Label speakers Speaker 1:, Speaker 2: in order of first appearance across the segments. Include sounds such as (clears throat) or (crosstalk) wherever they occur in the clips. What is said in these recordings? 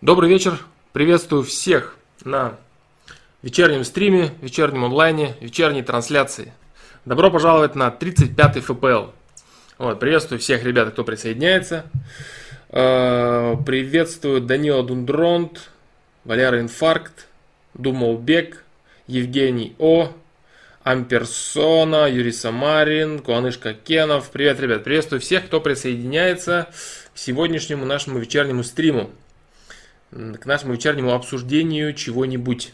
Speaker 1: Добрый вечер. Приветствую всех на вечернем стриме, вечернем онлайне, вечерней трансляции. Добро пожаловать на 35-й ФПЛ. Вот, приветствую всех ребят, кто присоединяется. Э, приветствую Данила Дундронт, Валера Инфаркт, Думал Бек, Евгений О, Амперсона, Юрий Самарин, Куанышка Кенов. Привет, ребят, приветствую всех, кто присоединяется к сегодняшнему нашему вечернему стриму к нашему вечернему обсуждению чего-нибудь.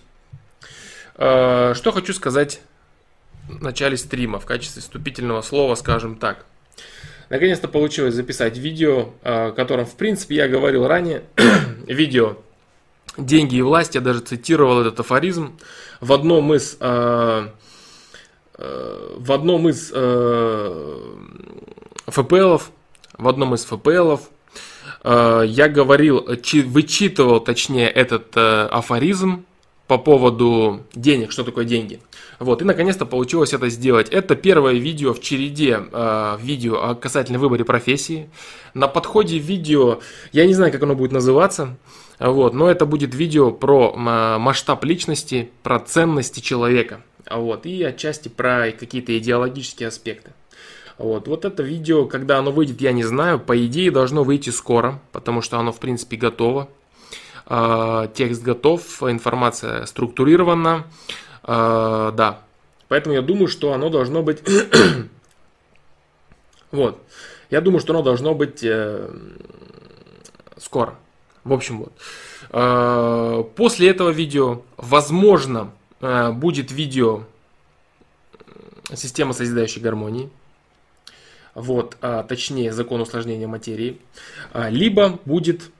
Speaker 1: Э, что хочу сказать в начале стрима в качестве вступительного слова, скажем так. Наконец-то получилось записать видео, о котором, в принципе, я говорил ранее. (clears throat) видео «Деньги и власть», я даже цитировал этот афоризм в одном из, э, э, в одном из ФПЛов, в одном из ФПЛов, Э, я говорил, вычитывал точнее этот э, афоризм по поводу денег, что такое деньги. Вот, и наконец-то получилось это сделать. Это первое видео в череде э, видео о касательно выборе профессии. На подходе видео, я не знаю, как оно будет называться, вот, но это будет видео про масштаб личности, про ценности человека. Вот, и отчасти про какие-то идеологические аспекты. Вот. вот это видео, когда оно выйдет, я не знаю. По идее, должно выйти скоро, потому что оно, в принципе, готово. Э, текст готов, информация структурирована. Э, да. Поэтому я думаю, что оно должно быть... (coughs) вот. Я думаю, что оно должно быть э, скоро. В общем, вот. Э, после этого видео, возможно, э, будет видео система созидающей гармонии вот, а, точнее закон усложнения материи, а, либо будет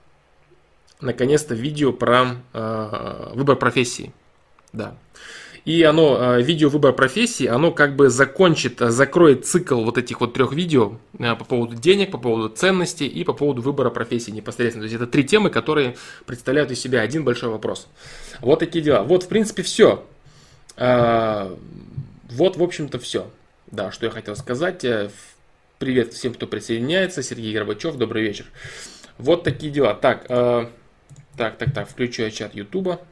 Speaker 1: наконец-то видео про а, выбор профессии. Да. И оно, видео выбор профессии, оно как бы закончит, закроет цикл вот этих вот трех видео по поводу денег, по поводу ценностей и по поводу выбора профессии непосредственно. То есть это три темы, которые представляют из себя один большой вопрос. Вот такие дела. Вот, в принципе, все. Вот, в общем-то, все. Да, что я хотел сказать. Привет всем, кто присоединяется. Сергей Горбачев, добрый вечер. Вот такие дела. Так, э, так, так, так, включаю чат Ютуба.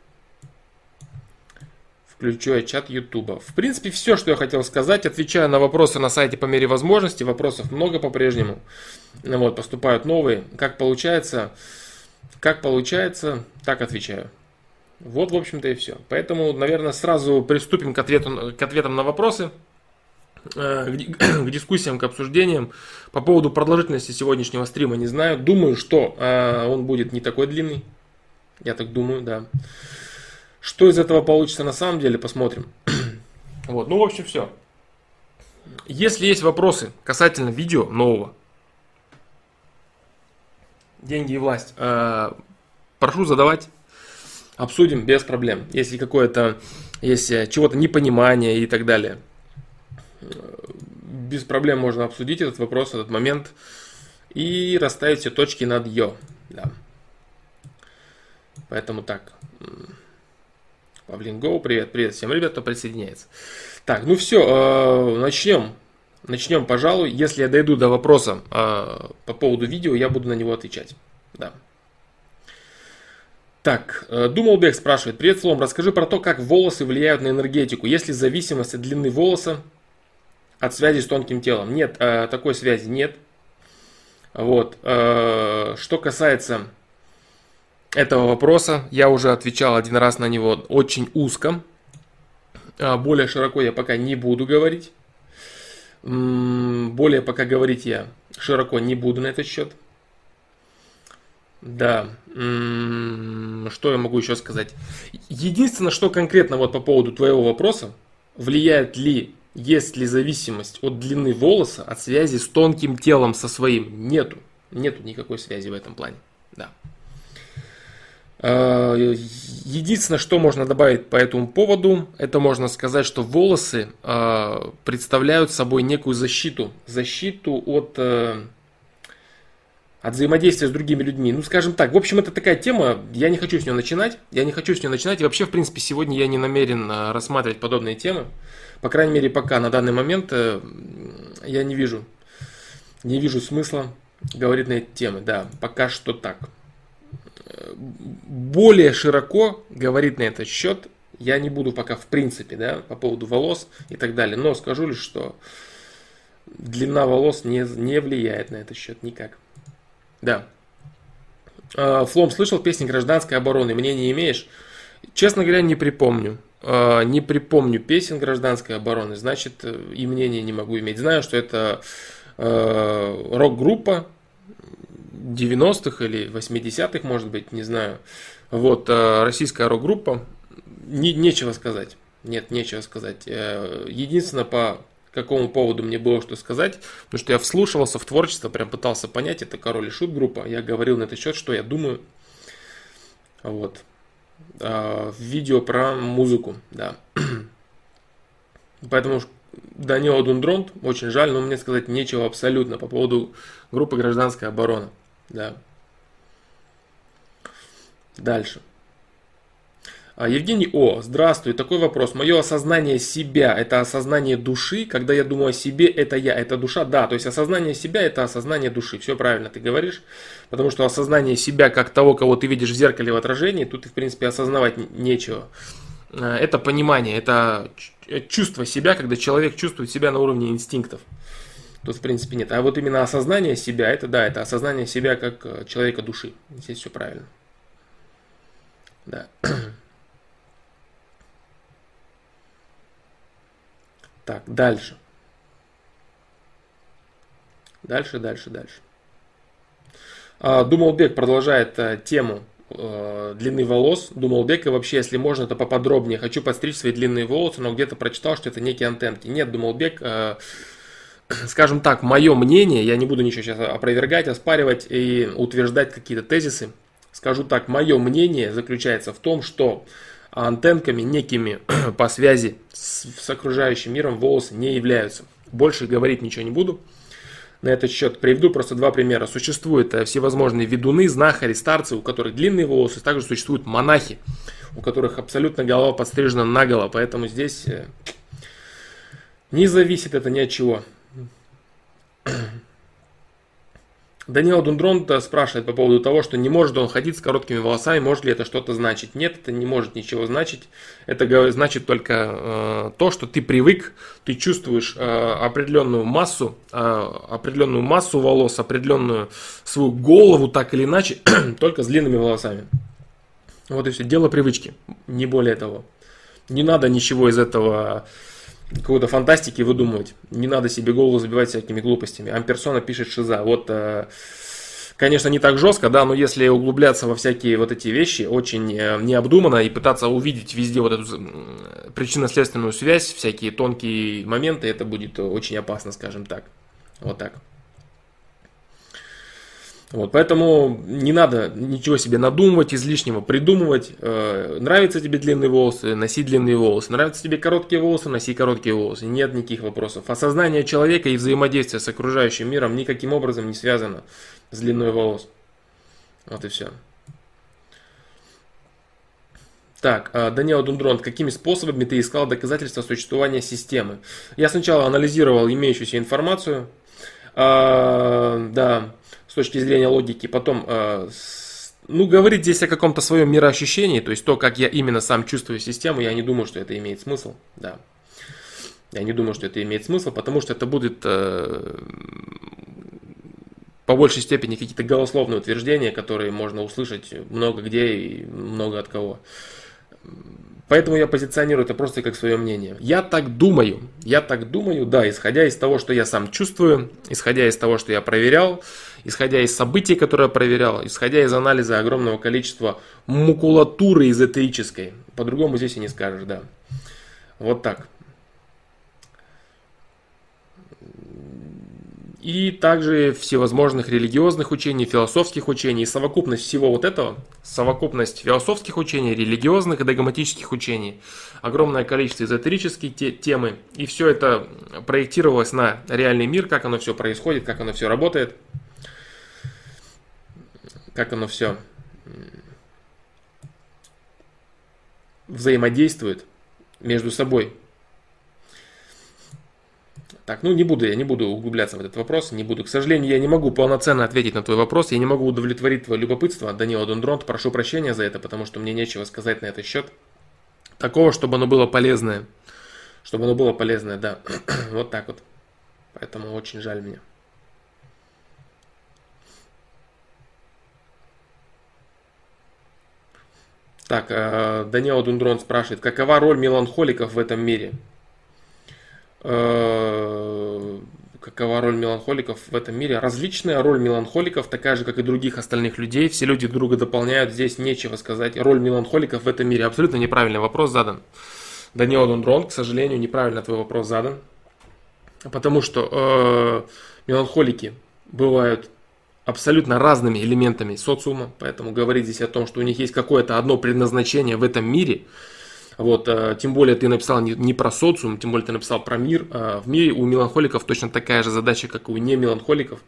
Speaker 1: Включаю чат Ютуба. В принципе, все, что я хотел сказать. Отвечаю на вопросы на сайте по мере возможности. Вопросов много по-прежнему. Вот, поступают новые. Как получается, как получается, так отвечаю. Вот, в общем-то, и все. Поэтому, наверное, сразу приступим к, ответу, к ответам на вопросы. Э, (clears throat) к дискуссиям, к обсуждениям. По поводу продолжительности сегодняшнего стрима не знаю. Думаю, что э, он будет не такой длинный. Я так думаю, да. Что из этого получится на самом деле, посмотрим. (clears throat) вот, ну, в общем, все. Если есть вопросы касательно видео нового, деньги и власть, э, прошу задавать, обсудим без проблем. Если какое-то, если чего-то непонимание и так далее – без проблем можно обсудить этот вопрос, этот момент и расставить все точки над «ё». Да. Поэтому так. Павлин Гоу, привет, привет всем ребят, кто присоединяется. Так, ну все, э, начнем. Начнем, пожалуй. Если я дойду до вопроса э, по поводу видео, я буду на него отвечать. Да. Так, э, Думал Бек спрашивает. Привет, Слом, расскажи про то, как волосы влияют на энергетику. Есть ли зависимость от длины волоса от связи с тонким телом. Нет, э, такой связи нет. Вот. Э, что касается этого вопроса, я уже отвечал один раз на него очень узко. Э, более широко я пока не буду говорить. Более пока говорить я широко не буду на этот счет. Да. Что я могу еще сказать? Единственное, что конкретно вот по поводу твоего вопроса, влияет ли есть ли зависимость от длины волоса от связи с тонким телом со своим? Нету. Нету никакой связи в этом плане. Да. А, единственное, что можно добавить по этому поводу, это можно сказать, что волосы а, представляют собой некую защиту. Защиту от, э, от взаимодействия с другими людьми. Ну, скажем так, в общем, это такая тема, я не хочу с нее начинать. Я не хочу с нее начинать. И вообще, в принципе, сегодня я не намерен э, рассматривать подобные темы. По крайней мере, пока на данный момент э, я не вижу, не вижу смысла говорить на эти темы. Да, пока что так. более широко говорить на этот счет я не буду пока в принципе, да, по поводу волос и так далее. Но скажу лишь, что длина волос не, не влияет на этот счет никак. Да. А, Флом, слышал песни гражданской обороны? Мне не имеешь? Честно говоря, не припомню. А, не припомню песен гражданской обороны, значит, и мнение не могу иметь. Знаю, что это а, рок-группа 90-х или 80-х, может быть, не знаю. Вот, российская рок-группа. Не, нечего сказать. Нет, нечего сказать. Э, единственное, по какому поводу мне было что сказать, потому что я вслушивался в творчество, прям пытался понять, это Король и Шут группа, я говорил на этот счет, что я думаю. Вот. А, видео про музыку, да. Поэтому Данила Дундронт, очень жаль, но мне сказать нечего абсолютно по поводу группы «Гражданская оборона». Да. Дальше. А, Евгений О, здравствуй, такой вопрос. Мое осознание себя – это осознание души. Когда я думаю о себе, это я, это душа. Да, то есть осознание себя – это осознание души. Все правильно ты говоришь. Потому что осознание себя как того, кого ты видишь в зеркале в отражении, тут, в принципе, осознавать нечего. А, это понимание, это чувство себя, когда человек чувствует себя на уровне инстинктов. Тут, в принципе, нет. А вот именно осознание себя, это да, это осознание себя как э, человека души. Здесь все правильно. Да. (clears throat) Так, дальше. Дальше, дальше, дальше. А, Думалбек продолжает а, тему а, длины волос. Думалбек, и вообще, если можно, то поподробнее. Хочу подстричь свои длинные волосы, но где-то прочитал, что это некие антенки. Нет, Думалбек, а, (clears throat) скажем так, мое мнение, я не буду ничего сейчас опровергать, оспаривать и утверждать какие-то тезисы. Скажу так, мое мнение заключается в том, что антенками некими (clears throat) по связи с, с окружающим миром волосы не являются. Больше говорить ничего не буду. На этот счет приведу просто два примера. Существуют э, всевозможные ведуны, знахари, старцы, у которых длинные волосы. Также существуют монахи, у которых абсолютно голова подстрижена наголо. Поэтому здесь э, не зависит это ни от чего. (clears throat) Данила Дундрон спрашивает по поводу того, что не может он ходить с короткими волосами, может ли это что-то значить. Нет, это не может ничего значить. Это значит только э, то, что ты привык, ты чувствуешь э, определенную массу, э, определенную массу волос, определенную свою голову так или иначе, (clears throat) только с длинными волосами. Вот и все. Дело привычки, не более того. Не надо ничего из этого какой-то фантастики выдумывать. Не надо себе голову забивать всякими глупостями. Амперсона пишет Шиза. Вот, э, конечно, не так жестко, да, но если углубляться во всякие вот эти вещи очень э, необдуманно и пытаться увидеть везде вот эту причинно-следственную связь, всякие тонкие моменты, это будет очень опасно, скажем так. Вот так. Вот, поэтому не надо ничего себе надумывать, излишнего придумывать. Э, нравятся тебе длинные волосы, носи длинные волосы. Нравятся тебе короткие волосы, носи короткие волосы. Нет никаких вопросов. Осознание человека и взаимодействие с окружающим миром никаким образом не связано с длиной волос. Вот и все. Так, э, Даниэл Дундрон, какими способами ты искал доказательства существования системы? Я сначала анализировал имеющуюся информацию. А, да, с точки зрения логики. Потом, э, ну, говорить здесь о каком-то своем мироощущении, то есть то, как я именно сам чувствую систему, я не думаю, что это имеет смысл. Да. Я не думаю, что это имеет смысл, потому что это будет э, по большей степени какие-то голословные утверждения, которые можно услышать много где и много от кого. Поэтому я позиционирую это просто как свое мнение. Я так думаю. Я так думаю, да, исходя из того, что я сам чувствую, исходя из того, что я проверял, исходя из событий, которые я проверял, исходя из анализа огромного количества макулатуры эзотерической. По-другому здесь и не скажешь, да. Вот так. И также всевозможных религиозных учений, философских учений. совокупность всего вот этого, совокупность философских учений, религиозных и догматических учений, огромное количество эзотерических те, темы, и все это проектировалось на реальный мир, как оно все происходит, как оно все работает, как оно все взаимодействует между собой. Так, ну не буду, я не буду углубляться в этот вопрос, не буду. К сожалению, я не могу полноценно ответить на твой вопрос, я не могу удовлетворить твое любопытство, Данила Дундронт, прошу прощения за это, потому что мне нечего сказать на этот счет. Такого, чтобы оно было полезное. Чтобы оно было полезное, да. (clears throat) вот так вот. Поэтому очень жаль мне. Так, э, Даниэл Дундрон спрашивает, какова роль меланхоликов в этом мире? Э, какова роль меланхоликов в этом мире? Различная роль меланхоликов, такая же, как и других остальных людей. Все люди друга дополняют, здесь нечего сказать. Роль меланхоликов в этом мире. Абсолютно неправильный вопрос задан. Даниэл Дундрон, к сожалению, неправильно твой вопрос задан. Потому что э, меланхолики бывают абсолютно разными элементами социума, поэтому говорить здесь о том, что у них есть какое-то одно предназначение в этом мире, вот, э, тем более ты написал не, не про социум, тем более ты написал про мир. Э, в мире у меланхоликов точно такая же задача, как и у немеланхоликов.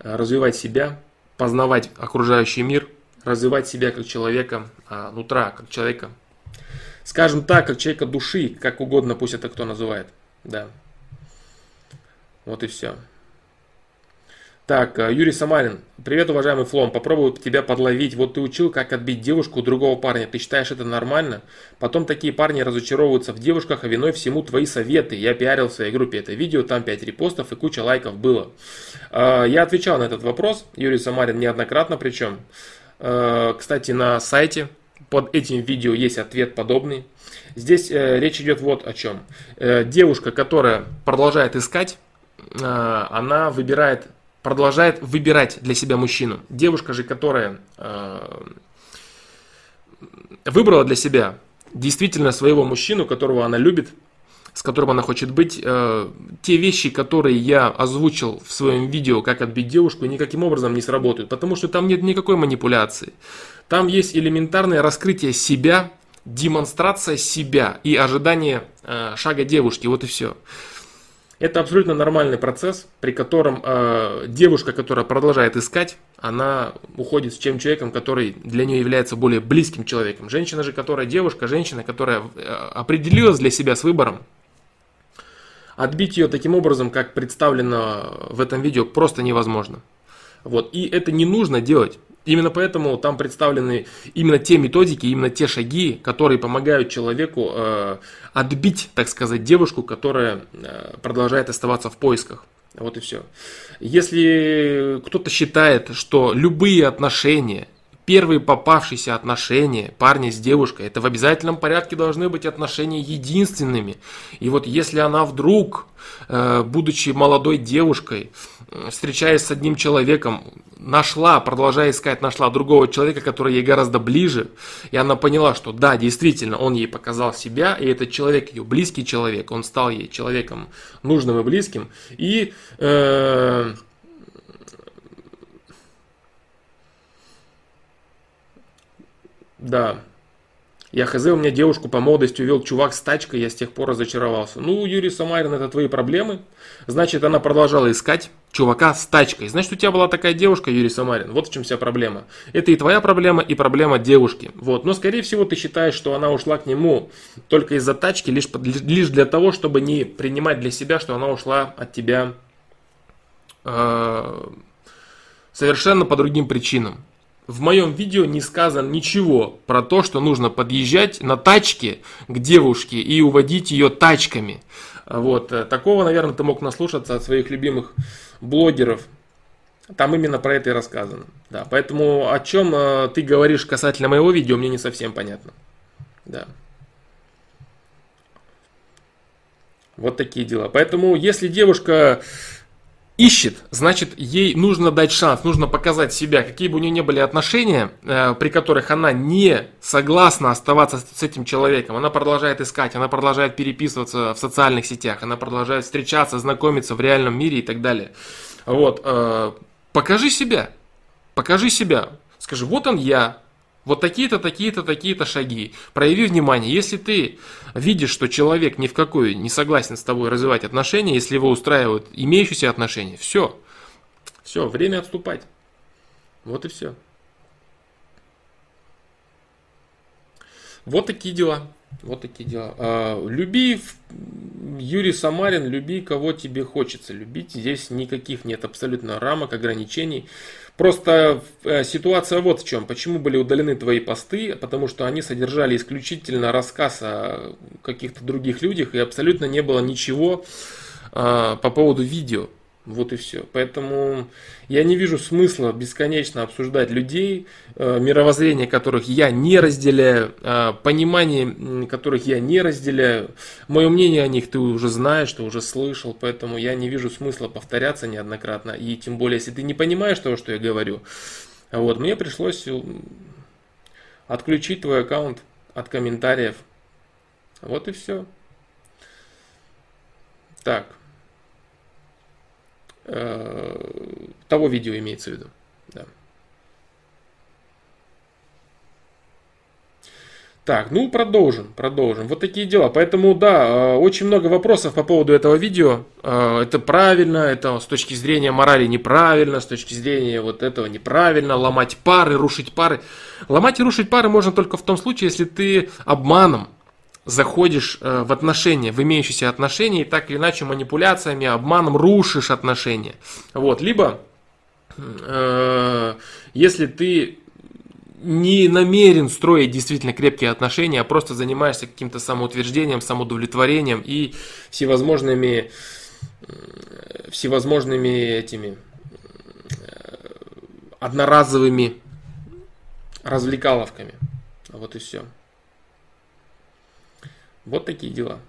Speaker 1: Э, развивать себя, познавать окружающий мир, развивать себя как человека, нутра, как человека. Скажем так, как человека души, как угодно, пусть это кто называет. Да. Вот и все. Так, э, Юрий Самарин. Привет, уважаемый Флом. Попробую тебя подловить. Вот ты учил, как отбить девушку у другого парня. Ты считаешь это нормально? Потом такие парни разочаровываются в девушках, а виной всему твои советы. Я пиарил в своей группе это видео, там 5 репостов и куча лайков было. Э, я отвечал на этот вопрос, Юрий Самарин, неоднократно причем. Э, кстати, на сайте под этим видео есть ответ подобный. Здесь речь идет вот о чем. Девушка, которая продолжает искать, она выбирает продолжает выбирать для себя мужчину. Девушка же, которая э, выбрала для себя действительно своего мужчину, которого она любит, с которым она хочет быть, э, те вещи, которые я озвучил в своем видео, как отбить девушку, никаким образом не сработают, потому что там нет никакой манипуляции. Там есть элементарное раскрытие себя, демонстрация себя и ожидание э, шага девушки, вот и все. Это абсолютно нормальный процесс, при котором э, девушка, которая продолжает искать, она уходит с тем человеком, который для нее является более близким человеком. Женщина же, которая девушка, женщина, которая э, определилась для себя с выбором, отбить ее таким образом, как представлено в этом видео, просто невозможно. Вот. И это не нужно делать. Именно поэтому там представлены именно те методики, именно те шаги, которые помогают человеку э, отбить, так сказать, девушку, которая э, продолжает оставаться в поисках. Вот и все. Если кто-то считает, что любые отношения, первые попавшиеся отношения парня с девушкой, это в обязательном порядке должны быть отношения единственными. И вот если она вдруг, э, будучи молодой девушкой, встречаясь с одним человеком, нашла, продолжая искать, нашла другого человека, который ей гораздо ближе, и она поняла, что да, действительно, он ей показал себя, и этот человек, ее близкий человек, он стал ей человеком нужным и близким, и э, да, я хз, у меня девушку по молодости увел чувак с тачкой, я с тех пор разочаровался. Ну, Юрий Самарин, это твои проблемы. Значит, она продолжала искать чувака с тачкой. Значит, у тебя была такая девушка, Юрий Самарин. Вот в чем вся проблема. Это и твоя проблема, и проблема девушки. Вот. Но, скорее всего, ты считаешь, что она ушла к нему только из-за тачки, лишь, лишь для того, чтобы не принимать для себя, что она ушла от тебя э, совершенно по другим причинам. В моем видео не сказано ничего про то, что нужно подъезжать на тачке к девушке и уводить ее тачками. Вот. Э, такого, наверное, ты мог наслушаться от своих любимых блогеров. Там именно про это и рассказано. Да, поэтому о чем э, ты говоришь касательно моего видео, мне не совсем понятно. Да. Вот такие дела. Поэтому, если девушка ищет, значит, ей нужно дать шанс, нужно показать себя, какие бы у нее ни были отношения, э, при которых она не согласна оставаться с этим человеком, она продолжает искать, она продолжает переписываться в социальных сетях, она продолжает встречаться, знакомиться в реальном мире и так далее. Вот, э, покажи себя, покажи себя, скажи, вот он я, вот такие-то, такие-то, такие-то шаги. Прояви внимание. Если ты видишь, что человек ни в какую не согласен с тобой развивать отношения, если его устраивают имеющиеся отношения, все. Все, время отступать. Вот и все. Вот такие дела. Вот такие дела. А, люби Юрий Самарин, люби кого тебе хочется любить. Здесь никаких нет абсолютно рамок, ограничений. Просто э, ситуация вот в чем. Почему были удалены твои посты? Потому что они содержали исключительно рассказ о каких-то других людях и абсолютно не было ничего э, по поводу видео. Вот и все. Поэтому я не вижу смысла бесконечно обсуждать людей, э, мировоззрение которых я не разделяю, э, понимание которых я не разделяю. Мое мнение о них ты уже знаешь, ты уже слышал, поэтому я не вижу смысла повторяться неоднократно. И тем более, если ты не понимаешь того, что я говорю, вот, мне пришлось отключить твой аккаунт от комментариев. Вот и все. Так. Э, того видео имеется в виду. Да. Так, ну продолжим, продолжим. Вот такие дела. Поэтому, да, э, очень много вопросов по поводу этого видео. Э, это правильно, это с точки зрения морали неправильно, с точки зрения вот этого неправильно, ломать пары, рушить пары. Ломать и рушить пары можно только в том случае, если ты обманом заходишь э, в отношения, в имеющиеся отношения, и так или иначе манипуляциями, обманом рушишь отношения. Вот. Либо, э, если ты не намерен строить действительно крепкие отношения, а просто занимаешься каким-то самоутверждением, самоудовлетворением и всевозможными, всевозможными этими э, одноразовыми развлекаловками. Вот и все. Вот такие дела.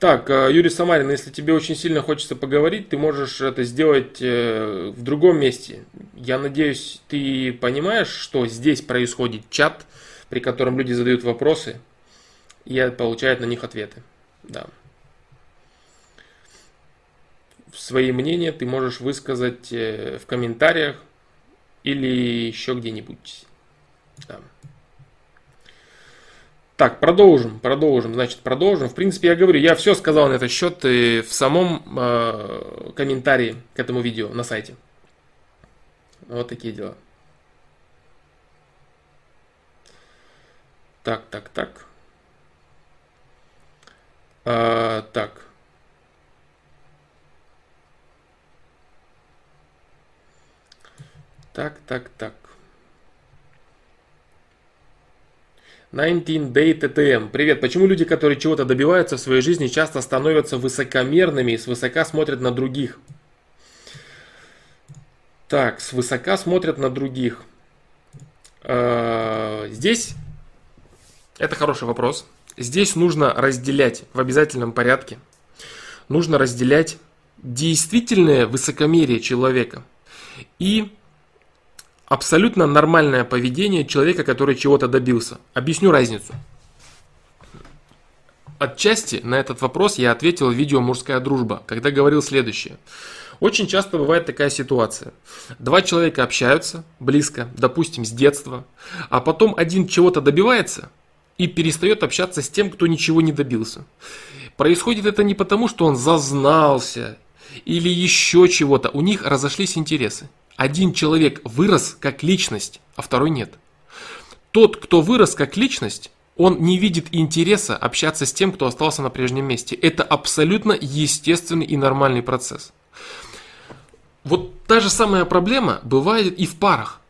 Speaker 1: Так, э, Юрий Самарин, если тебе очень сильно хочется поговорить, ты можешь это сделать э, в другом месте. Я надеюсь, ты понимаешь, что здесь происходит чат, при котором люди задают вопросы и получают на них ответы. Да. Свои мнения ты можешь высказать э, в комментариях или еще где-нибудь. Да. Так, продолжим, продолжим, значит, продолжим. В принципе, я говорю, я все сказал на этот счет в самом э, комментарии к этому видео на сайте. Вот такие дела. Так, так, так. А, так. Так, так, так. 19 Day TTM. Привет. Почему люди, которые чего-то добиваются в своей жизни, часто становятся высокомерными и свысока смотрят на других? Так, свысока смотрят на других. А, здесь это хороший вопрос. Здесь нужно разделять в обязательном порядке. Нужно разделять действительное высокомерие человека и абсолютно нормальное поведение человека, который чего-то добился. Объясню разницу. Отчасти на этот вопрос я ответил в видео «Мужская дружба», когда говорил следующее. Очень часто бывает такая ситуация. Два человека общаются близко, допустим, с детства, а потом один чего-то добивается и перестает общаться с тем, кто ничего не добился. Происходит это не потому, что он зазнался или еще чего-то. У них разошлись интересы один человек вырос как личность, а второй нет. Тот, кто вырос как личность, он не видит интереса общаться с тем, кто остался на прежнем месте. Это абсолютно естественный и нормальный процесс. Вот та же самая проблема бывает и в парах.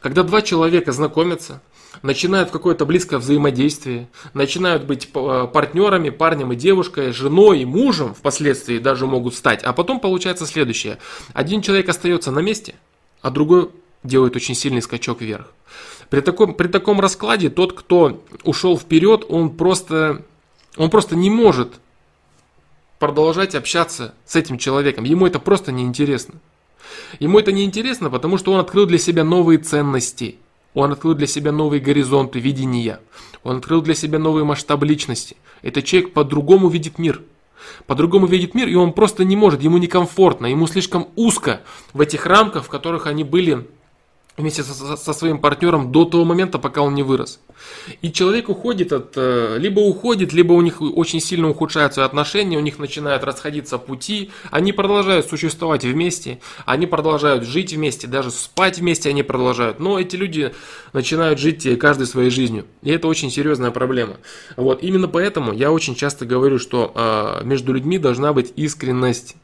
Speaker 1: Когда два человека знакомятся, начинают какое-то близкое взаимодействие, начинают быть э, партнерами, парнем и девушкой, женой и мужем впоследствии даже могут стать. А потом получается следующее. Один человек остается на месте, а другой делает очень сильный скачок вверх. При таком, при таком раскладе тот, кто ушел вперед, он просто, он просто не может продолжать общаться с этим человеком. Ему это просто неинтересно. Ему это неинтересно, потому что он открыл для себя новые ценности. Он открыл для себя новые горизонты видения. Он открыл для себя новый масштаб личности. Этот человек по-другому видит мир. По-другому видит мир, и он просто не может, ему некомфортно, ему слишком узко в этих рамках, в которых они были вместе со, со своим партнером до того момента, пока он не вырос. И человек уходит от, э, либо уходит, либо у них очень сильно ухудшаются отношения, у них начинают расходиться пути, они продолжают существовать вместе, они продолжают жить вместе, даже спать вместе они продолжают, но эти люди начинают жить каждой своей жизнью, и это очень серьезная проблема. Вот, именно поэтому я очень часто говорю, что э, между людьми должна быть искренность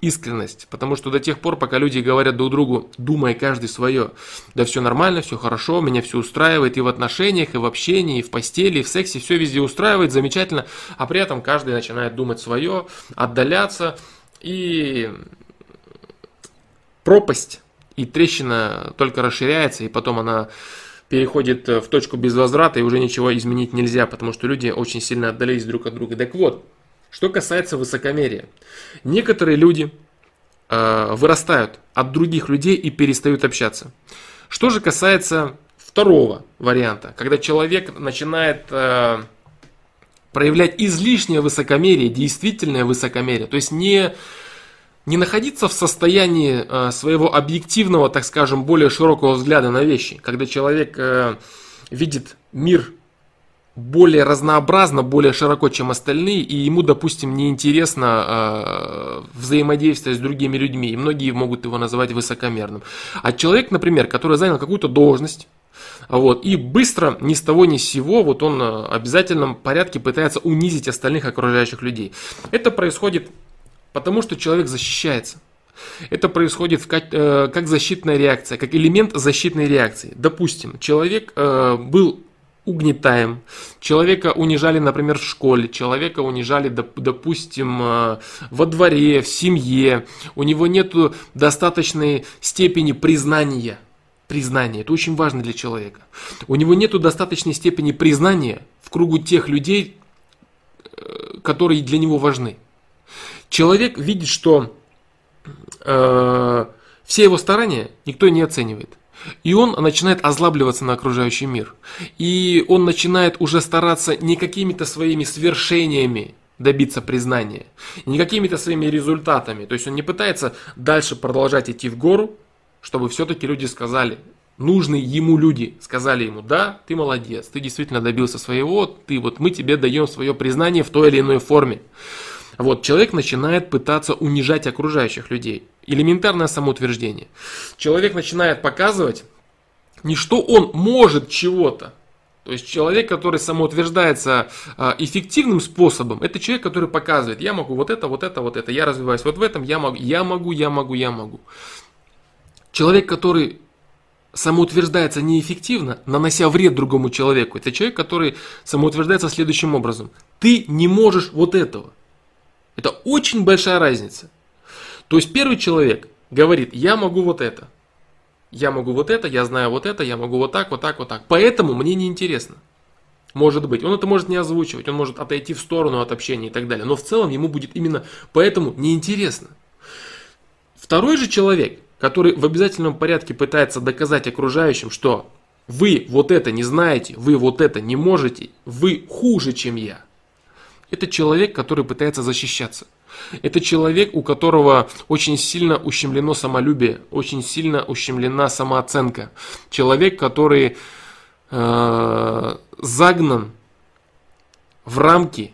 Speaker 1: искренность. Потому что до тех пор, пока люди говорят друг другу, думая каждый свое, да все нормально, все хорошо, меня все устраивает и в отношениях, и в общении, и в постели, и в сексе, все везде устраивает, замечательно, а при этом каждый начинает думать свое, отдаляться, и пропасть и трещина только расширяется, и потом она переходит в точку без возврата, и уже ничего изменить нельзя, потому что люди очень сильно отдалились друг от друга. Так вот, что касается высокомерия. Некоторые люди э, вырастают от других людей и перестают общаться. Что же касается второго варианта, когда человек начинает э, проявлять излишнее высокомерие, действительное высокомерие, то есть не, не находиться в состоянии э, своего объективного, так скажем, более широкого взгляда на вещи, когда человек э, видит мир более разнообразно, более широко, чем остальные, и ему, допустим, неинтересно э, взаимодействовать с другими людьми, и многие могут его называть высокомерным. А человек, например, который занял какую-то должность, вот, и быстро, ни с того ни с сего, вот он в обязательном порядке пытается унизить остальных окружающих людей. Это происходит потому, что человек защищается. Это происходит в, э, как защитная реакция, как элемент защитной реакции. Допустим, человек э, был угнетаем. Человека унижали, например, в школе, человека унижали, допустим, э, во дворе, в семье. У него нет достаточной степени признания. Признание. Это очень важно для человека. У него нет достаточной степени признания в кругу тех людей, э, которые для него важны. Человек видит, что э, все его старания никто не оценивает. И он начинает озлабливаться на окружающий мир. И он начинает уже стараться не какими-то своими свершениями добиться признания, не какими-то своими результатами. То есть он не пытается дальше продолжать идти в гору, чтобы все-таки люди сказали, нужные ему люди сказали ему, да, ты молодец, ты действительно добился своего, ты вот мы тебе даем свое признание в той или иной форме. Вот, человек начинает пытаться унижать окружающих людей. Элементарное самоутверждение. Человек начинает показывать не что он может чего-то. То есть человек, который самоутверждается а, эффективным способом, это человек, который показывает, я могу вот это, вот это, вот это, я развиваюсь вот в этом, я могу, я могу, я могу, я могу. Человек, который самоутверждается неэффективно, нанося вред другому человеку, это человек, который самоутверждается следующим образом. Ты не можешь вот этого. Это очень большая разница. То есть первый человек говорит, я могу вот это. Я могу вот это, я знаю вот это, я могу вот так, вот так, вот так. Поэтому мне не интересно. Может быть. Он это может не озвучивать, он может отойти в сторону от общения и так далее. Но в целом ему будет именно поэтому неинтересно. Второй же человек, который в обязательном порядке пытается доказать окружающим, что вы вот это не знаете, вы вот это не можете, вы хуже, чем я. Это человек, который пытается защищаться. Это человек, у которого очень сильно ущемлено самолюбие, очень сильно ущемлена самооценка. Человек, который э, загнан в рамки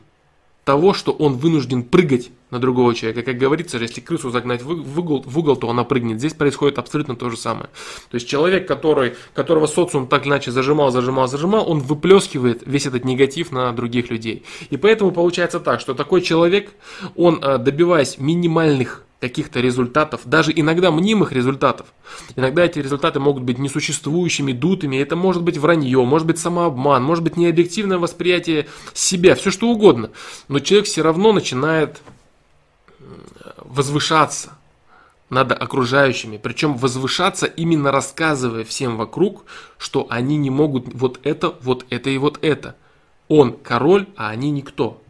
Speaker 1: того, что он вынужден прыгать на другого человека. Как говорится, если крысу загнать в угол, в угол, то она прыгнет. Здесь происходит абсолютно то же самое. То есть человек, который, которого социум так или иначе зажимал, зажимал, зажимал, он выплескивает весь этот негатив на других людей. И поэтому получается так, что такой человек, он э, добиваясь минимальных каких-то результатов, даже иногда мнимых результатов. Иногда эти результаты могут быть несуществующими, дутыми, это может быть вранье, может быть самообман, может быть необъективное восприятие себя, все что угодно. Но человек все равно начинает возвышаться над окружающими, причем возвышаться именно рассказывая всем вокруг, что они не могут вот это, вот это и вот это. Он король, а они никто.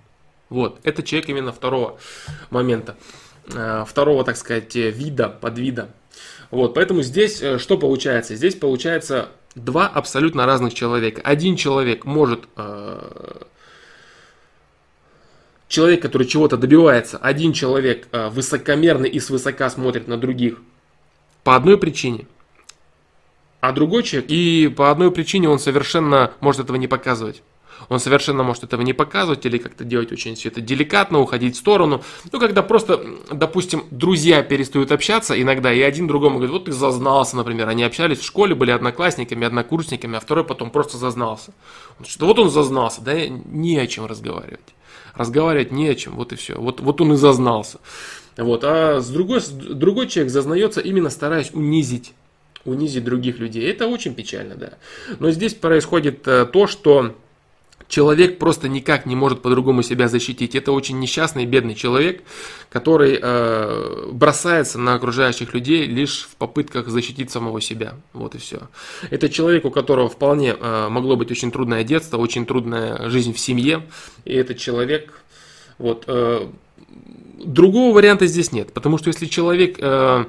Speaker 1: Вот, это человек именно второго момента. Э, второго, так сказать, вида, подвида. Вот, поэтому здесь э, что получается? Здесь получается два абсолютно разных человека. Один человек может э, человек, который чего-то добивается, один человек высокомерный и свысока смотрит на других по одной причине. а другой человек, и по одной причине он совершенно может этого не показывать. Он совершенно может этого не показывать или как-то делать очень все это деликатно, уходить в сторону. Ну, когда просто, допустим, друзья перестают общаться иногда, и один другому говорит, вот ты зазнался, например. Они общались в школе, были одноклассниками, однокурсниками, а второй потом просто зазнался. Вот он зазнался, да, не о чем разговаривать. Разговаривать не о чем, вот и все. Вот, вот он и зазнался. Вот. А с другой, другой человек зазнается именно стараясь унизить унизить других людей. Это очень печально, да. Но здесь происходит э, то, что человек просто никак не может по-другому себя защитить. Это очень несчастный, бедный человек, который э, бросается на окружающих людей лишь в попытках защитить самого себя. Вот и все. Это человек, у которого вполне э, могло быть очень трудное детство, очень трудная жизнь в семье. И этот человек, вот, э, другого варианта здесь нет. Потому что если человек э,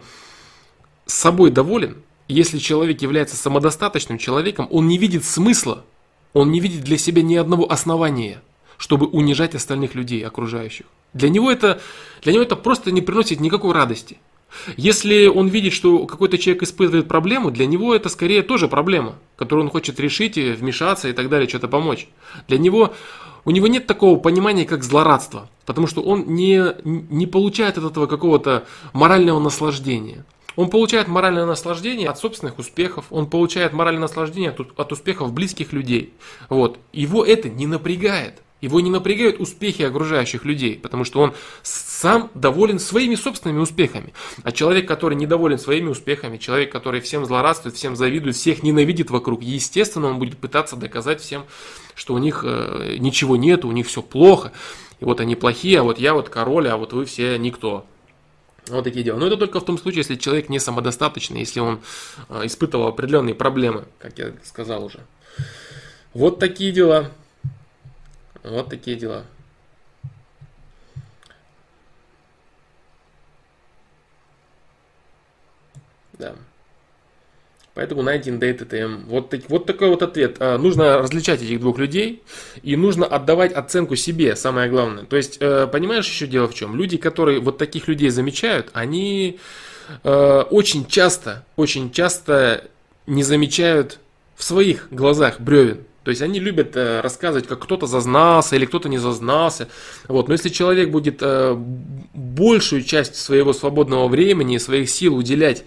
Speaker 1: собой доволен, если человек является самодостаточным человеком, он не видит смысла он не видит для себя ни одного основания, чтобы унижать остальных людей, окружающих. Для него это, для него это просто не приносит никакой радости. Если он видит, что какой-то человек испытывает проблему, для него это скорее тоже проблема, которую он хочет решить, и вмешаться и так далее, что-то помочь. Для него у него нет такого понимания, как злорадство, потому что он не, не получает от этого какого-то морального наслаждения. Он получает моральное наслаждение от собственных успехов, он получает моральное наслаждение от, от успехов близких людей. Вот. Его это не напрягает. Его не напрягают успехи окружающих людей, потому что он сам доволен своими собственными успехами. А человек, который недоволен своими успехами, человек, который всем злорадствует, всем завидует, всех ненавидит вокруг, естественно, он будет пытаться доказать всем, что у них э, ничего нет, у них все плохо, и вот они плохие, а вот я вот король, а вот вы все никто. Вот такие дела. Но это только в том случае, если человек не самодостаточный, если он э, испытывал определенные проблемы, как я сказал уже. Вот такие дела. Вот такие дела. Да. Поэтому 19 DTM. Вот, так, вот такой вот ответ. А, нужно различать этих двух людей и нужно отдавать оценку себе, самое главное. То есть, э, понимаешь еще дело в чем? Люди, которые вот таких людей замечают, они э, очень часто, очень часто не замечают в своих глазах бревен. То есть они любят э, рассказывать, как кто-то зазнался или кто-то не зазнался. Вот. Но если человек будет э, большую часть своего свободного времени, своих сил уделять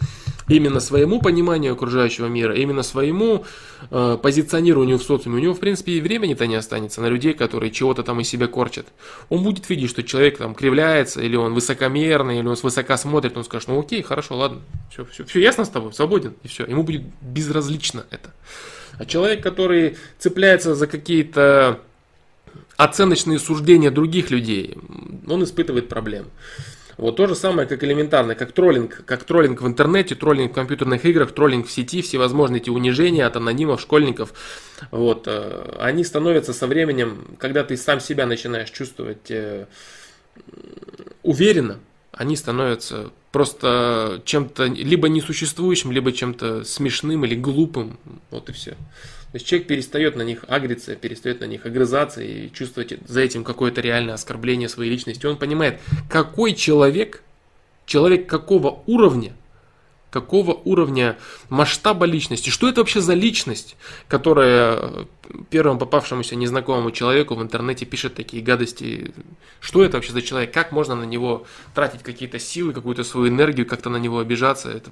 Speaker 1: именно своему пониманию окружающего мира, именно своему э, позиционированию в социуме, у него, в принципе, и времени-то не останется на людей, которые чего-то там из себя корчат. Он будет видеть, что человек там кривляется, или он высокомерный, или он свысока смотрит, он скажет, ну окей, хорошо, ладно, все, все, все ясно с тобой, свободен, и все. Ему будет безразлично это. А человек, который цепляется за какие-то оценочные суждения других людей, он испытывает проблемы. Вот то же самое, как элементарно, как троллинг, как троллинг в интернете, троллинг в компьютерных играх, троллинг в сети, всевозможные эти унижения от анонимов, школьников. Вот, э, они становятся со временем, когда ты сам себя начинаешь чувствовать э, уверенно, они становятся просто чем-то либо несуществующим, либо чем-то смешным или глупым. Вот и все. То есть человек перестает на них агриться, перестает на них огрызаться и чувствовать за этим какое-то реальное оскорбление своей личности. Он понимает, какой человек, человек какого уровня – какого уровня масштаба личности, что это вообще за личность, которая первому попавшемуся незнакомому человеку в интернете пишет такие гадости, что это вообще за человек, как можно на него тратить какие-то силы, какую-то свою энергию, как-то на него обижаться, это,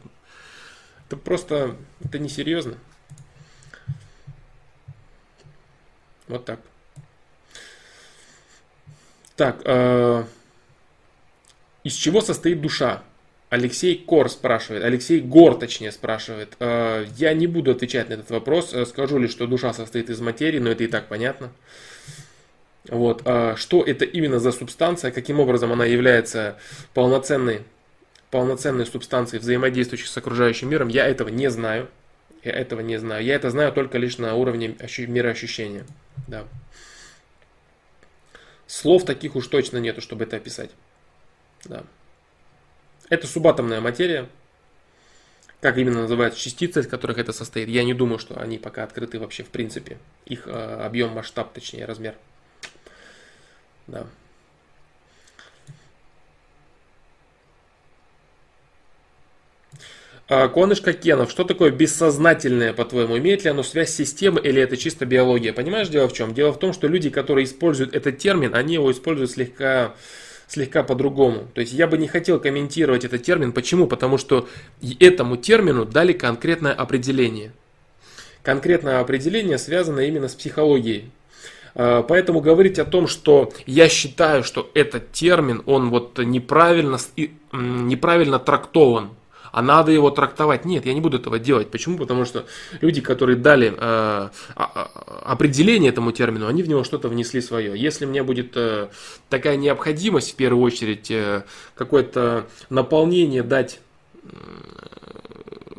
Speaker 1: это просто, это несерьезно. Вот так. Так, э, из чего состоит душа? Алексей Кор спрашивает, Алексей Гор точнее спрашивает. «Э, я не буду отвечать на этот вопрос, э, скажу лишь, что душа состоит из материи, но это и так понятно. Вот. А что это именно за субстанция, каким образом она является полноценной, полноценной субстанцией, взаимодействующей с окружающим миром, я этого не знаю. Я этого не знаю. Я это знаю только лишь на уровне мироощущения. Да. Слов таких уж точно нету, чтобы это описать. Да. Это субатомная материя. Как именно называются частицы, из которых это состоит, я не думаю, что они пока открыты вообще в принципе. Их э, объем, масштаб, точнее, размер. Да. Конышка Кенов, что такое бессознательное, по-твоему? Имеет ли оно связь с системой или это чисто биология? Понимаешь, дело в чем? Дело в том, что люди, которые используют этот термин, они его используют слегка слегка по-другому. То есть я бы не хотел комментировать этот термин. Почему? Потому что этому термину дали конкретное определение. Конкретное определение связано именно с психологией. А, поэтому говорить о том, что я считаю, что этот термин, он вот неправильно, неправильно трактован, а надо его трактовать. Нет, я не буду этого делать. Почему? Потому что люди, которые дали э, а, а, определение этому термину, они в него что-то внесли свое. Если мне будет э, такая необходимость, в первую очередь, э, какое-то наполнение дать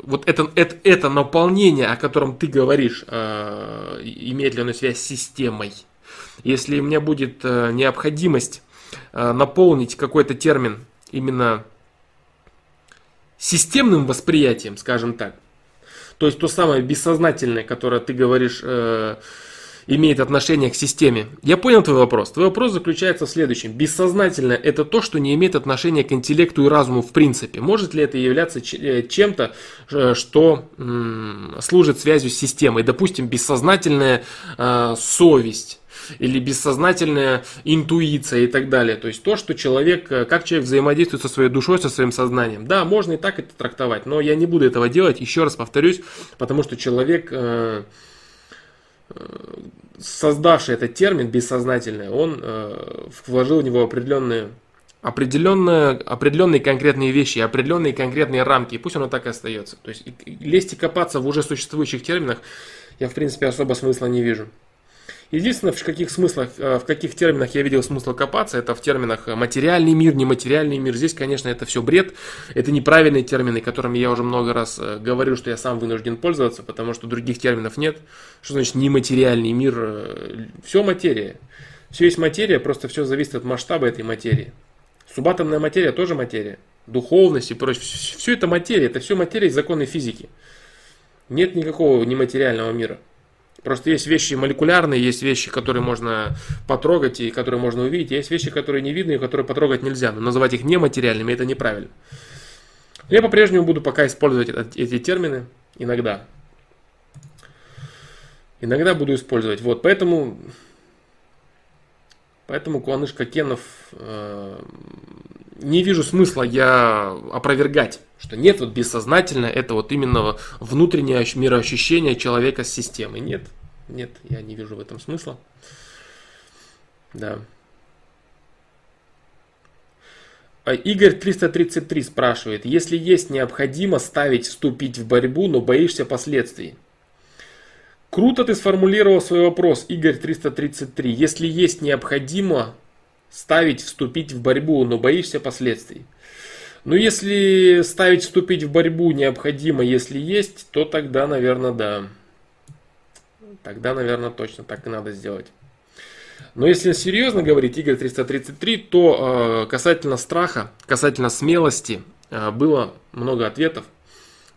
Speaker 1: вот это, это, это наполнение, о котором ты говоришь, э, имеет ли оно связь с системой. Если у меня будет э, необходимость э, наполнить какой-то термин именно системным восприятием, скажем так. То есть то самое бессознательное, которое ты говоришь, э, имеет отношение к системе. Я понял твой вопрос. Твой вопрос заключается в следующем. Бессознательное это то, что не имеет отношения к интеллекту и разуму в принципе. Может ли это являться э, чем-то, э, что служит связью с системой? Допустим, бессознательная э, совесть или бессознательная интуиция и так далее. То есть то, что человек, как человек взаимодействует со своей душой, со своим сознанием. Да, можно и так это трактовать, но я не буду этого делать, еще раз повторюсь, потому что человек, э, создавший этот термин бессознательное, он вложил в него определенные определенные, определенные конкретные вещи, определенные конкретные рамки, и пусть оно так и остается. То есть лезть и копаться в уже существующих терминах я, в принципе, особо смысла не вижу. Единственное, в каких смыслах, э, в каких терминах я видел смысл копаться, это в терминах материальный мир, нематериальный мир. Здесь, конечно, это все бред, это неправильные термины, которыми я уже много раз э, говорил, что я сам вынужден пользоваться, потому что других терминов нет. Что значит нематериальный мир? Э, все материя. Все есть материя, просто все зависит от масштаба этой материи. Субатомная материя тоже материя. Духовность и прочее. Все это материя, это все материя из законной физики. Нет никакого нематериального мира. Просто есть вещи молекулярные, есть вещи, которые можно потрогать и которые можно увидеть, есть вещи, которые не видны и которые потрогать нельзя. Но называть их нематериальными это неправильно. Я по-прежнему буду пока использовать эти термины иногда. Иногда буду использовать. Вот, поэтому, поэтому Куанышка Кенов э, не вижу смысла я опровергать, что нет, вот бессознательно, это вот именно внутреннее мироощущение человека с системой. Нет, нет, я не вижу в этом смысла. Да. А Игорь 333 спрашивает, если есть необходимо ставить вступить в борьбу, но боишься последствий. Круто ты сформулировал свой вопрос, Игорь 333. Если есть необходимо ставить вступить в борьбу, но боишься последствий. Но если ставить вступить в борьбу необходимо, если есть, то тогда, наверное, да. Тогда, наверное, точно так и надо сделать. Но если серьезно говорить, Игорь 333, то э, касательно страха, касательно смелости, э, было много ответов.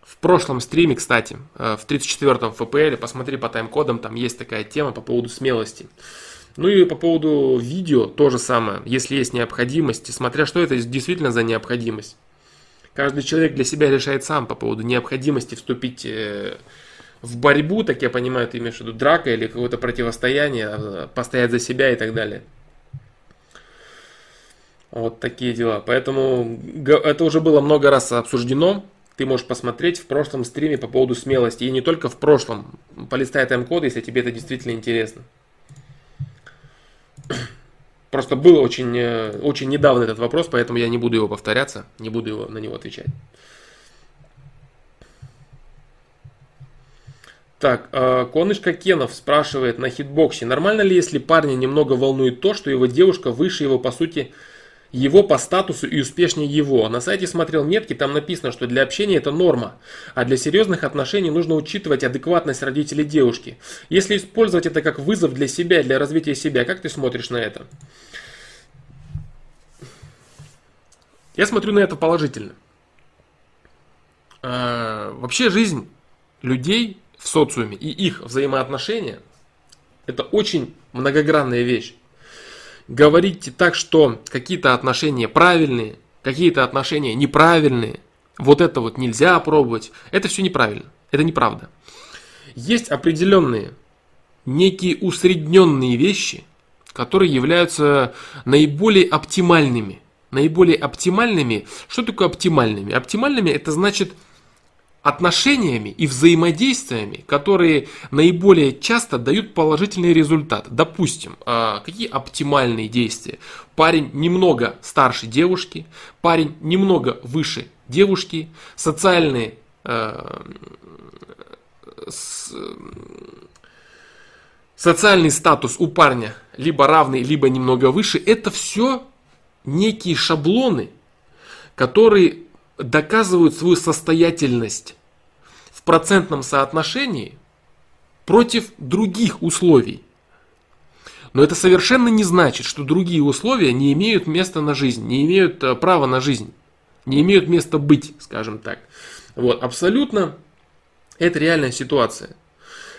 Speaker 1: В прошлом стриме, кстати, э, в 34-м ФПЛ, посмотри по тайм-кодам, там есть такая тема по поводу смелости. Ну и по поводу видео то же самое. Если есть необходимость, смотря что это действительно за необходимость. Каждый человек для себя решает сам по поводу необходимости вступить э, в борьбу, так я понимаю, ты имеешь в виду драка или какое-то противостояние, а, постоять за себя и так далее. Вот такие дела. Поэтому это уже было много раз обсуждено. Ты можешь посмотреть в прошлом стриме по поводу смелости. И не только в прошлом. Полистай тайм-коды, если тебе это действительно интересно. Просто был очень, э, очень недавно этот вопрос, поэтому я не буду его повторяться, не буду его, на него отвечать. Так, э, Конышка Кенов спрашивает на хитбоксе, нормально ли, если парня немного волнует то, что его девушка выше его, по сути, его по статусу и успешнее его. На сайте смотрел метки, там написано, что для общения это норма, а для серьезных отношений нужно учитывать адекватность родителей девушки. Если использовать это как вызов для себя, для развития себя, как ты смотришь на это? Я смотрю на это положительно. А, вообще жизнь людей в социуме и их взаимоотношения это очень многогранная вещь говорить так, что какие-то отношения правильные, какие-то отношения неправильные, вот это вот нельзя пробовать, это все неправильно, это неправда. Есть определенные, некие усредненные вещи, которые являются наиболее оптимальными. Наиболее оптимальными, что такое оптимальными? Оптимальными это значит отношениями и взаимодействиями, которые наиболее часто дают положительный результат. Допустим, а, какие оптимальные действия? Парень немного старше девушки, парень немного выше девушки, социальные э, социальный статус у парня либо равный, либо немного выше, это все некие шаблоны, которые доказывают свою состоятельность процентном соотношении против других условий. Но это совершенно не значит, что другие условия не имеют места на жизнь, не имеют э, права на жизнь, не имеют места быть, скажем так. Вот, абсолютно это реальная ситуация.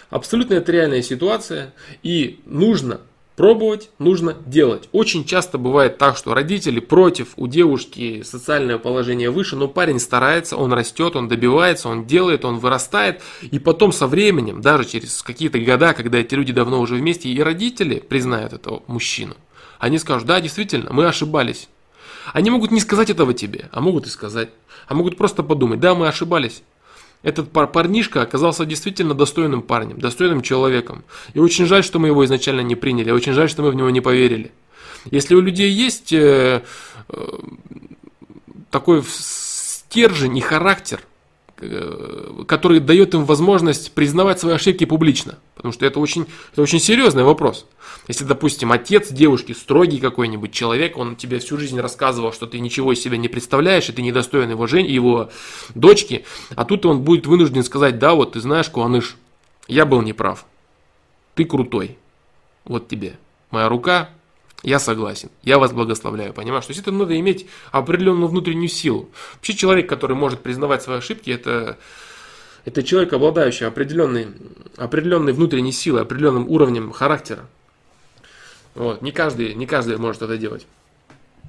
Speaker 1: Абсолютно это реальная ситуация, и нужно Пробовать нужно делать. Очень часто бывает так, что родители против, у девушки социальное положение выше, но парень старается, он растет, он добивается, он делает, он вырастает. И потом со временем, даже через какие-то года, когда эти люди давно уже вместе, и родители признают этого мужчину, они скажут, да, действительно, мы ошибались. Они могут не сказать этого тебе, а могут и сказать. А могут просто подумать, да, мы ошибались. Этот парнишка оказался действительно достойным парнем, достойным человеком. И очень жаль, что мы его изначально не приняли, очень жаль, что мы в него не поверили. Если у людей есть э, э, такой стержень и характер, который дает им возможность признавать свои ошибки публично. Потому что это очень, это очень серьезный вопрос. Если, допустим, отец девушки строгий какой-нибудь человек, он тебе всю жизнь рассказывал, что ты ничего из себя не представляешь, и ты недостоин его, жен, его дочки, а тут он будет вынужден сказать, да, вот ты знаешь, Куаныш, я был неправ, ты крутой, вот тебе моя рука, я согласен. Я вас благословляю. Понимаешь? То есть это надо иметь определенную внутреннюю силу. Вообще человек, который может признавать свои ошибки, это, это человек, обладающий определенной, определенной внутренней силой, определенным уровнем характера. Вот. Не, каждый, не каждый может это делать.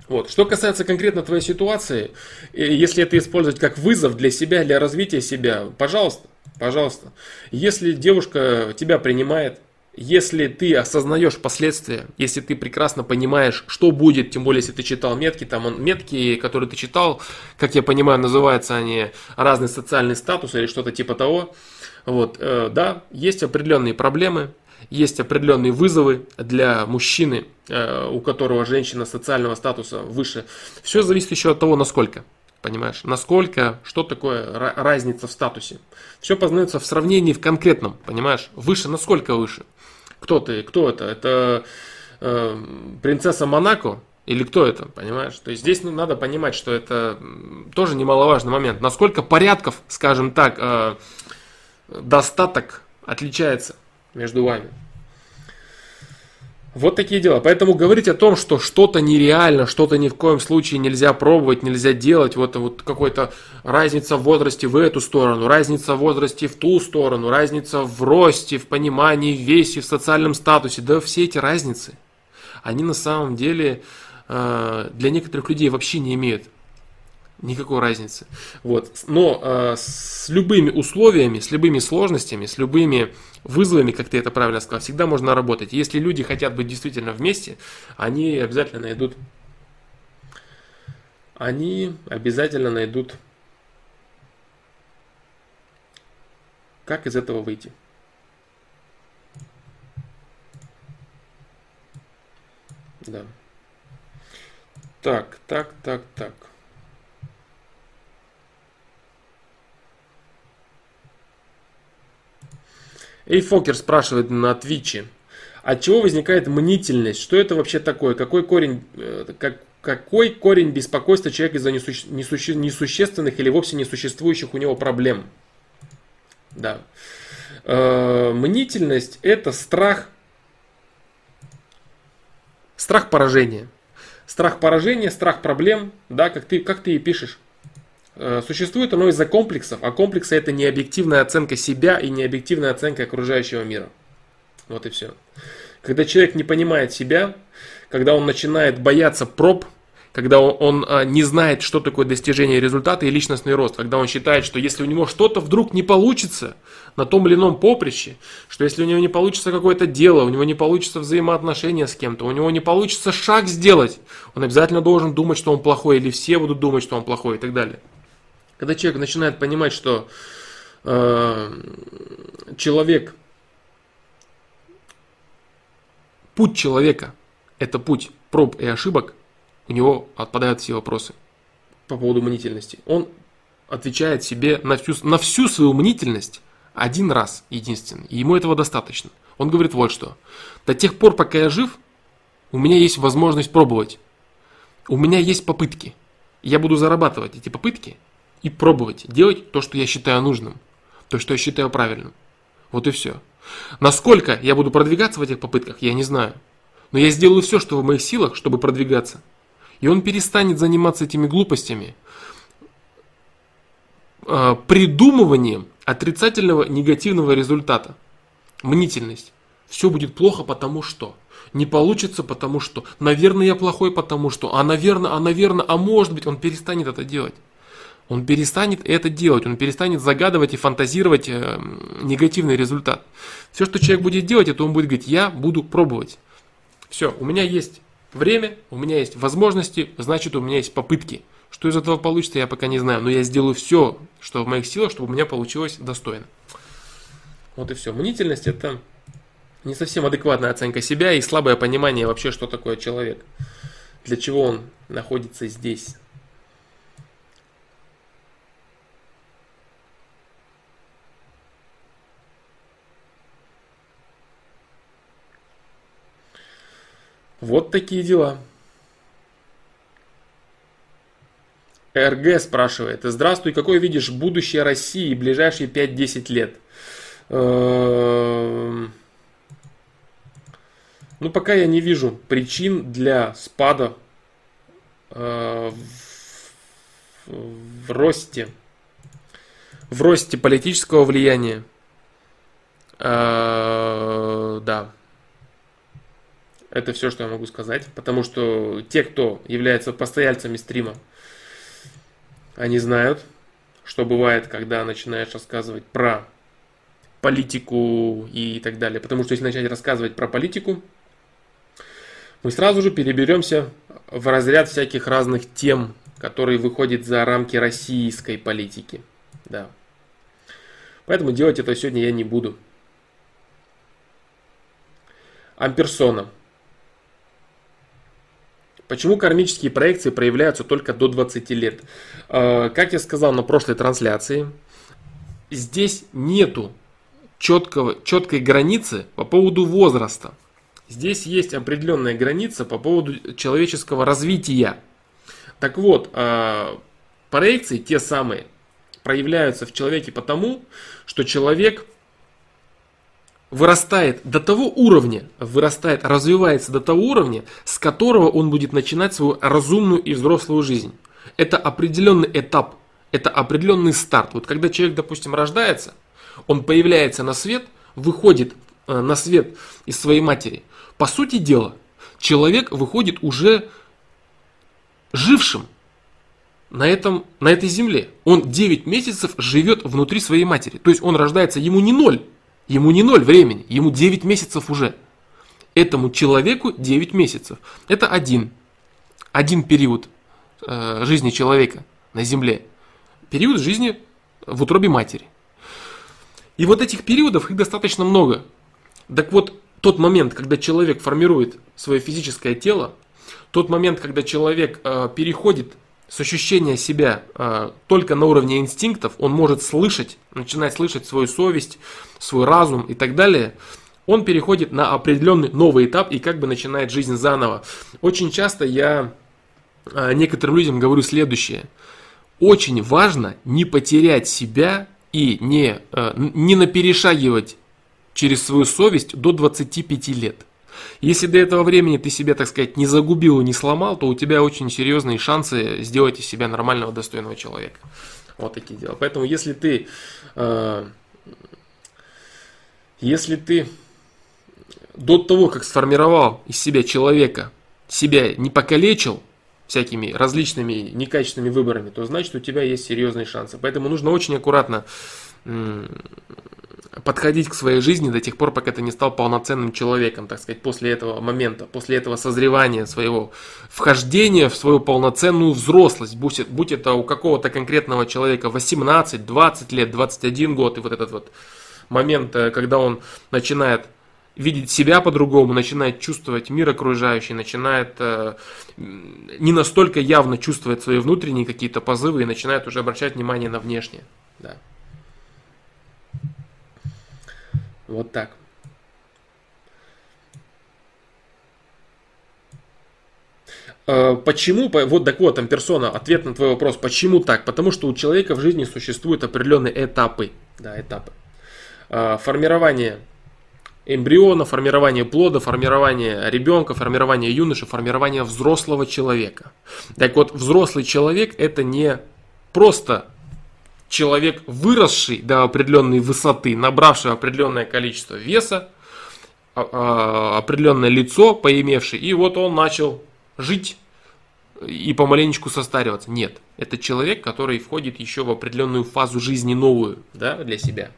Speaker 1: Вот. Что касается конкретно твоей ситуации, если это использовать как вызов для себя, для развития себя, пожалуйста, пожалуйста. Если девушка тебя принимает, если ты осознаешь последствия, если ты прекрасно понимаешь, что будет, тем более, если ты читал метки, там он, метки, которые ты читал, как я понимаю, называются они разный социальный статус или что-то типа того. Вот, э, да, есть определенные проблемы, есть определенные вызовы для мужчины, э, у которого женщина социального статуса выше. Все зависит еще от того, насколько. Понимаешь, насколько, что такое разница в статусе. Все познается в сравнении в конкретном, понимаешь, выше, насколько выше. Кто ты? Кто это? Это э, принцесса Монако? Или кто это, понимаешь? То есть здесь ну, надо понимать, что это тоже немаловажный момент. Насколько порядков, скажем так, э, достаток отличается между вами. Вот такие дела. Поэтому говорить о том, что что-то нереально, что-то ни в коем случае нельзя пробовать, нельзя делать, вот, вот какой-то разница в возрасте в эту сторону, разница в возрасте в ту сторону, разница в росте, в понимании, в весе, в социальном статусе, да все эти разницы, они на самом деле э, для некоторых людей вообще не имеют никакой разницы. Вот. Но э, с любыми условиями, с любыми сложностями, с любыми вызовами, как ты это правильно сказал, всегда можно работать. Если люди хотят быть действительно вместе, они обязательно найдут они обязательно найдут, как из этого выйти. Да. Так, так, так, так. Эйфокер спрашивает на Твиче. От чего возникает мнительность? Что это вообще такое? Какой корень, э, как, какой корень беспокойства человека из-за несуще, несуще, несущественных или вовсе несуществующих у него проблем? Да. Э, мнительность это страх, страх поражения. Страх поражения, страх проблем, да, как ты, как ты и пишешь. Э, существует оно из-за комплексов, а комплексы это не объективная оценка себя и не объективная оценка окружающего мира. Вот и все. Когда человек не понимает себя, когда он начинает бояться проб, когда он, он а, не знает, что такое достижение результата и личностный рост, когда он считает, что если у него что-то вдруг не получится на том или ином поприще, что если у него не получится какое-то дело, у него не получится взаимоотношения с кем-то, у него не получится шаг сделать, он обязательно должен думать, что он плохой, или все будут думать, что он плохой и так далее. Когда человек начинает понимать, что э, человек, путь человека – это путь проб и ошибок, у него отпадают все вопросы по поводу мнительности. Он отвечает себе на всю, на всю свою мнительность один раз единственный. И ему этого достаточно. Он говорит вот что. До тех пор, пока я жив, у меня есть возможность пробовать. У меня есть попытки. Я буду зарабатывать эти попытки и пробовать делать то, что я считаю нужным. То, что я считаю правильным. Вот и все. Насколько я буду продвигаться в этих попытках, я не знаю. Но я сделаю все, что в моих силах, чтобы продвигаться. И он перестанет заниматься этими глупостями, а, придумыванием отрицательного негативного результата. Мнительность. Все будет плохо, потому что. Не получится, потому что. Наверное, я плохой, потому что. А наверное, а наверное, а может быть, он перестанет это делать. Он перестанет это делать, он перестанет загадывать и фантазировать э, негативный результат. Все, что человек будет делать, это он будет говорить, я буду пробовать. Все, у меня есть время, у меня есть возможности, значит у меня есть попытки. Что из этого получится, я пока не знаю, но я сделаю все, что в моих силах, чтобы у меня получилось достойно. Вот и все. Мнительность это не совсем адекватная оценка себя и слабое понимание вообще, что такое человек. Для чего он находится здесь. Вот такие дела. РГ спрашивает. Здравствуй, какой видишь будущее России ближайшие 5-10 лет? Эм, ну, пока я не вижу причин для спада э, в, в росте, в росте политического влияния. Э, да. Это все, что я могу сказать, потому что те, кто является постояльцами стрима, они знают, что бывает, когда начинаешь рассказывать про политику и так далее. Потому что если начать рассказывать про политику, мы сразу же переберемся в разряд всяких разных тем, которые выходят за рамки российской политики. Да. Поэтому делать это сегодня я не буду. Амперсона. Почему кармические проекции проявляются только до 20 лет? Э, как я сказал на прошлой трансляции, здесь нету четкого, четкой границы по поводу возраста. Здесь есть определенная граница по поводу человеческого развития. Так вот, э, проекции те самые проявляются в человеке потому, что человек вырастает до того уровня, вырастает, развивается до того уровня, с которого он будет начинать свою разумную и взрослую жизнь. Это определенный этап, это определенный старт. Вот когда человек, допустим, рождается, он появляется на свет, выходит э, на свет из своей матери. По сути дела, человек выходит уже жившим на, этом, на этой земле. Он 9 месяцев живет внутри своей матери. То есть он рождается, ему не ноль, Ему не ноль времени, ему 9 месяцев уже. Этому человеку 9 месяцев. Это один, один период э, жизни человека на Земле. Период жизни в утробе матери. И вот этих периодов их достаточно много. Так вот, тот момент, когда человек формирует свое физическое тело, тот момент, когда человек э, переходит с ощущения себя э, только на уровне инстинктов, он может слышать, начинать слышать свою совесть, свой разум и так далее, он переходит на определенный новый этап и как бы начинает жизнь заново. Очень часто я э, некоторым людям говорю следующее. Очень важно не потерять себя и не, э, не наперешагивать через свою совесть до 25 лет. Если до этого времени ты себя, так сказать, не загубил и не сломал, то у тебя очень серьезные шансы сделать из себя нормального, достойного человека. Вот такие дела. Поэтому если ты, э, если ты до того, как сформировал из себя человека, себя не покалечил, всякими различными некачественными выборами, то значит у тебя есть серьезные шансы. Поэтому нужно очень аккуратно подходить к своей жизни до тех пор, пока ты не стал полноценным человеком, так сказать, после этого момента, после этого созревания своего, вхождения в свою полноценную взрослость, будь, будь это у какого-то конкретного человека 18, 20 лет, 21 год, и вот этот вот момент, э, когда он начинает видеть себя по-другому, начинает чувствовать мир окружающий, начинает э, не настолько явно чувствовать свои внутренние какие-то позывы и начинает уже обращать внимание на внешнее. Да. Вот так. Э, почему, вот так вот, там персона, ответ на твой вопрос, почему так? Потому что у человека в жизни существуют определенные этапы. Да, этапы. Э, формирование эмбриона, формирование плода, формирование ребенка, формирование юноши, формирование взрослого человека. Так вот, взрослый человек это не просто человек, выросший до определенной высоты, набравший определенное количество веса, а, а, определенное лицо поимевший, и вот он начал жить и помаленечку состариваться. Нет, это человек, который входит еще в определенную фазу жизни новую да, для себя.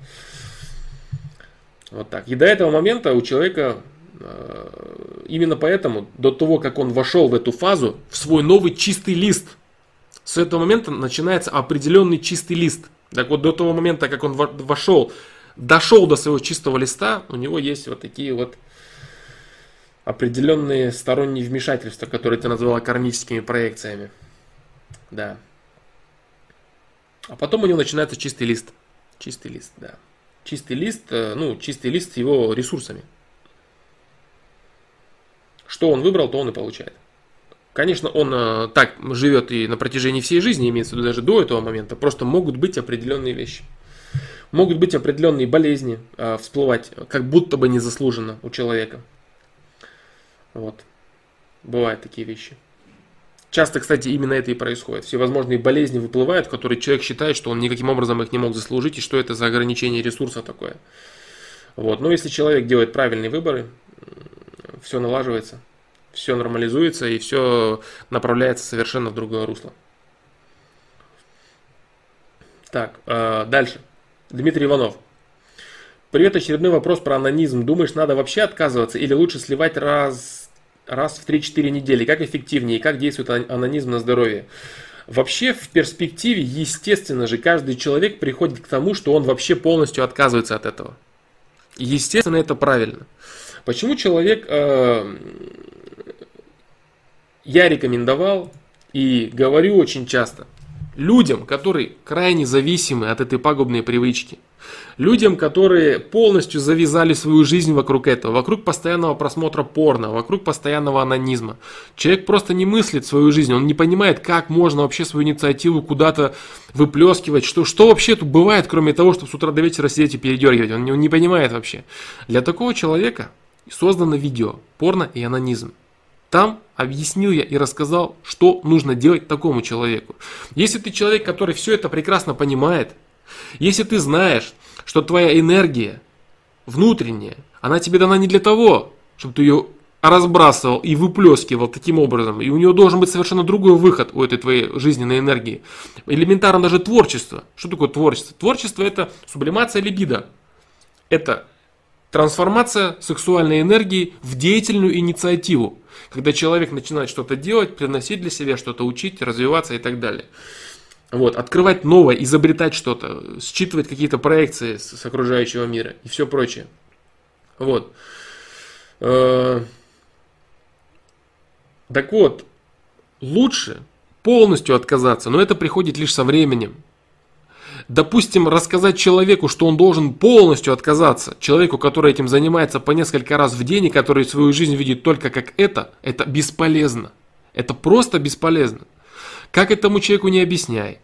Speaker 1: Вот так. И до этого момента у человека э, именно поэтому, до того, как он вошел в эту фазу, в свой новый чистый лист, с этого момента начинается определенный чистый лист. Так вот, до того момента, как он вошел, дошел до своего чистого листа, у него есть вот такие вот определенные сторонние вмешательства, которые ты назвала кармическими проекциями. Да. А потом у него начинается чистый лист. Чистый лист, да чистый лист, э, ну, чистый лист с его ресурсами. Что он выбрал, то он и получает. Конечно, он э, так живет и на протяжении всей жизни, имеется в виду даже до этого момента. Просто могут быть определенные вещи. Могут быть определенные болезни э, всплывать, как будто бы незаслуженно у человека. Вот. Бывают такие вещи. Часто, кстати, именно это и происходит. Всевозможные болезни выплывают, которые человек считает, что он никаким образом их не мог заслужить, и что это за ограничение ресурса такое. Вот. Но если человек делает правильные выборы, все налаживается, все нормализуется и все направляется совершенно в другое русло. Так, э, дальше. Дмитрий Иванов. Привет, очередной вопрос про анонизм. Думаешь, надо вообще отказываться или лучше сливать раз раз в 3-4 недели. Как эффективнее и как действует анонизм на здоровье? Вообще, в перспективе, естественно же, каждый человек приходит к тому, что он вообще полностью отказывается от этого. Естественно, это правильно. Почему человек... Э, я рекомендовал и говорю очень часто людям, которые крайне зависимы от этой пагубной привычки – Людям, которые полностью завязали свою жизнь вокруг этого, вокруг постоянного просмотра порно, вокруг постоянного анонизма. Человек просто не мыслит свою жизнь, он не понимает, как можно вообще свою инициативу куда-то выплескивать, что, что вообще тут бывает, кроме того, чтобы с утра до вечера сидеть и передергивать. Он не, он не понимает вообще. Для такого человека создано видео «Порно и анонизм». Там объяснил я и рассказал, что нужно делать такому человеку. Если ты человек, который все это прекрасно понимает, если ты знаешь, что твоя энергия внутренняя, она тебе дана не для того, чтобы ты ее разбрасывал и выплескивал таким образом. И у нее должен быть совершенно другой выход у этой твоей жизненной энергии. Элементарно даже творчество. Что такое творчество? Творчество это сублимация либидо. Это трансформация сексуальной энергии в деятельную инициативу. Когда человек начинает что-то делать, приносить для себя что-то, учить, развиваться и так далее. Вот, открывать новое, изобретать что-то, считывать какие-то проекции с, с окружающего мира и все прочее. Вот. Э, так вот, лучше полностью отказаться, но это приходит лишь со временем. Допустим, рассказать человеку, что он должен полностью отказаться, человеку, который этим занимается по несколько раз в день и который свою жизнь видит только как это, это бесполезно. Это просто бесполезно. Как этому человеку не объясняй,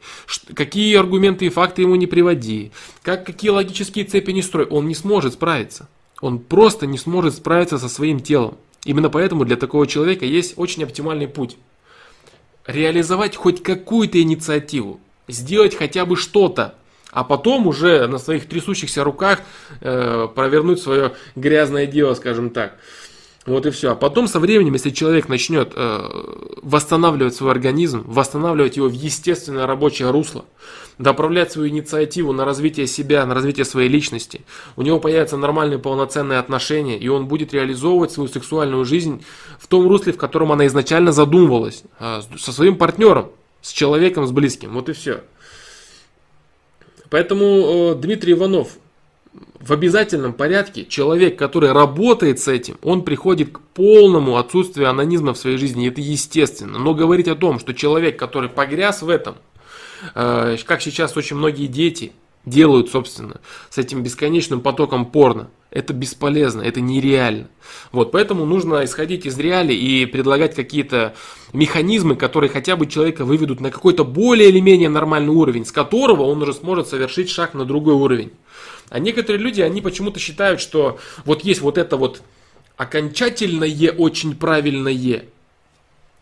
Speaker 1: какие аргументы и факты ему не приводи, как, какие логические цепи не строй, он не сможет справиться. Он просто не сможет справиться со своим телом. Именно поэтому для такого человека есть очень оптимальный путь. Реализовать хоть какую-то инициативу, сделать хотя бы что-то, а потом уже на своих трясущихся руках э, провернуть свое грязное дело, скажем так. Вот и все. А потом со временем, если человек начнет э, восстанавливать свой организм, восстанавливать его в естественное рабочее русло, направлять свою инициативу на развитие себя, на развитие своей личности, у него появятся нормальные полноценные отношения, и он будет реализовывать свою сексуальную жизнь в том русле, в котором она изначально задумывалась, э, со своим партнером, с человеком, с близким. Вот и все. Поэтому э, Дмитрий Иванов в обязательном порядке человек, который работает с этим, он приходит к полному отсутствию анонизма в своей жизни. Это естественно. Но говорить о том, что человек, который погряз в этом, э, как сейчас очень многие дети делают, собственно, с этим бесконечным потоком порно, это бесполезно, это нереально. Вот, поэтому нужно исходить из реалий и предлагать какие-то механизмы, которые хотя бы человека выведут на какой-то более или менее нормальный уровень, с которого он уже сможет совершить шаг на другой уровень. А некоторые люди, они почему-то считают, что вот есть вот это вот окончательное, очень правильное,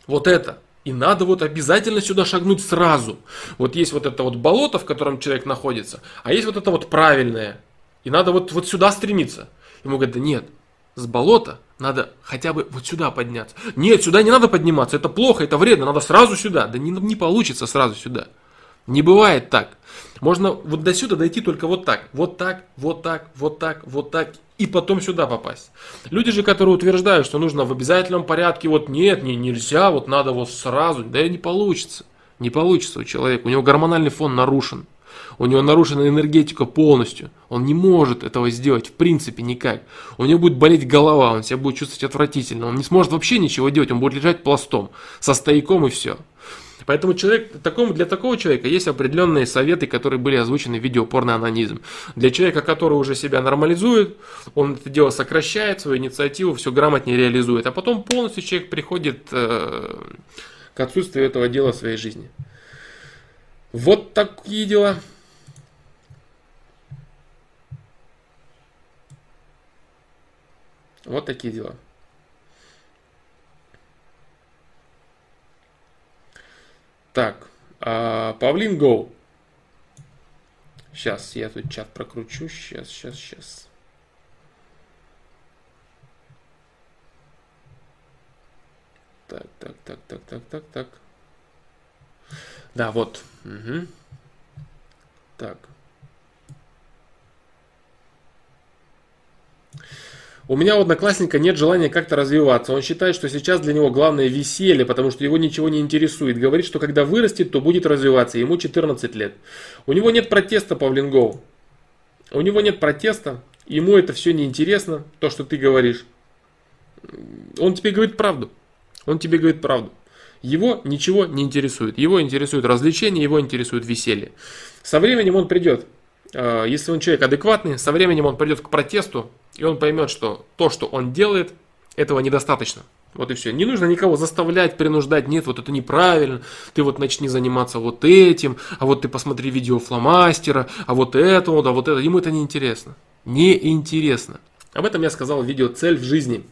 Speaker 1: вот это, и надо вот обязательно сюда шагнуть сразу. Вот есть вот это вот болото, в котором человек находится, а есть вот это вот правильное, и надо вот, вот сюда стремиться. Ему говорят, да нет, с болота надо хотя бы вот сюда подняться. Нет, сюда не надо подниматься, это плохо, это вредно, надо сразу сюда. Да не, не получится сразу сюда. Не бывает так. Можно вот до сюда дойти только вот так. Вот так, вот так, вот так, вот так. И потом сюда попасть. Люди же, которые утверждают, что нужно в обязательном порядке, вот нет, не, нельзя, вот надо вот сразу. Да не получится. Не получится у человека. У него гормональный фон нарушен. У него нарушена энергетика полностью. Он не может этого сделать в принципе никак. У него будет болеть голова, он себя будет чувствовать отвратительно. Он не сможет вообще ничего делать, он будет лежать пластом, со стояком и все. Поэтому человек, такому, для такого человека есть определенные советы, которые были озвучены в видео порно анонизм. Для человека, который уже себя нормализует, он это дело сокращает, свою инициативу все грамотнее реализует. А потом полностью человек приходит э, к отсутствию этого дела в своей жизни. Вот такие дела. Вот такие дела. Так, а, Павлин Гоу. Сейчас, я тут чат прокручу. Сейчас, сейчас, сейчас. Так, так, так, так, так, так, так. Да, вот. Угу. Так. У меня у одноклассника нет желания как-то развиваться. Он считает, что сейчас для него главное веселье, потому что его ничего не интересует. Говорит, что когда вырастет, то будет развиваться. Ему 14 лет. У него нет протеста, Павлингов. У него нет протеста. Ему это все не интересно, то, что ты говоришь. Он тебе говорит правду. Он тебе говорит правду. Его ничего не интересует. Его интересует развлечение, его интересует веселье. Со временем он придет. Э, если он человек адекватный, со временем он придет к протесту, и он поймет, что то, что он делает, этого недостаточно. Вот и все. Не нужно никого заставлять, принуждать. Нет, вот это неправильно. Ты вот начни заниматься вот этим, а вот ты посмотри видео фломастера, а вот это а вот это. Ему это не интересно. Не интересно. Об этом я сказал в видео «Цель в жизни».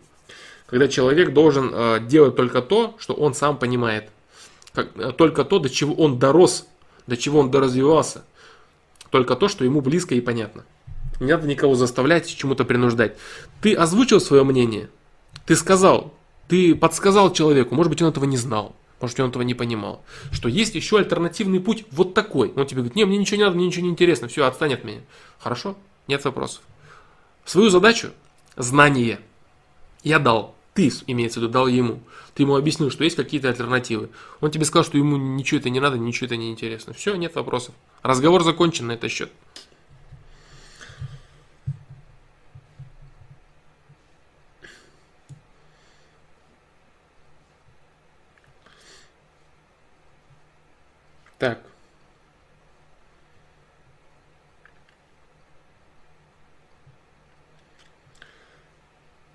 Speaker 1: Когда человек должен э, делать только то, что он сам понимает. Как, э, только то, до чего он дорос, до чего он доразвивался. Только то, что ему близко и понятно. Не надо никого заставлять, чему-то принуждать. Ты озвучил свое мнение, ты сказал, ты подсказал человеку, может быть, он этого не знал, может, он этого не понимал, что есть еще альтернативный путь вот такой. Он тебе говорит, не, мне ничего не надо, мне ничего не интересно, все, отстань от меня. Хорошо? Нет вопросов. Свою задачу, знание, я дал. Ты, имеется в виду, дал ему. Ты ему объяснил, что есть какие-то альтернативы. Он тебе сказал, что ему ничего это не надо, ничего это не интересно. Все, нет вопросов. Разговор закончен на этот счет. Так.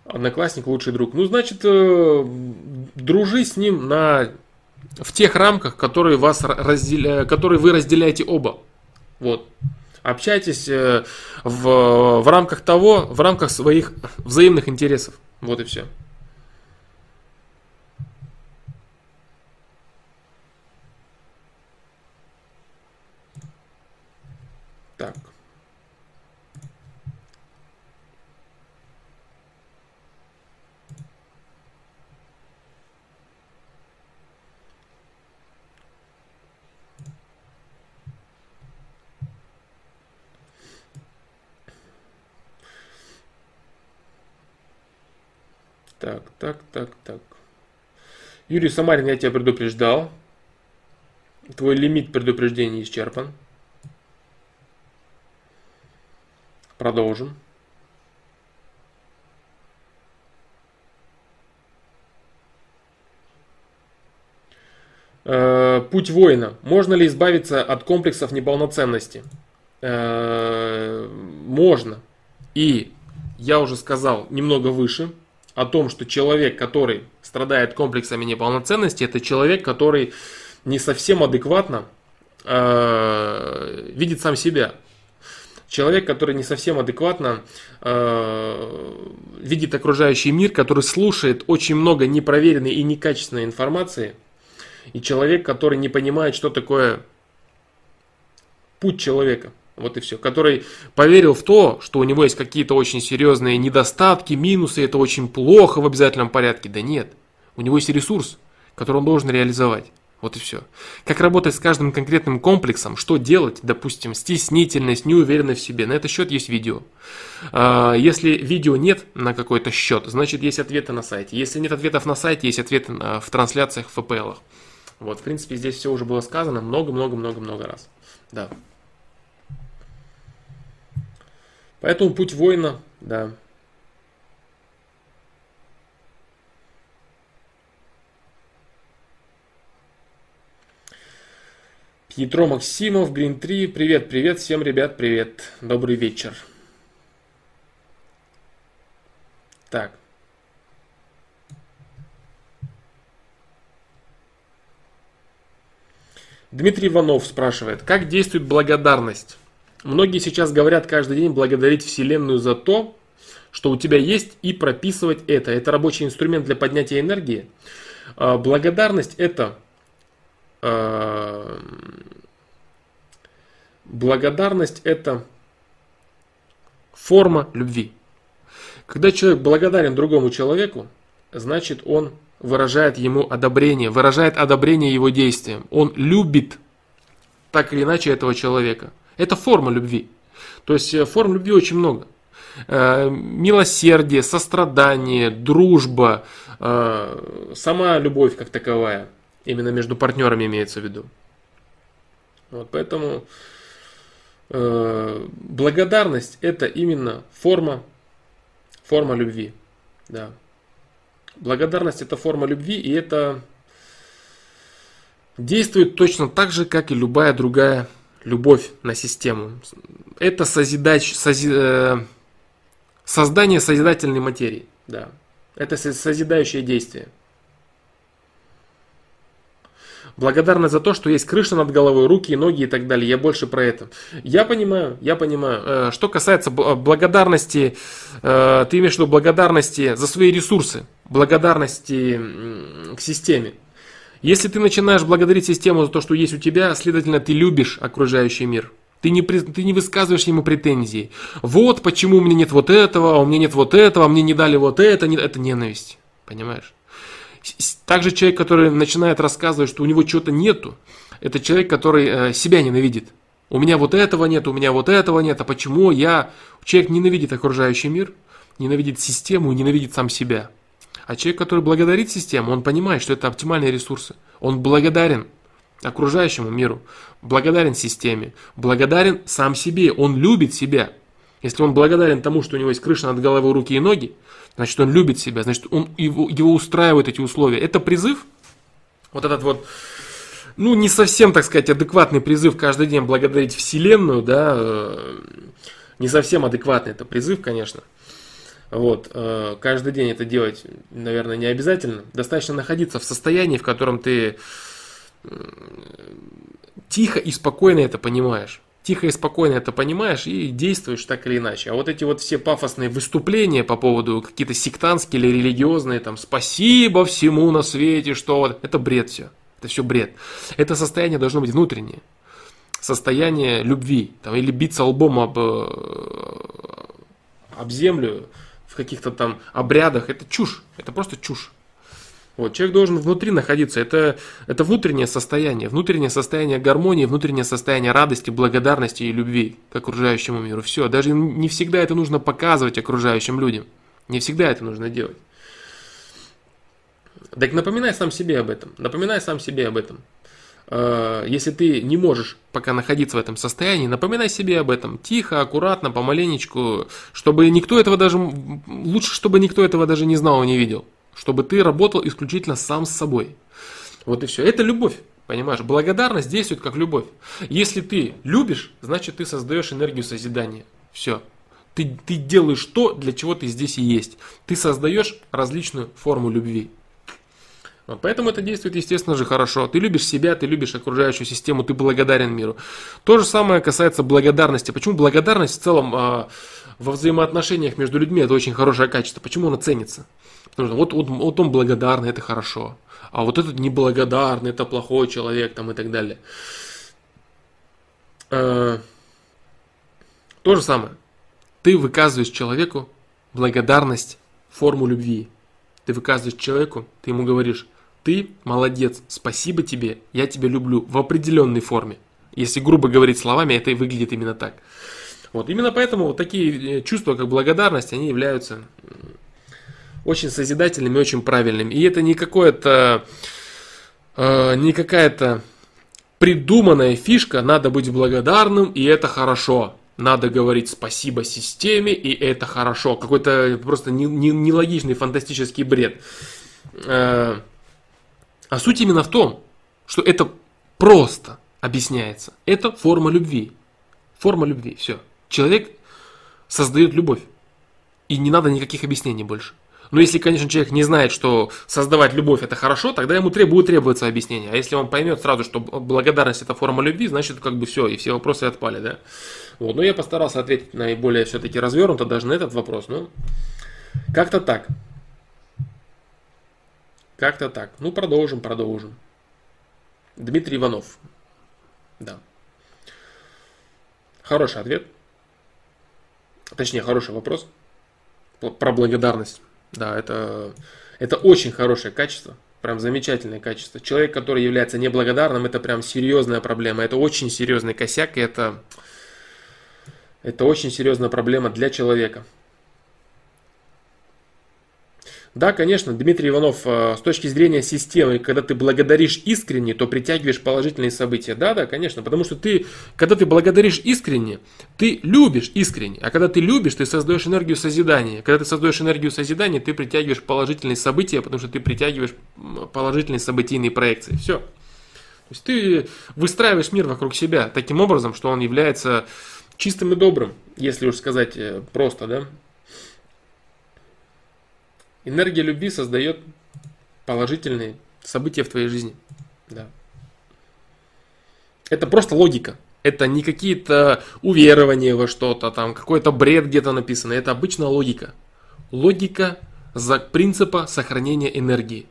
Speaker 1: Одноклассник лучший друг. Ну, значит, э, дружи с ним на, в тех рамках, которые, вас разделя, которые вы разделяете оба. Вот. Общайтесь э, в, в рамках того, в рамках своих взаимных интересов. Вот и все. Так. Так, так, так, так. Юрий Самарин, я тебя предупреждал. Твой лимит предупреждений исчерпан. Продолжим. Э, путь воина. Можно ли избавиться от комплексов неполноценности? Э, можно. И я уже сказал немного выше о том, что человек, который страдает комплексами неполноценности, это человек, который не совсем адекватно э, видит сам себя. Человек, который не совсем адекватно э, видит окружающий мир, который слушает очень много непроверенной и некачественной информации, и человек, который не понимает, что такое путь человека. Вот и все. Который поверил в то, что у него есть какие-то очень серьезные недостатки, минусы, это очень плохо в обязательном порядке. Да нет. У него есть ресурс, который он должен реализовать. Вот и все. Как работать с каждым конкретным комплексом, что делать, допустим, стеснительность, неуверенность в себе. На этот счет есть видео. А, если видео нет на какой-то счет, значит есть ответы на сайте. Если нет ответов на сайте, есть ответы в трансляциях в FPL. Вот, в принципе, здесь все уже было сказано много-много-много-много раз. Да. Поэтому путь воина, да. Пьетро Максимов, Green 3, привет, привет, всем ребят, привет, добрый вечер. Так. Дмитрий Иванов спрашивает, как действует благодарность? Многие сейчас говорят каждый день благодарить Вселенную за то, что у тебя есть, и прописывать это. Это рабочий инструмент для поднятия энергии. А, благодарность это а, благодарность это форма любви. Когда человек благодарен другому человеку, значит он выражает ему одобрение, выражает одобрение его действиям. Он любит так или иначе этого человека. Это форма любви. То есть э, форм любви очень много. Э, милосердие, сострадание, дружба, э, сама любовь как таковая. Именно между партнерами имеется в виду. Вот, поэтому благодарность это именно форма, форма любви. Да. Благодарность это форма любви, и это действует точно так же, как и любая другая любовь на систему. Это созидач, сози, э, создание созидательной материи. Да. Это созидающее действие. Благодарна за то, что есть крыша над головой, руки, ноги и так далее. Я больше про это. Я понимаю, я понимаю. Э, что касается благодарности, э, ты имеешь в виду благодарности за свои ресурсы, благодарности к системе. Если ты начинаешь благодарить систему за то, что есть у тебя, следовательно, ты любишь окружающий мир. Ты не, ты не высказываешь ему претензии. Вот почему у меня нет вот этого, а у меня нет вот этого, а мне не дали вот это. Не, это ненависть. Понимаешь? Также человек, который начинает рассказывать, что у него чего-то нету, это человек, который э, себя ненавидит. У меня вот этого нет, у меня вот этого нет. А почему я... Человек ненавидит окружающий мир, ненавидит систему, ненавидит сам себя. А человек, который благодарит систему, он понимает, что это оптимальные ресурсы. Он благодарен окружающему миру, благодарен системе, благодарен сам себе, он любит себя. Если он благодарен тому, что у него есть крыша над головой, руки и ноги, значит он любит себя, значит он, его, его устраивают эти условия. Это призыв, вот этот вот, ну не совсем, так сказать, адекватный призыв каждый день благодарить Вселенную, да, э, не совсем адекватный это призыв, конечно. Вот, э, каждый день это делать, наверное, не обязательно. Достаточно находиться в состоянии, в котором ты тихо и спокойно это понимаешь. Тихо и спокойно это понимаешь и действуешь так или иначе. А вот эти вот все пафосные выступления по поводу какие-то сектантские или религиозные, там, спасибо всему на свете, что вот, это бред все. Это все бред. Это состояние должно быть внутреннее. Состояние любви. Там, или биться лбом об, э, об землю, в каких-то там обрядах, это чушь, это просто чушь. Вот, человек должен внутри находиться, это, это внутреннее состояние, внутреннее состояние гармонии, внутреннее состояние радости, благодарности и любви к окружающему миру. Все, даже не всегда это нужно показывать окружающим людям, не всегда это нужно делать. Так напоминай сам себе об этом. Напоминай сам себе об этом. Э, если ты не можешь пока находиться в этом состоянии, напоминай себе об этом. Тихо, аккуратно, помаленечку, чтобы никто этого даже... Лучше, чтобы никто этого даже не знал и не видел. Чтобы ты работал исключительно сам с собой. Вот и все. Это любовь. Понимаешь, благодарность действует как любовь. Если ты любишь, значит ты создаешь энергию созидания. Все. Ты, ты делаешь то, для чего ты здесь и есть. Ты создаешь различную форму любви. Поэтому это действует, естественно же, хорошо. Ты любишь себя, ты любишь окружающую систему, ты благодарен миру. То же самое касается благодарности. Почему благодарность в целом э, во взаимоотношениях между людьми это очень хорошее качество? Почему она ценится? Потому что вот, вот, вот он благодарный, это хорошо. А вот этот неблагодарный, это плохой человек там, и так далее. Э, то же самое. Ты выказываешь человеку благодарность, форму любви. Ты выказываешь человеку, ты ему говоришь, ты молодец, спасибо тебе, я тебя люблю в определенной форме. Если грубо говорить словами, это и выглядит именно так. Вот, именно поэтому вот такие э, чувства, как благодарность, они являются очень созидательными, очень правильными. И это не какое-то, э, не какая-то придуманная фишка, надо быть благодарным, и это хорошо надо говорить спасибо системе, и это хорошо. Какой-то просто нелогичный, фантастический бред. Э, а суть именно в том, что это просто объясняется. Это форма любви. Форма любви, все. Человек создает любовь. И не надо никаких объяснений больше. Но если, конечно, человек не знает, что создавать любовь это хорошо, тогда ему будет требоваться объяснение. А если он поймет сразу, что благодарность это форма любви, значит как бы все, и все вопросы отпали, да. Вот. Но я постарался ответить наиболее все-таки развернуто даже на этот вопрос. Ну, как-то так. Как-то так. Ну, продолжим, продолжим. Дмитрий Иванов. Да. Хороший ответ. Точнее, хороший вопрос. Про благодарность. Да, это, это очень хорошее качество. Прям замечательное качество. Человек, который является неблагодарным, это прям серьезная проблема. Это очень серьезный косяк, и это, это очень серьезная проблема для человека. Да, конечно, Дмитрий Иванов, э, с точки зрения системы, когда ты благодаришь искренне, то притягиваешь положительные события. Да, да, конечно, потому что ты, когда ты благодаришь искренне, ты любишь искренне. А когда ты любишь, ты создаешь энергию созидания. Когда ты создаешь энергию созидания, ты притягиваешь положительные события, потому что ты притягиваешь положительные событийные проекции. Все. То есть ты выстраиваешь мир вокруг себя таким образом, что он является чистым и добрым, если уж сказать э, просто, да. Энергия любви создает положительные события в твоей жизни. Да. Это просто логика. Это не какие-то уверования во что-то, там какой-то бред где-то написано. Это обычная логика. Логика за принципа сохранения энергии.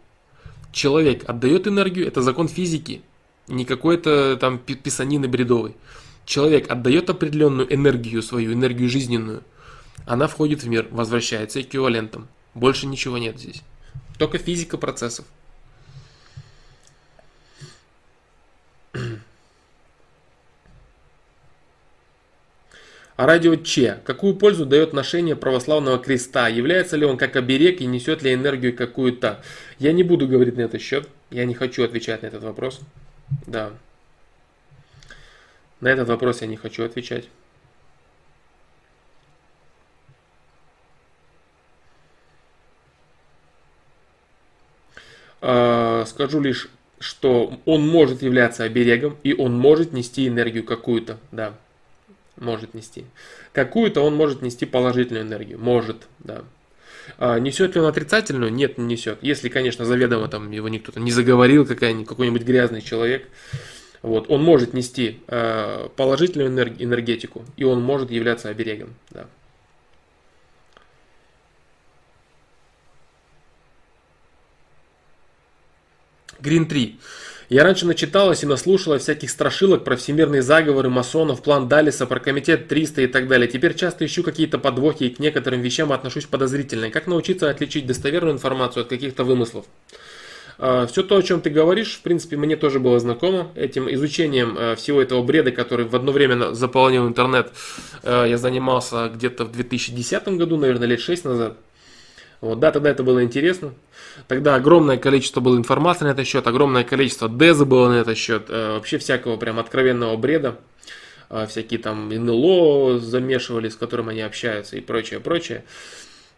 Speaker 1: Человек отдает энергию, это закон физики, не какой-то там писанины бредовый. Человек отдает определенную энергию свою, энергию жизненную. Она входит в мир, возвращается эквивалентом. Больше ничего нет здесь. Только физика процессов. А радио Че. Какую пользу дает ношение православного креста? Является ли он как оберег и несет ли энергию какую-то? Я не буду говорить на этот счет. Я не хочу отвечать на этот вопрос. Да. На этот вопрос я не хочу отвечать. Скажу лишь, что он может являться оберегом, и он может нести энергию какую-то, да, может нести. Какую-то он может нести положительную энергию, может, да. А несет ли он отрицательную? Нет, не несет. Если, конечно, заведомо там его никто не заговорил, какой-нибудь грязный человек, вот, он может нести э, положительную энергетику, и он может являться оберегом, да. Грин 3. Я раньше начиталась и наслушала всяких страшилок про всемирные заговоры, масонов, план Далиса, про комитет 300 и так далее. Теперь часто ищу какие-то подвохи и к некоторым вещам отношусь подозрительно. Как научиться отличить достоверную информацию от каких-то вымыслов? А, Все то, о чем ты говоришь, в принципе, мне тоже было знакомо. Этим изучением а, всего этого бреда, который в одно время заполнил интернет, а, я занимался где-то в 2010 году, наверное, лет 6 назад. Вот, да, тогда это было интересно. Тогда огромное количество было информации на этот счет, огромное количество деза было на этот счет, э, вообще всякого прям откровенного бреда. Э, всякие там НЛО замешивали, с которым они общаются и прочее, прочее.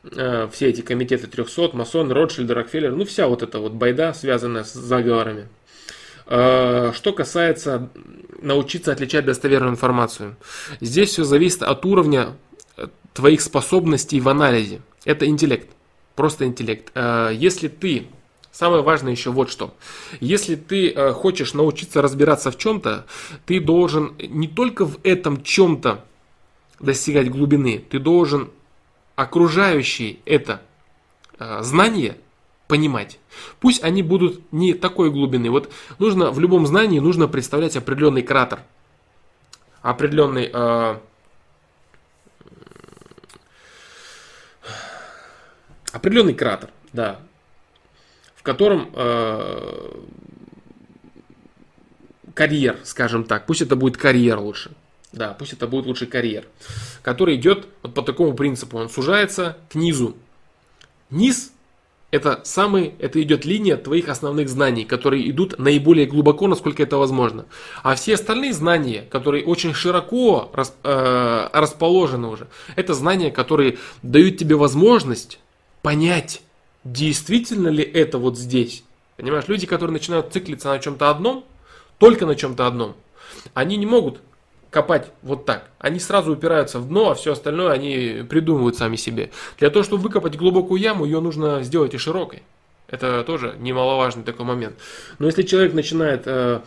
Speaker 1: Э, все эти комитеты 300, масон, Ротшильд, Рокфеллер, ну вся вот эта вот байда, связанная с заговорами. Что касается научиться отличать достоверную информацию. Здесь все зависит от уровня твоих способностей в анализе. Это интеллект. Просто интеллект. Э, если ты Самое важное еще вот что. Если ты хочешь научиться разбираться в чем-то, ты должен не только в этом чем-то достигать глубины, ты должен окружающие это знание понимать. Пусть они будут не такой глубины. Вот нужно в любом знании нужно представлять определенный кратер. Определенный определенный кратер, да, в котором э, карьер, скажем так, пусть это будет карьер лучше, да, пусть это будет лучше карьер, который идет вот по такому принципу, он сужается к низу. Низ это самый, это идет линия твоих основных знаний, которые идут наиболее глубоко, насколько это возможно. А все остальные знания, которые очень широко э, расположены уже, это знания, которые дают тебе возможность понять, действительно ли это вот здесь. Понимаешь, люди, которые начинают циклиться на чем-то одном, только на чем-то одном, они не могут копать вот так. Они сразу упираются в дно, а все остальное они придумывают сами себе. Для того, чтобы выкопать глубокую яму, ее нужно сделать и широкой. Это тоже немаловажный такой момент. Но если человек начинает э,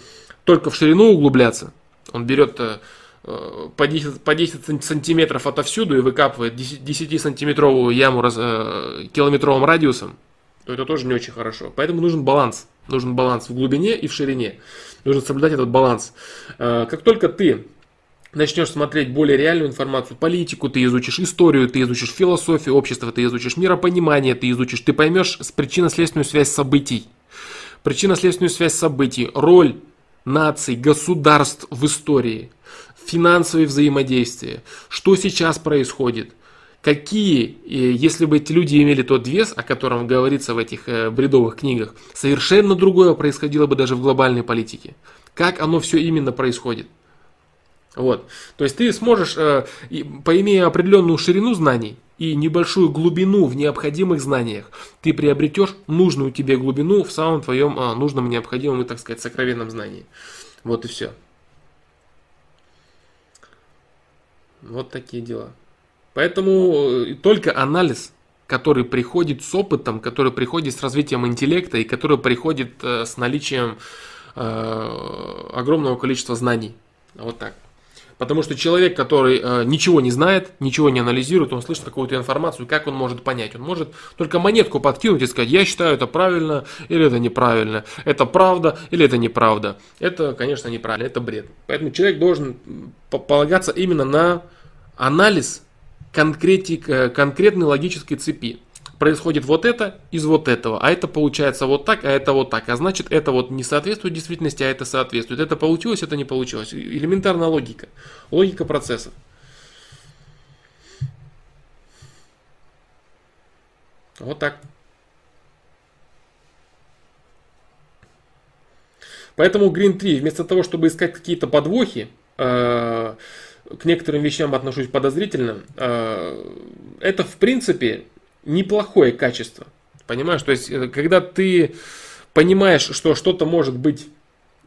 Speaker 1: только в ширину углубляться, он берет э, по, 10, по 10 сантиметров отовсюду и выкапывает 10-сантиметровую яму раз, э, километровым радиусом, то это тоже не очень хорошо. Поэтому нужен баланс. Нужен баланс в глубине и в ширине. Нужно соблюдать этот баланс. Э, как только ты начнешь смотреть более реальную информацию, политику ты изучишь, историю ты изучишь, философию общества ты изучишь, миропонимание ты изучишь, ты поймешь причинно-следственную связь событий. Причинно-следственную связь событий, роль наций, государств в истории, финансовые взаимодействия, что сейчас происходит, какие, если бы эти люди имели тот вес, о котором говорится в этих э, бредовых книгах, совершенно другое происходило бы даже в глобальной политике. Как оно все именно происходит. Вот. То есть ты сможешь, э, поимея определенную ширину знаний и небольшую глубину в необходимых знаниях, ты приобретешь нужную тебе глубину в самом твоем э, нужном, необходимом и, так сказать, сокровенном знании. Вот и все. Вот такие дела. Поэтому э, только анализ, который приходит с опытом, который приходит с развитием интеллекта и который приходит э, с наличием э, огромного количества знаний. Вот так. Потому что человек, который э, ничего не знает, ничего не анализирует, он слышит какую-то информацию, как он может понять? Он может только монетку подкинуть и сказать, я считаю это правильно или это неправильно, это правда или это неправда. Это, конечно, неправильно, это бред. Поэтому человек должен полагаться именно на анализ конкретик, э, конкретной логической цепи происходит вот это из вот этого, а это получается вот так, а это вот так, а значит это вот не соответствует действительности, а это соответствует. Это получилось, это не получилось. Элементарная логика, логика процессов. Вот так. Поэтому Green 3, вместо того, чтобы искать какие-то подвохи, э, к некоторым вещам отношусь подозрительно. Э, это, в принципе, неплохое качество. Понимаешь? То есть, э, когда ты понимаешь, что что-то может быть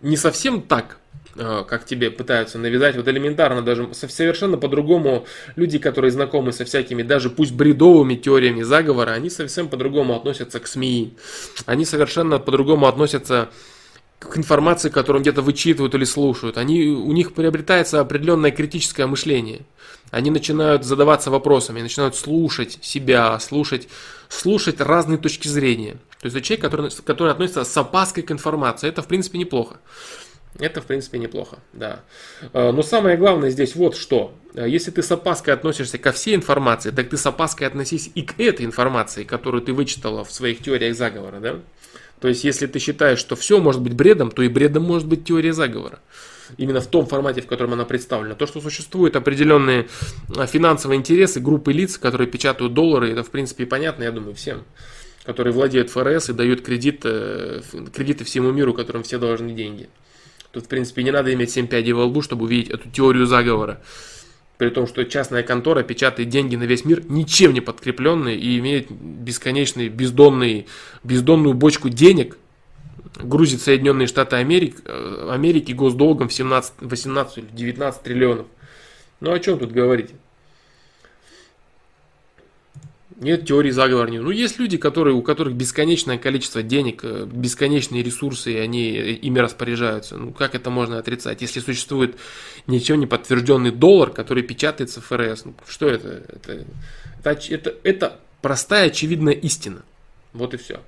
Speaker 1: не совсем так, э, как тебе пытаются навязать, вот элементарно даже совершенно по-другому люди, которые знакомы со всякими, даже пусть бредовыми теориями заговора, они совсем по-другому относятся к СМИ, они совершенно по-другому относятся к информации, которую где-то вычитывают или слушают. Они, у них приобретается определенное критическое мышление. Они начинают задаваться вопросами, начинают слушать себя, слушать, слушать разные точки зрения. То есть это человек, который, который относится с опаской к информации. Это, в принципе, неплохо. Это, в принципе, неплохо, да. А, но самое главное здесь вот что. Если ты с опаской относишься ко всей информации, так ты с опаской относись и к этой информации, которую ты вычитала в своих теориях заговора, да? То есть, если ты считаешь, что все может быть бредом, то и бредом может быть теория заговора. Именно в том формате, в котором она представлена. То, что существуют определенные а, финансовые интересы группы лиц, которые печатают доллары, это в принципе понятно, я думаю, всем которые владеют ФРС и дают кредит, э, кредиты всему миру, которым все должны деньги. Тут, в принципе, не надо иметь 7 пядей во лбу, чтобы увидеть эту теорию заговора. При том, что частная контора печатает деньги на весь мир, ничем не подкрепленные, и имеет бесконечный бездонный, бездонную бочку денег, грузит Соединенные Штаты Америки, э, Америки госдолгом в 17, 18 или 19 триллионов. Ну о чем тут говорить? Нет теории заговора. Ну, есть люди, которые, у которых бесконечное количество денег, э, бесконечные ресурсы, и они ими распоряжаются. Ну, как это можно отрицать? Если существует ничем не подтвержденный доллар, который печатается в ФРС, ну, что это? Это, это, это, это простая очевидная истина. Вот и все.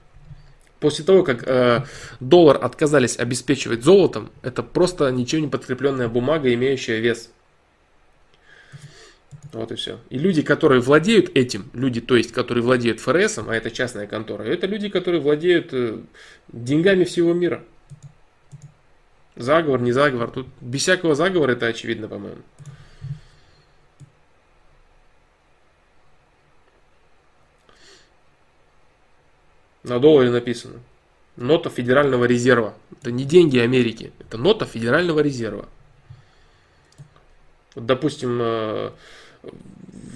Speaker 1: После того, как э, доллар отказались обеспечивать золотом, это просто ничем не подкрепленная бумага, имеющая вес. Вот и все. И люди, которые владеют этим, люди, то есть, которые владеют ФРС, а это частная контора, это люди, которые владеют э, деньгами всего мира. Заговор, не заговор. Тут без всякого заговора это очевидно, по-моему. На долларе написано. Нота Федерального резерва. Это не деньги Америки, это нота Федерального резерва. Вот, допустим, э,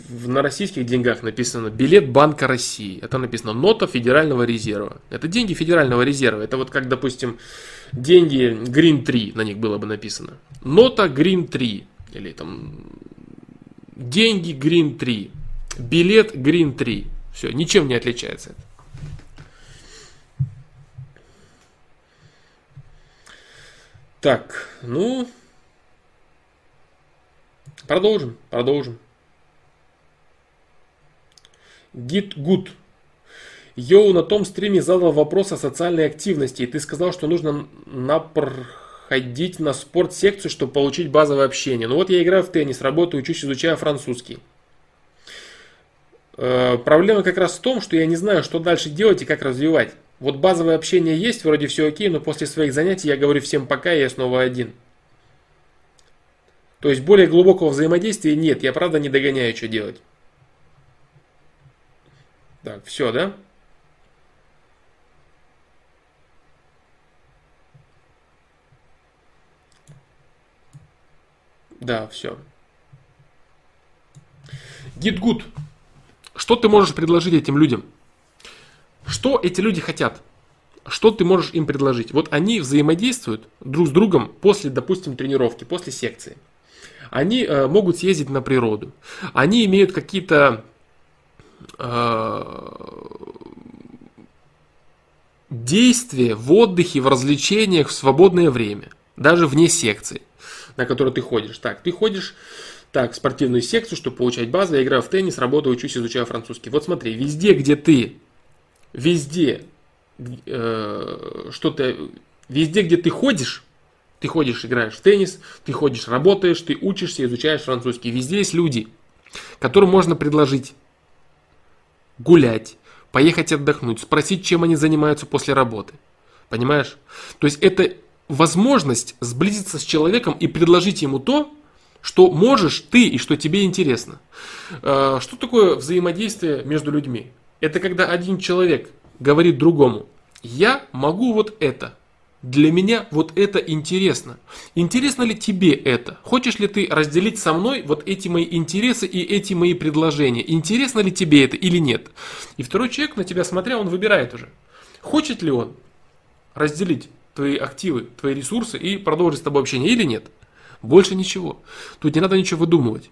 Speaker 1: на российских деньгах написано билет Банка России. Это написано нота Федерального резерва. Это деньги Федерального резерва. Это вот как, допустим, деньги Green 3 на них было бы написано. Нота Green 3. Или там деньги Green 3. Билет Green 3. Все, ничем не отличается это. Так, ну, продолжим, продолжим. Гид Гуд. Йоу, на том стриме задал вопрос о социальной активности, и ты сказал, что нужно напроходить на спорт-секцию, чтобы получить базовое общение. Ну вот я играю в теннис, работаю, учусь, изучаю французский. Э, проблема как раз в том, что я не знаю, что дальше делать и как развивать. Вот базовое общение есть, вроде все окей, но после своих занятий я говорю всем пока, и я снова один. То есть более глубокого взаимодействия нет, я правда не догоняю, что делать. Так, все, да? Да, все. Гидгуд. Что ты можешь предложить этим людям? Что эти люди хотят? Что ты можешь им предложить? Вот они взаимодействуют друг с другом после, допустим, тренировки, после секции. Они э, могут съездить на природу. Они имеют какие-то Э, действие в отдыхе, в развлечениях, в свободное время, даже вне секции, на которую ты ходишь. Так, ты ходишь так, в спортивную секцию, чтобы получать базу, я играю в теннис, работаю, учусь, изучаю французский. Вот смотри, везде, где ты, везде, э, что ты, везде, где ты ходишь, ты ходишь, играешь в теннис, ты ходишь, работаешь, ты учишься, изучаешь французский. Везде есть люди, которым можно предложить гулять, поехать отдохнуть, спросить, чем они занимаются после работы. Понимаешь? То есть это возможность сблизиться с человеком и предложить ему то, что можешь ты и что тебе интересно. Э, что такое взаимодействие между людьми? Это когда один человек говорит другому, я могу вот это, для меня вот это интересно. Интересно ли тебе это? Хочешь ли ты разделить со мной вот эти мои интересы и эти мои предложения? Интересно ли тебе это или нет? И второй человек на тебя смотря, он выбирает уже. Хочет ли он разделить твои активы, твои ресурсы и продолжить с тобой общение или нет? Больше ничего. Тут не надо ничего выдумывать.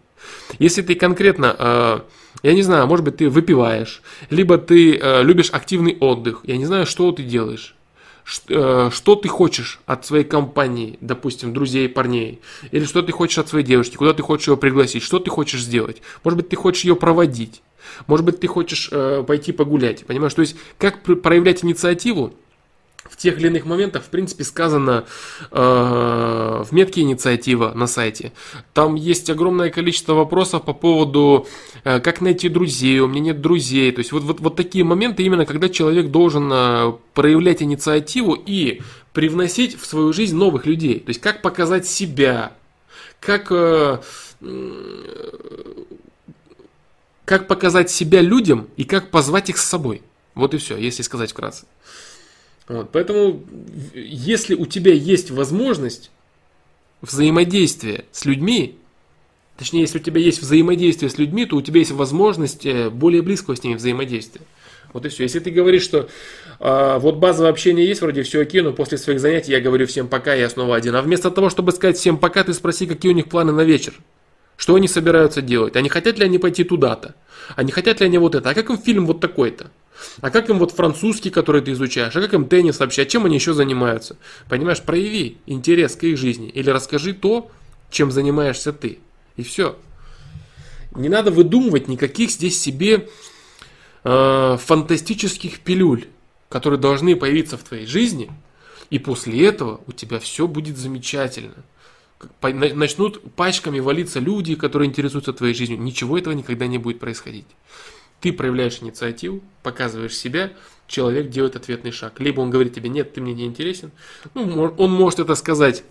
Speaker 1: Если ты конкретно, э, я не знаю, может быть, ты выпиваешь, либо ты э, любишь активный отдых, я не знаю, что ты делаешь. Э, что ты хочешь от своей компании, допустим, друзей, парней, или что ты хочешь от своей девушки, куда ты хочешь ее пригласить, что ты хочешь сделать. Может быть, ты хочешь ее проводить, может быть, ты хочешь э, пойти погулять, понимаешь? То есть, как проявлять инициативу, тех или иных моментах, в принципе, сказано э, в метке инициатива на сайте. Там есть огромное количество вопросов по поводу, э, как найти друзей, у меня нет друзей. То есть вот, вот, вот такие моменты, именно когда человек должен э, проявлять инициативу и привносить в свою жизнь новых людей. То есть как показать себя, как, как показать себя людям и как позвать их с собой. Вот и все, если сказать вкратце. Вот, поэтому, если у тебя есть возможность взаимодействия с людьми, точнее, если у тебя есть взаимодействие с людьми, то у тебя есть возможность э, более близкого с ними взаимодействия. Вот и все. Если ты говоришь, что э, вот базовое общение есть, вроде все окей, но после своих занятий я говорю всем пока, я снова один. А вместо того, чтобы сказать всем пока, ты спроси, какие у них планы на вечер. Что они собираются делать? Не хотят ли они пойти туда-то? Не хотят ли они вот это? А как им фильм вот такой-то? А как им вот французский, который ты изучаешь? А как им теннис вообще? А чем они еще занимаются? Понимаешь, прояви интерес к их жизни. Или расскажи то, чем занимаешься ты. И все. Не надо выдумывать никаких здесь себе э, фантастических пилюль, которые должны появиться в твоей жизни, и после этого у тебя все будет замечательно. Начнут пачками валиться люди, которые интересуются твоей жизнью. Ничего этого никогда не будет происходить. Ты проявляешь инициативу, показываешь себя, человек делает ответный шаг. Либо он говорит тебе, нет, ты мне не интересен. Ну, он может это сказать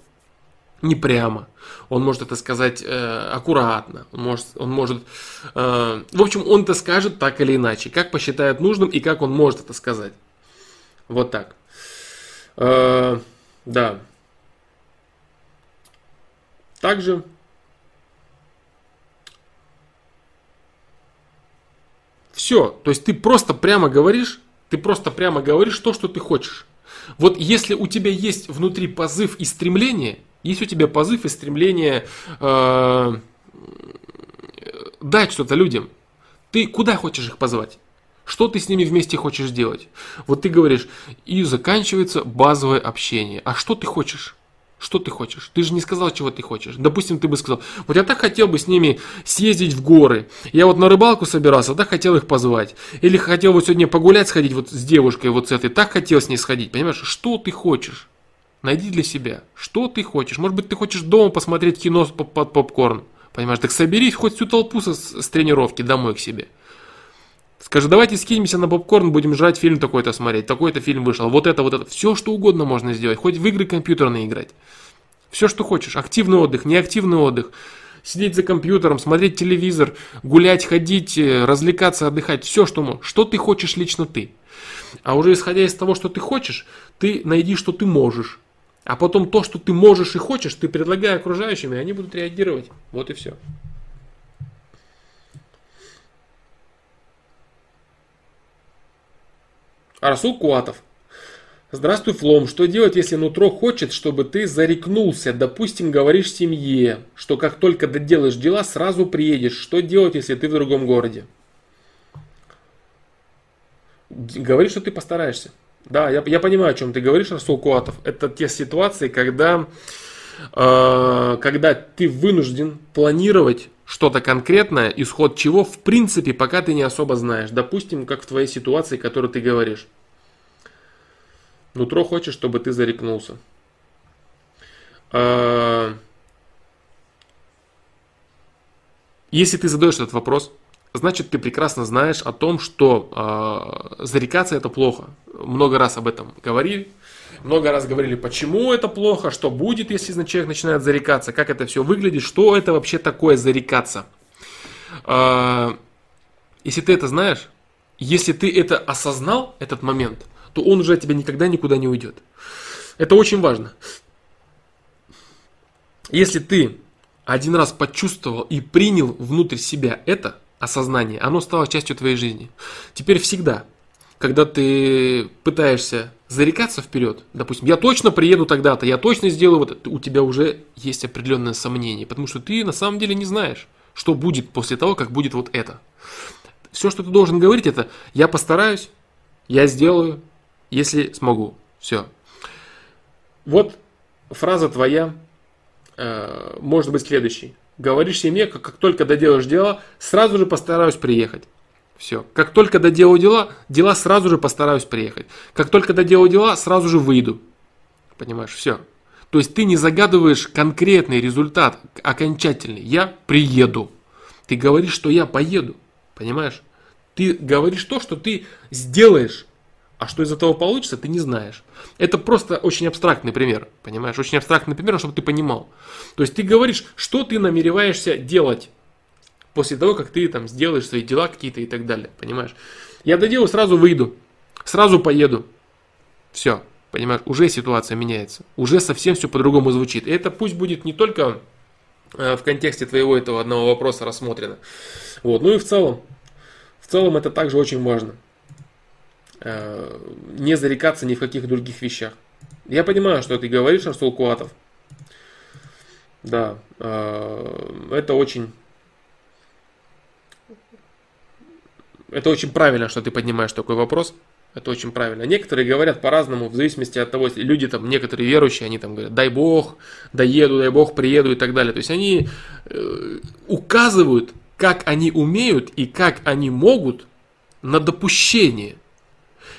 Speaker 1: не прямо. Он может это сказать э, аккуратно. Он может, он может э, в общем, он это скажет так или иначе, как посчитает нужным и как он может это сказать. Вот так. Э, да. Также все. То есть ты просто прямо говоришь, ты просто прямо говоришь то, что ты хочешь. Вот если у тебя есть внутри позыв и стремление – есть у тебя позыв и стремление э, дать что-то людям. Ты куда хочешь их позвать? Что ты с ними вместе хочешь делать? Вот ты говоришь, и заканчивается базовое общение. А что ты хочешь? Что ты хочешь? Ты же не сказал, чего ты хочешь. Допустим, ты бы сказал, вот я так хотел бы с ними съездить в горы. Я вот на рыбалку собирался, так хотел их позвать. Или хотел бы сегодня погулять, сходить вот с девушкой вот с этой. Так хотел с ней сходить. Понимаешь, что ты хочешь? Найди для себя, что ты хочешь. Может быть, ты хочешь дома посмотреть кино под попкорн. Понимаешь, так соберись хоть всю толпу с, с тренировки домой к себе. Скажи, давайте скинемся на попкорн, будем жрать фильм такой-то смотреть, такой-то фильм вышел, вот это, вот это. Все, что угодно можно сделать, хоть в игры компьютерные играть. Все, что хочешь. Активный отдых, неактивный отдых. Сидеть за компьютером, смотреть телевизор, гулять, ходить, э, развлекаться, отдыхать. Все, что можешь. Что ты хочешь лично ты. А уже исходя из того, что ты хочешь, ты найди, что ты можешь. А потом то, что ты можешь и хочешь, ты предлагай окружающим, и они будут реагировать. Вот и все. Арсул Куатов. Здравствуй, Флом. Что делать, если нутро хочет, чтобы ты зарекнулся? Допустим, говоришь семье, что как только доделаешь дела, сразу приедешь. Что делать, если ты в другом городе? Говори, что ты постараешься. Да, я, я понимаю, о чем ты говоришь, Расул Куатов. Это те ситуации, когда, э, когда ты вынужден планировать что-то конкретное, исход чего, в принципе, пока ты не особо знаешь. Допустим, как в твоей ситуации, которую ты говоришь. Нутро хочет, чтобы ты зарекнулся. Э, если ты задаешь этот вопрос, значит ты прекрасно знаешь о том, что э, зарекаться это плохо. Много раз об этом говорили. Много раз говорили, почему это плохо, что будет, если человек начинает зарекаться, как это все выглядит, что это вообще такое зарекаться. Э, если ты это знаешь, если ты это осознал, этот момент, то он уже от тебя никогда никуда не уйдет. Это очень важно. Если ты один раз почувствовал и принял внутрь себя это, осознание, оно стало частью твоей жизни. Теперь всегда, когда ты пытаешься зарекаться вперед, допустим, я точно приеду тогда-то, я точно сделаю вот это, у тебя уже есть определенное сомнение, потому что ты на самом деле не знаешь, что будет после того, как будет вот это. Все, что ты должен говорить, это я постараюсь, я сделаю, если смогу. Все. Вот фраза твоя э, может быть следующей. Говоришь семье, как, как только доделаешь дела, сразу же постараюсь приехать. Все. Как только доделаю дела, дела сразу же постараюсь приехать. Как только доделаю дела, сразу же выйду. Понимаешь, все. То есть ты не загадываешь конкретный результат, окончательный. Я приеду. Ты говоришь, что я поеду. Понимаешь? Ты говоришь то, что ты сделаешь А что из этого получится, ты не знаешь. Это просто очень абстрактный пример, понимаешь? Очень абстрактный пример, чтобы ты понимал. То есть ты говоришь, что ты намереваешься делать после того, как ты там сделаешь свои дела какие-то и так далее, понимаешь? Я доделаю, сразу выйду, сразу поеду. Все, понимаешь, уже ситуация меняется, уже совсем все по-другому звучит. И это пусть будет не только э, в контексте твоего этого одного вопроса рассмотрено, вот, ну и в целом, в целом это также очень важно. Э, не зарекаться ни в каких других вещах. Я понимаю, что ты говоришь, Арсул Куатов. Да, э, это очень Это очень правильно, что ты поднимаешь такой вопрос. Это очень правильно. Некоторые говорят по-разному, в зависимости от того, если люди там, некоторые верующие, они там говорят, дай Бог, доеду, дай Бог, приеду и так далее. То есть они э, указывают, как они умеют и как они могут на допущение,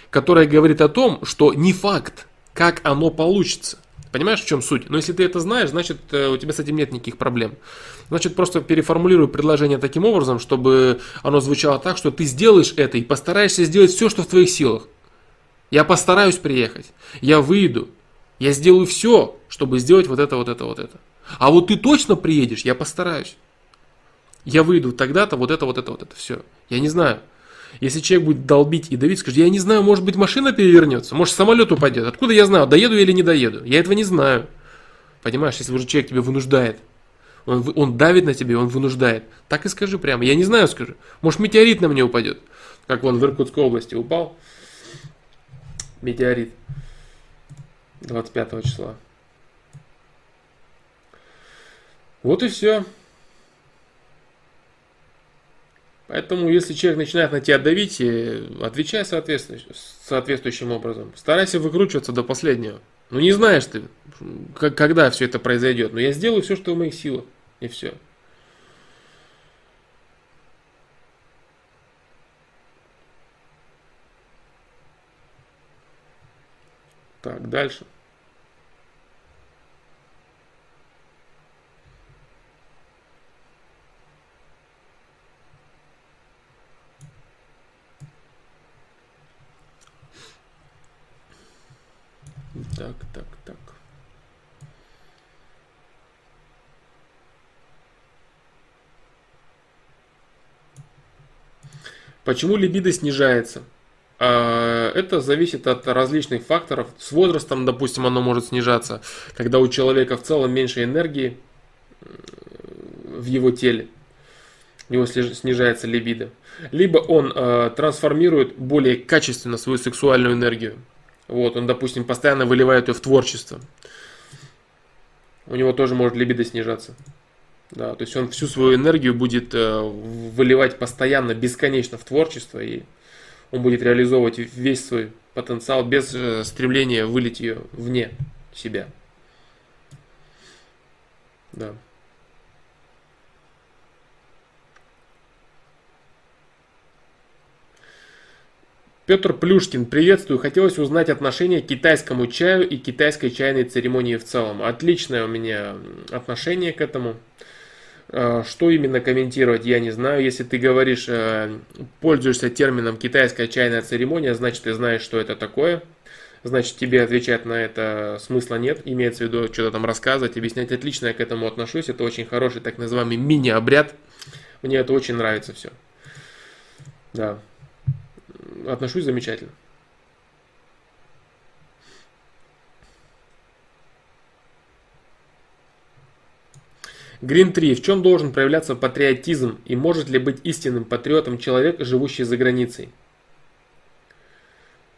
Speaker 1: которое говорит о том, что не факт, как оно получится. Понимаешь, в чем суть? Но если ты это знаешь, значит э, у тебя с этим нет никаких проблем. Значит, просто переформулирую предложение таким образом, чтобы оно звучало так, что ты сделаешь это и постараешься сделать все, что в твоих силах. Я постараюсь приехать, я выйду, я сделаю все, чтобы сделать вот это, вот это, вот это. А вот ты точно приедешь, я постараюсь. Я выйду тогда-то, вот это, вот это, вот это, все. Я не знаю. Если человек будет долбить и давить, скажет, я не знаю, может быть машина перевернется, может самолет упадет. Откуда я знаю, доеду или не доеду? Я этого не знаю. Понимаешь, если уже человек тебя вынуждает. Он, он давит на тебя, он вынуждает. Так и скажи прямо. Я не знаю, скажи. Может метеорит на мне упадет. Как вон в Иркутской области упал. Метеорит. 25 числа. Вот и все. Поэтому, если человек начинает на тебя давить, отвечай соответствующим образом. Старайся выкручиваться до последнего. Ну не знаешь ты, когда все это произойдет. Но я сделаю все, что в моих силах. И все. Так, дальше. Так, так, так. Почему либидо снижается? А, это зависит от различных факторов. С возрастом, допустим, оно может снижаться, когда у человека в целом меньше энергии в его теле. У него снижается либидо. Либо он э, трансформирует более качественно свою сексуальную энергию. Вот, он, допустим, постоянно выливает ее в творчество. У него тоже может либидо снижаться. Да, то есть он всю свою энергию будет э, выливать постоянно, бесконечно в творчество, и он будет реализовывать весь свой потенциал без э, стремления вылить ее вне себя. Да. Петр Плюшкин, приветствую. Хотелось узнать отношение к китайскому чаю и китайской чайной церемонии в целом. Отличное у меня отношение к этому. Э, что именно комментировать, я не знаю. Если ты говоришь, э, пользуешься термином китайская чайная церемония, значит ты знаешь, что это такое. Значит, тебе отвечать на это смысла нет. Имеется в виду что-то там рассказывать, объяснять. Отлично я к этому отношусь. Это очень хороший так называемый мини-обряд. Мне это очень нравится все. Да отношусь замечательно. Грин 3. В чем должен проявляться патриотизм и может ли быть истинным патриотом человек, живущий за границей?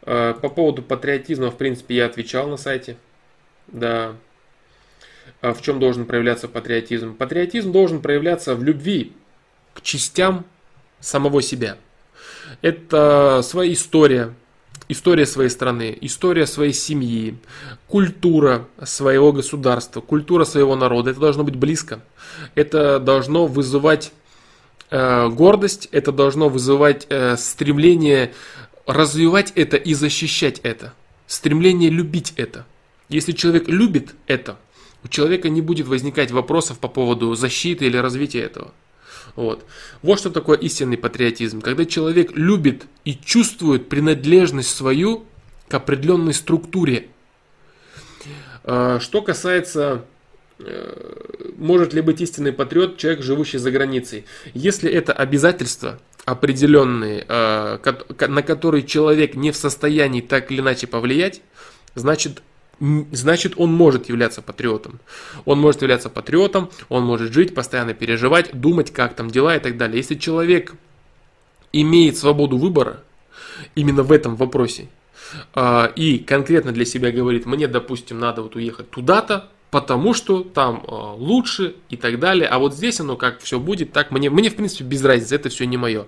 Speaker 1: Э, по поводу патриотизма, в принципе, я отвечал на сайте. Да. А в чем должен проявляться патриотизм? Патриотизм должен проявляться в любви к частям самого себя. Это своя история, история своей страны, история своей семьи, культура своего государства, культура своего народа. Это должно быть близко. Это должно вызывать э, гордость, это должно вызывать э, стремление развивать это и защищать это. Стремление любить это. Если человек любит это, у человека не будет возникать вопросов по поводу защиты или развития этого. Вот. вот что такое истинный патриотизм. Когда человек любит и чувствует принадлежность свою к определенной структуре. А, что касается э, может ли быть истинный патриот человек, живущий за границей. Если это обязательства определенные, э, на которые человек не в состоянии так или иначе повлиять, значит значит он может являться патриотом. Он может являться патриотом, он может жить, постоянно переживать, думать, как там дела и так далее. Если человек имеет свободу выбора именно в этом вопросе, а, и конкретно для себя говорит, мне, допустим, надо вот уехать туда-то, потому что там а, лучше и так далее, а вот здесь оно как все будет, так мне, мне в принципе без разницы, это все не мое.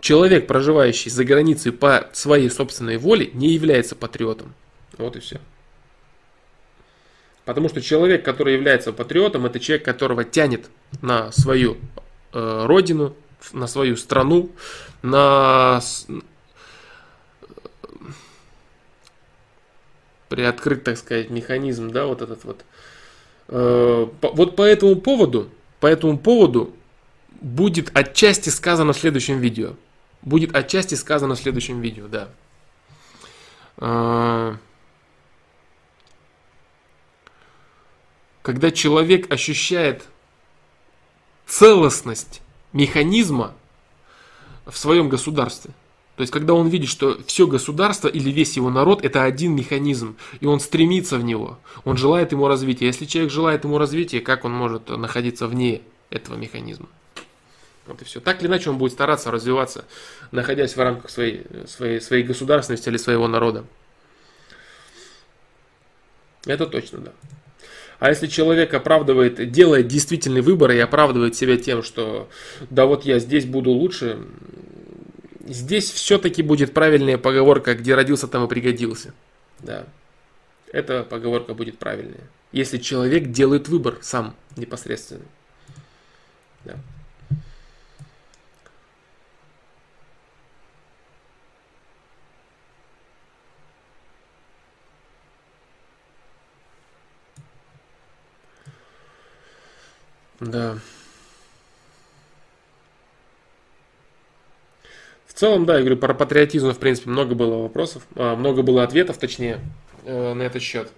Speaker 1: Человек, проживающий за границей по своей собственной воле, не является патриотом. Вот и все. Потому что человек, который является патриотом, это человек, которого тянет на свою э, родину, на свою страну, на приоткрыть, так сказать, механизм, да, вот этот вот. Э, вот по этому поводу, по этому поводу будет отчасти сказано в следующем видео. Будет отчасти сказано в следующем видео, да. Э, когда человек ощущает целостность механизма в своем государстве. То есть, когда он видит, что все государство или весь его народ – это один механизм, и он стремится в него, он желает ему развития. Если человек желает ему развития, как он может находиться вне этого механизма? Вот и все. Так или иначе он будет стараться развиваться, находясь в рамках своей, своей, своей государственности или своего народа. Это точно, да. А если человек оправдывает, делает действительный выбор и оправдывает себя тем, что да вот я здесь буду лучше, здесь все-таки будет правильная поговорка, где родился, там и пригодился. Да. Эта поговорка будет правильная. Если человек делает выбор сам непосредственно. Да. Да. В целом, да, я говорю, про патриотизм, в принципе, много было вопросов, а, много было ответов, точнее, э, на этот счет.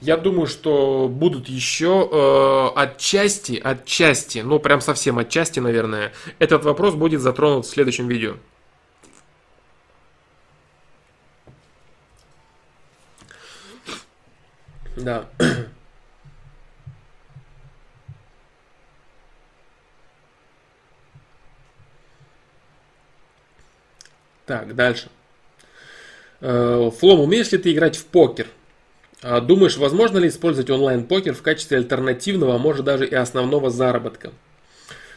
Speaker 1: Я думаю, что будут еще э, отчасти, отчасти, ну прям совсем отчасти, наверное, этот вопрос будет затронут в следующем видео. Да. Так, дальше. Э, Флом, умеешь ли ты играть в покер? А, думаешь, возможно ли использовать онлайн-покер в качестве альтернативного, а может даже и основного заработка?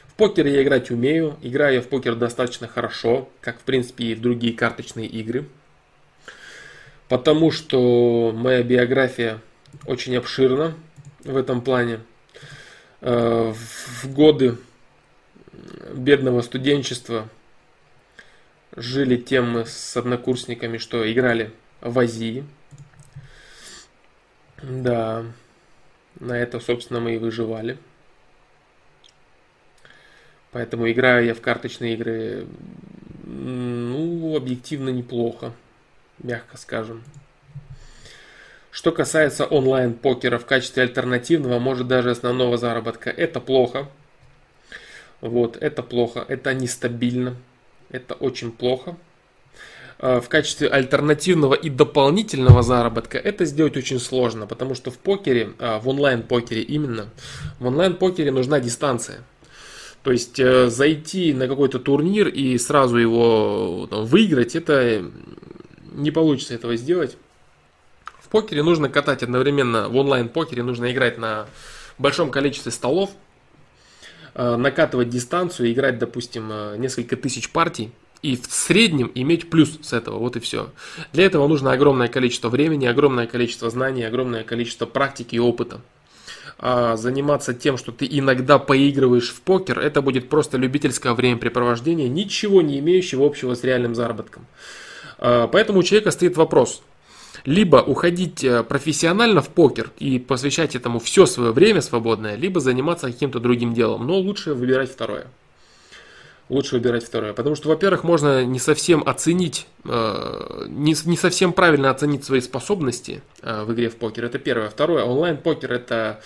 Speaker 1: В покер я играть умею, играю я в покер достаточно хорошо, как в принципе и в другие карточные игры. Потому что моя биография очень обширна в этом плане. Э, в годы бедного студенчества Жили тем мы с однокурсниками, что играли в Азии. Да, на это, собственно, мы и выживали. Поэтому играю я в карточные игры, ну, объективно неплохо, мягко скажем. Что касается онлайн-покера в качестве альтернативного, может даже основного заработка, это плохо. Вот, это плохо, это нестабильно. Это очень плохо. А, в качестве альтернативного и дополнительного заработка это сделать очень сложно, потому что в покере, а, в онлайн-покере именно, в онлайн-покере нужна дистанция. То есть э, зайти на какой-то турнир и сразу его там, выиграть, это не получится этого сделать. В покере нужно катать одновременно, в онлайн-покере нужно играть на большом количестве столов, Э, накатывать дистанцию, играть, допустим, э, несколько тысяч партий и в среднем иметь плюс с этого, вот и все. Для этого нужно огромное количество времени, огромное количество знаний, огромное количество практики и опыта. А заниматься тем, что ты иногда поигрываешь в покер, это будет просто любительское времяпрепровождение, ничего не имеющего общего с реальным заработком. А, поэтому у человека стоит вопрос, либо уходить э, профессионально в покер и посвящать этому все свое время свободное, либо заниматься каким-то другим делом. Но лучше выбирать второе. лучше выбирать второе. Потому что, во-первых, можно не совсем оценить, э, не, не совсем правильно оценить свои способности э, в игре в покер. Это первое. Второе, онлайн-покер это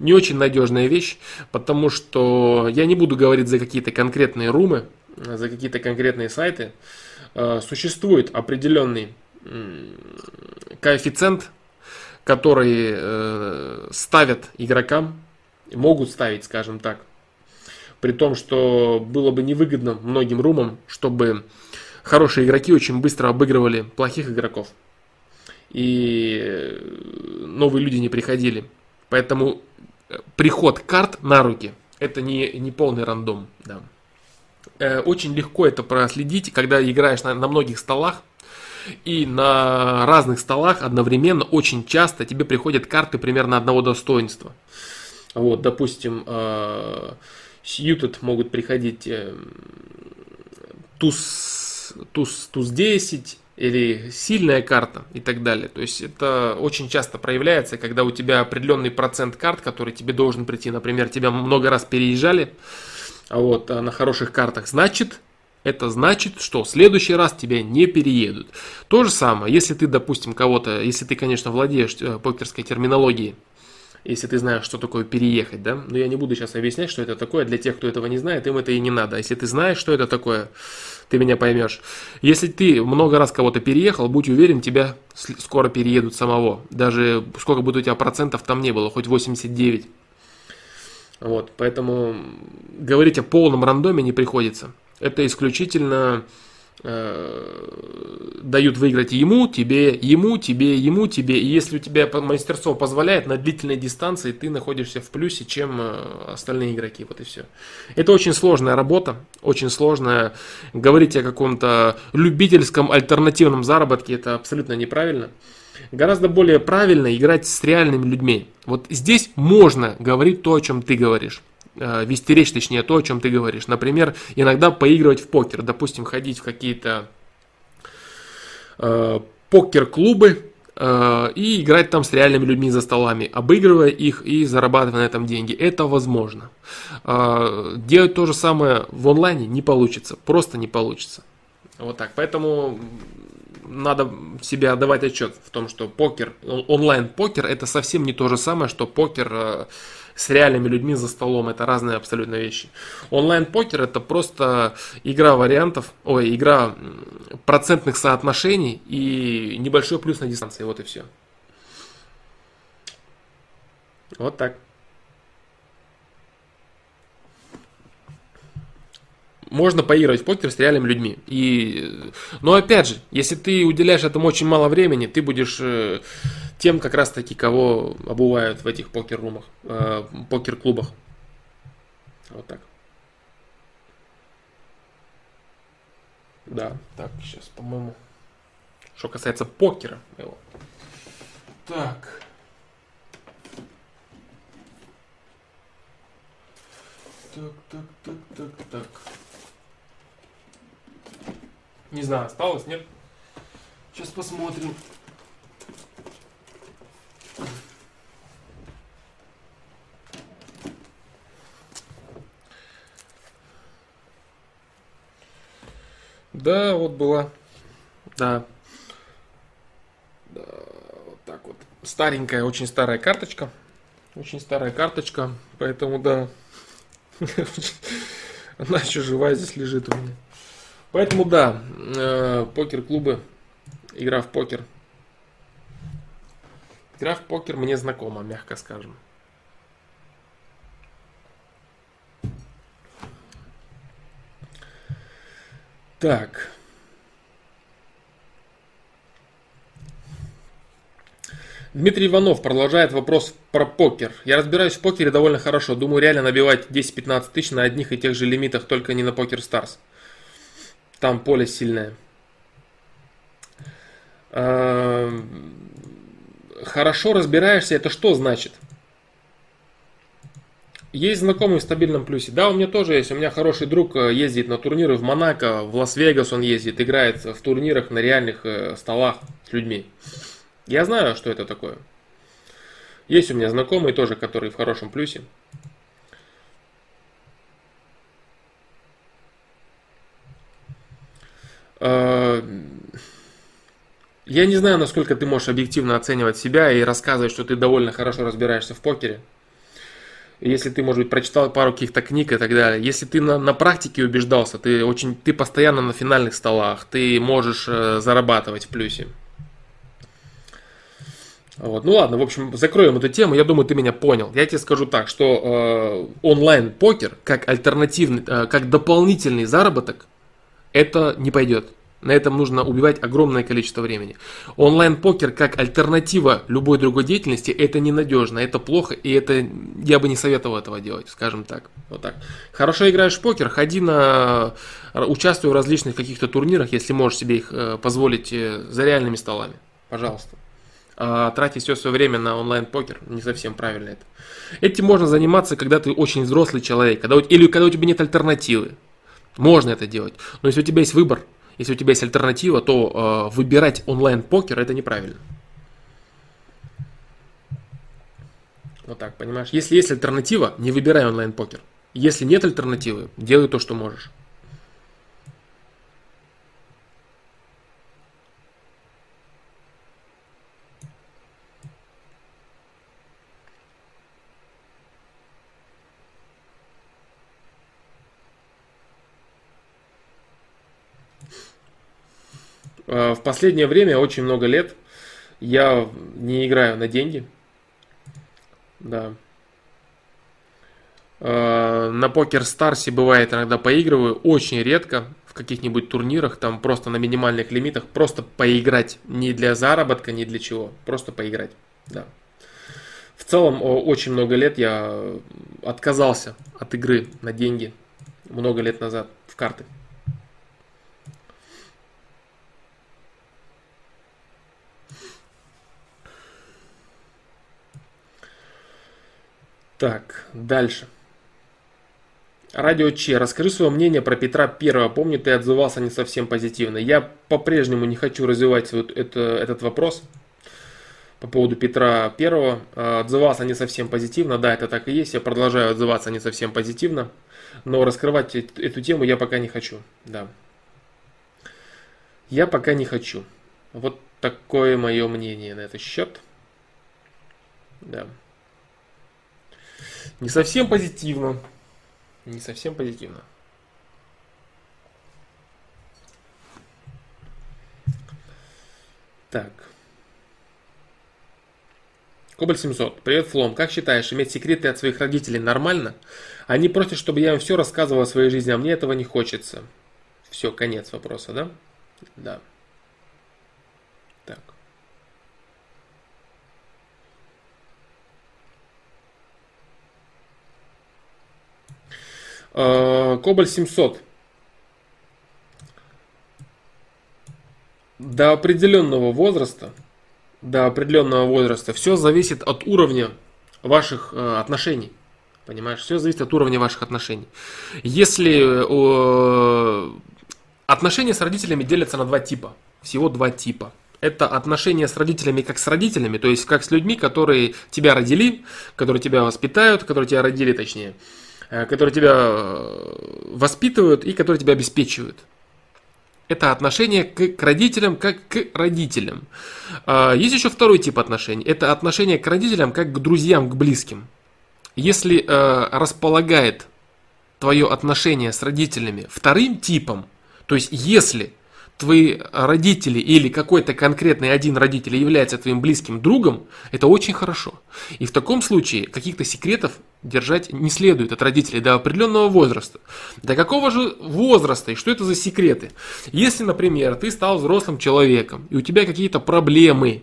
Speaker 1: не очень надежная вещь, потому что я не буду говорить за какие-то конкретные румы, за какие-то конкретные сайты. Э, существует определенный коэффициент, который э, ставят игрокам, могут ставить, скажем так, при том, что было бы невыгодно многим румам, чтобы хорошие игроки очень быстро обыгрывали плохих игроков. И новые люди не приходили. Поэтому э, приход карт на руки это не, не полный рандом. Да. Э, очень легко это проследить, когда играешь на, на многих столах. И на разных столах одновременно очень часто тебе приходят карты примерно одного достоинства. Вот, допустим, э, Сьютед могут приходить э, туз, туз, туз 10 или сильная карта и так далее. То есть это очень часто проявляется, когда у тебя определенный процент карт, который тебе должен прийти. Например, тебя много раз переезжали а вот, а на хороших картах. Значит, это значит, что в следующий раз тебя не переедут. То же самое, если ты, допустим, кого-то, если ты, конечно, владеешь э, покерской терминологией, если ты знаешь, что такое переехать, да. Но я не буду сейчас объяснять, что это такое. Для тех, кто этого не знает, им это и не надо. А если ты знаешь, что это такое, ты меня поймешь. Если ты много раз кого-то переехал, будь уверен, тебя скоро переедут самого. Даже сколько бы у тебя процентов там не было, хоть 89. Вот, поэтому говорить о полном рандоме не приходится. Это исключительно Э, дают выиграть ему, тебе, ему, тебе, ему, тебе. И если у тебя мастерство позволяет, на длительной дистанции ты находишься в плюсе, чем э, остальные игроки. Вот и все. Это очень сложная работа, очень сложная. Говорить о каком-то любительском альтернативном заработке это абсолютно неправильно. Гораздо более правильно играть с реальными людьми. Вот здесь можно говорить то, о чем ты говоришь. Э, вести речь, точнее, то, о чем ты говоришь. Например, иногда поигрывать в покер, допустим, ходить в какие-то э, покер-клубы э, и играть там с реальными людьми за столами, обыгрывая их и зарабатывая на этом деньги. Это возможно. Э, делать то же самое в онлайне не получится, просто не получится. Вот так. Поэтому надо себе отдавать отчет в том, что покер, онлайн-покер это совсем не то же самое, что покер э, с реальными людьми за столом. Это разные абсолютно вещи. Онлайн-покер это просто игра вариантов, ой, игра процентных соотношений и небольшой плюс на дистанции. Вот и все. Вот так. Можно поиграть в покер с реальными людьми. И, но опять же, если ты уделяешь этому очень мало времени, ты будешь э, тем как раз таки, кого обувают в этих покер-румах, э, покер-клубах. Вот так. Да, так, сейчас, по-моему, что касается покера. Его. Так. Так, так, так, так, так. Не знаю, осталось, нет? Сейчас посмотрим. Да, вот была. Да. да. Вот так вот. Старенькая, очень старая карточка. Очень старая карточка. Поэтому, да. (laughs) Она еще живая здесь лежит у меня. Поэтому, да, э, покер-клубы, игра в покер. Игра в покер мне знакома, мягко скажем. Так. Дмитрий Иванов продолжает вопрос про покер. Я разбираюсь в покере довольно хорошо. Думаю, реально набивать 10-15 тысяч на одних и тех же лимитах, только не на PokerStars. Там поле сильное. Хорошо разбираешься, это что значит? Есть знакомый в стабильном плюсе. Да, у меня тоже есть. У меня хороший друг э, ездит на турниры в Монако, в Лас-Вегас он ездит, играет в турнирах на реальных э, столах с людьми. Я знаю, что это такое. Есть у меня знакомый тоже, который в хорошем плюсе. Я не знаю, насколько ты можешь объективно оценивать себя и рассказывать, что ты довольно хорошо разбираешься в покере. Если ты, может быть, прочитал пару каких-то книг и так далее. Если ты на, на практике убеждался, ты очень, ты постоянно на финальных столах, ты можешь э, зарабатывать в плюсе. Вот. Ну ладно, в общем, закроем эту тему. Я думаю, ты меня понял. Я тебе скажу так, что э, онлайн покер как альтернативный, э, как дополнительный заработок, это не пойдет. На этом нужно убивать огромное количество времени. Онлайн-покер как альтернатива любой другой деятельности, это ненадежно, это плохо, и это я бы не советовал этого делать, скажем так. Вот так. Хорошо играешь в покер, ходи на... Участвуй в различных каких-то турнирах, если можешь себе их э, позволить э, за реальными столами. Пожалуйста. А тратить все свое время на онлайн-покер не совсем правильно это. Этим можно заниматься, когда ты очень взрослый человек, когда, или когда у тебя нет альтернативы. Можно это делать. Но если у тебя есть выбор, если у тебя есть альтернатива, то э, выбирать онлайн-покер это неправильно. Вот так, понимаешь? Если есть альтернатива, не выбирай онлайн-покер. Если нет альтернативы, делай то, что можешь. В последнее время, очень много лет, я не играю на деньги. Да. Э, на покер Старсе бывает иногда поигрываю, очень редко в каких-нибудь турнирах, там просто на минимальных лимитах, просто поиграть, не для заработка, не для чего, просто поиграть, да. В целом, очень много лет я отказался от игры на деньги, много лет назад, в карты. Так, дальше. Радио Че, расскажи свое мнение про Петра Первого. Помню, ты отзывался не совсем позитивно. Я по-прежнему не хочу развивать вот это, этот вопрос по поводу Петра Первого. А, отзывался не совсем позитивно. Да, это так и есть. Я продолжаю отзываться не совсем позитивно. Но раскрывать эту тему я пока не хочу. Да. Я пока не хочу. Вот такое мое мнение на этот счет. Да. Не совсем позитивно. Не совсем позитивно. Так. Кобальт 700. Привет, Флом. Как считаешь, иметь секреты от своих родителей нормально? Они просят, чтобы я им все рассказывал о своей жизни, а мне этого не хочется. Все, конец вопроса, да? Да. Так. Э, Кобальт 700. До определенного возраста, до определенного возраста все зависит от уровня ваших э, отношений. Понимаешь, все зависит от уровня ваших отношений. Если э, отношения с родителями делятся на два типа, всего два типа. Это отношения с родителями как с родителями, то есть как с людьми, которые тебя родили, которые тебя воспитают, которые тебя родили точнее. Э, которые тебя э, воспитывают и которые тебя обеспечивают. Это отношение к, к родителям как к родителям. А, есть еще второй тип отношений. Это отношение к родителям как к друзьям, к близким. Если э, располагает твое отношение с родителями вторым типом, то есть если твои родители или какой-то конкретный один родитель является твоим близким другом, это очень хорошо. И в таком случае каких-то секретов держать не следует от родителей до определенного возраста. До какого же возраста и что это за секреты? Если, например, ты стал взрослым человеком и у тебя какие-то проблемы,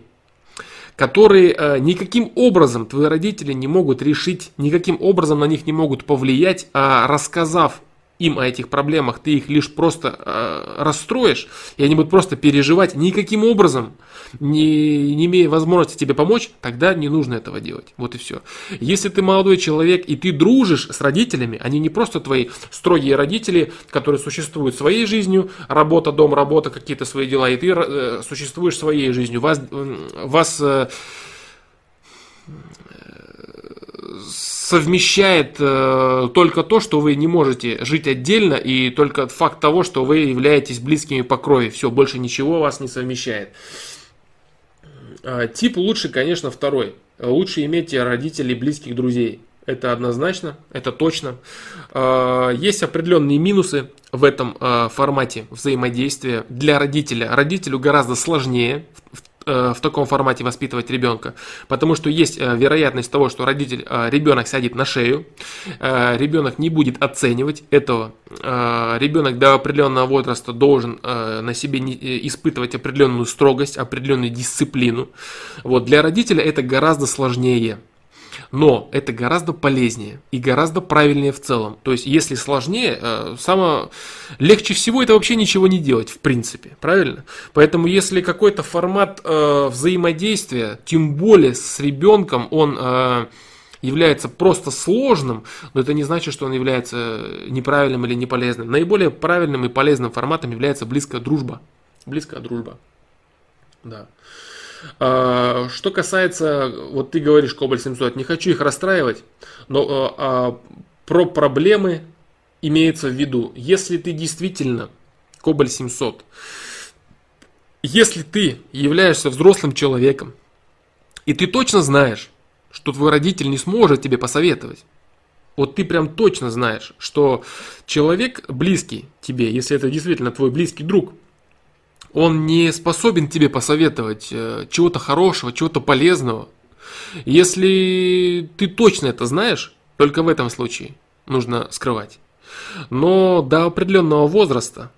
Speaker 1: которые э, никаким образом твои родители не могут решить, никаким образом на них не могут повлиять, а рассказав им о этих проблемах, ты их лишь просто э, расстроишь, и они будут просто переживать, никаким образом, не, не имея возможности тебе помочь, тогда не нужно этого делать. Вот и все. Если ты молодой человек и ты дружишь с родителями, они не просто твои строгие родители, которые существуют своей жизнью, работа, дом, работа, какие-то свои дела, и ты э, существуешь своей жизнью. Вас, вас э, совмещает э, только то, что вы не можете жить отдельно, и только факт того, что вы являетесь близкими по крови. Все, больше ничего вас не совмещает. Э, тип лучше, конечно, второй. Лучше иметь родителей, близких друзей. Это однозначно, это точно. А, есть определенные минусы в этом а, формате взаимодействия для родителя. Родителю гораздо сложнее в таком формате воспитывать ребенка, потому что есть э, вероятность того, что родитель, э, ребенок сядет на шею, ребенок не будет оценивать этого, ребенок до определенного возраста должен на себе испытывать определенную строгость, определенную дисциплину. Вот для родителя это гораздо сложнее. Но это гораздо полезнее и гораздо правильнее в целом. То есть, если сложнее, э, само легче всего это вообще ничего не делать, в принципе, правильно? Поэтому, если какой-то формат э, взаимодействия, тем более с ребенком, он э, является просто сложным, но это не значит, что он является неправильным или неполезным. Наиболее правильным и полезным форматом является близкая дружба. Близкая дружба. Да. А, что касается, вот ты говоришь, Кобаль 700, не хочу их расстраивать, но а, а, про проблемы имеется в виду. Если ты действительно Кобаль 700, если ты являешься взрослым человеком, и ты точно знаешь, что твой родитель не сможет тебе посоветовать, вот ты прям точно знаешь, что человек близкий тебе, если это действительно твой близкий друг, он не способен тебе посоветовать э, чего-то хорошего, чего-то полезного. Если ты точно это знаешь, только в этом случае нужно скрывать. Но до определенного возраста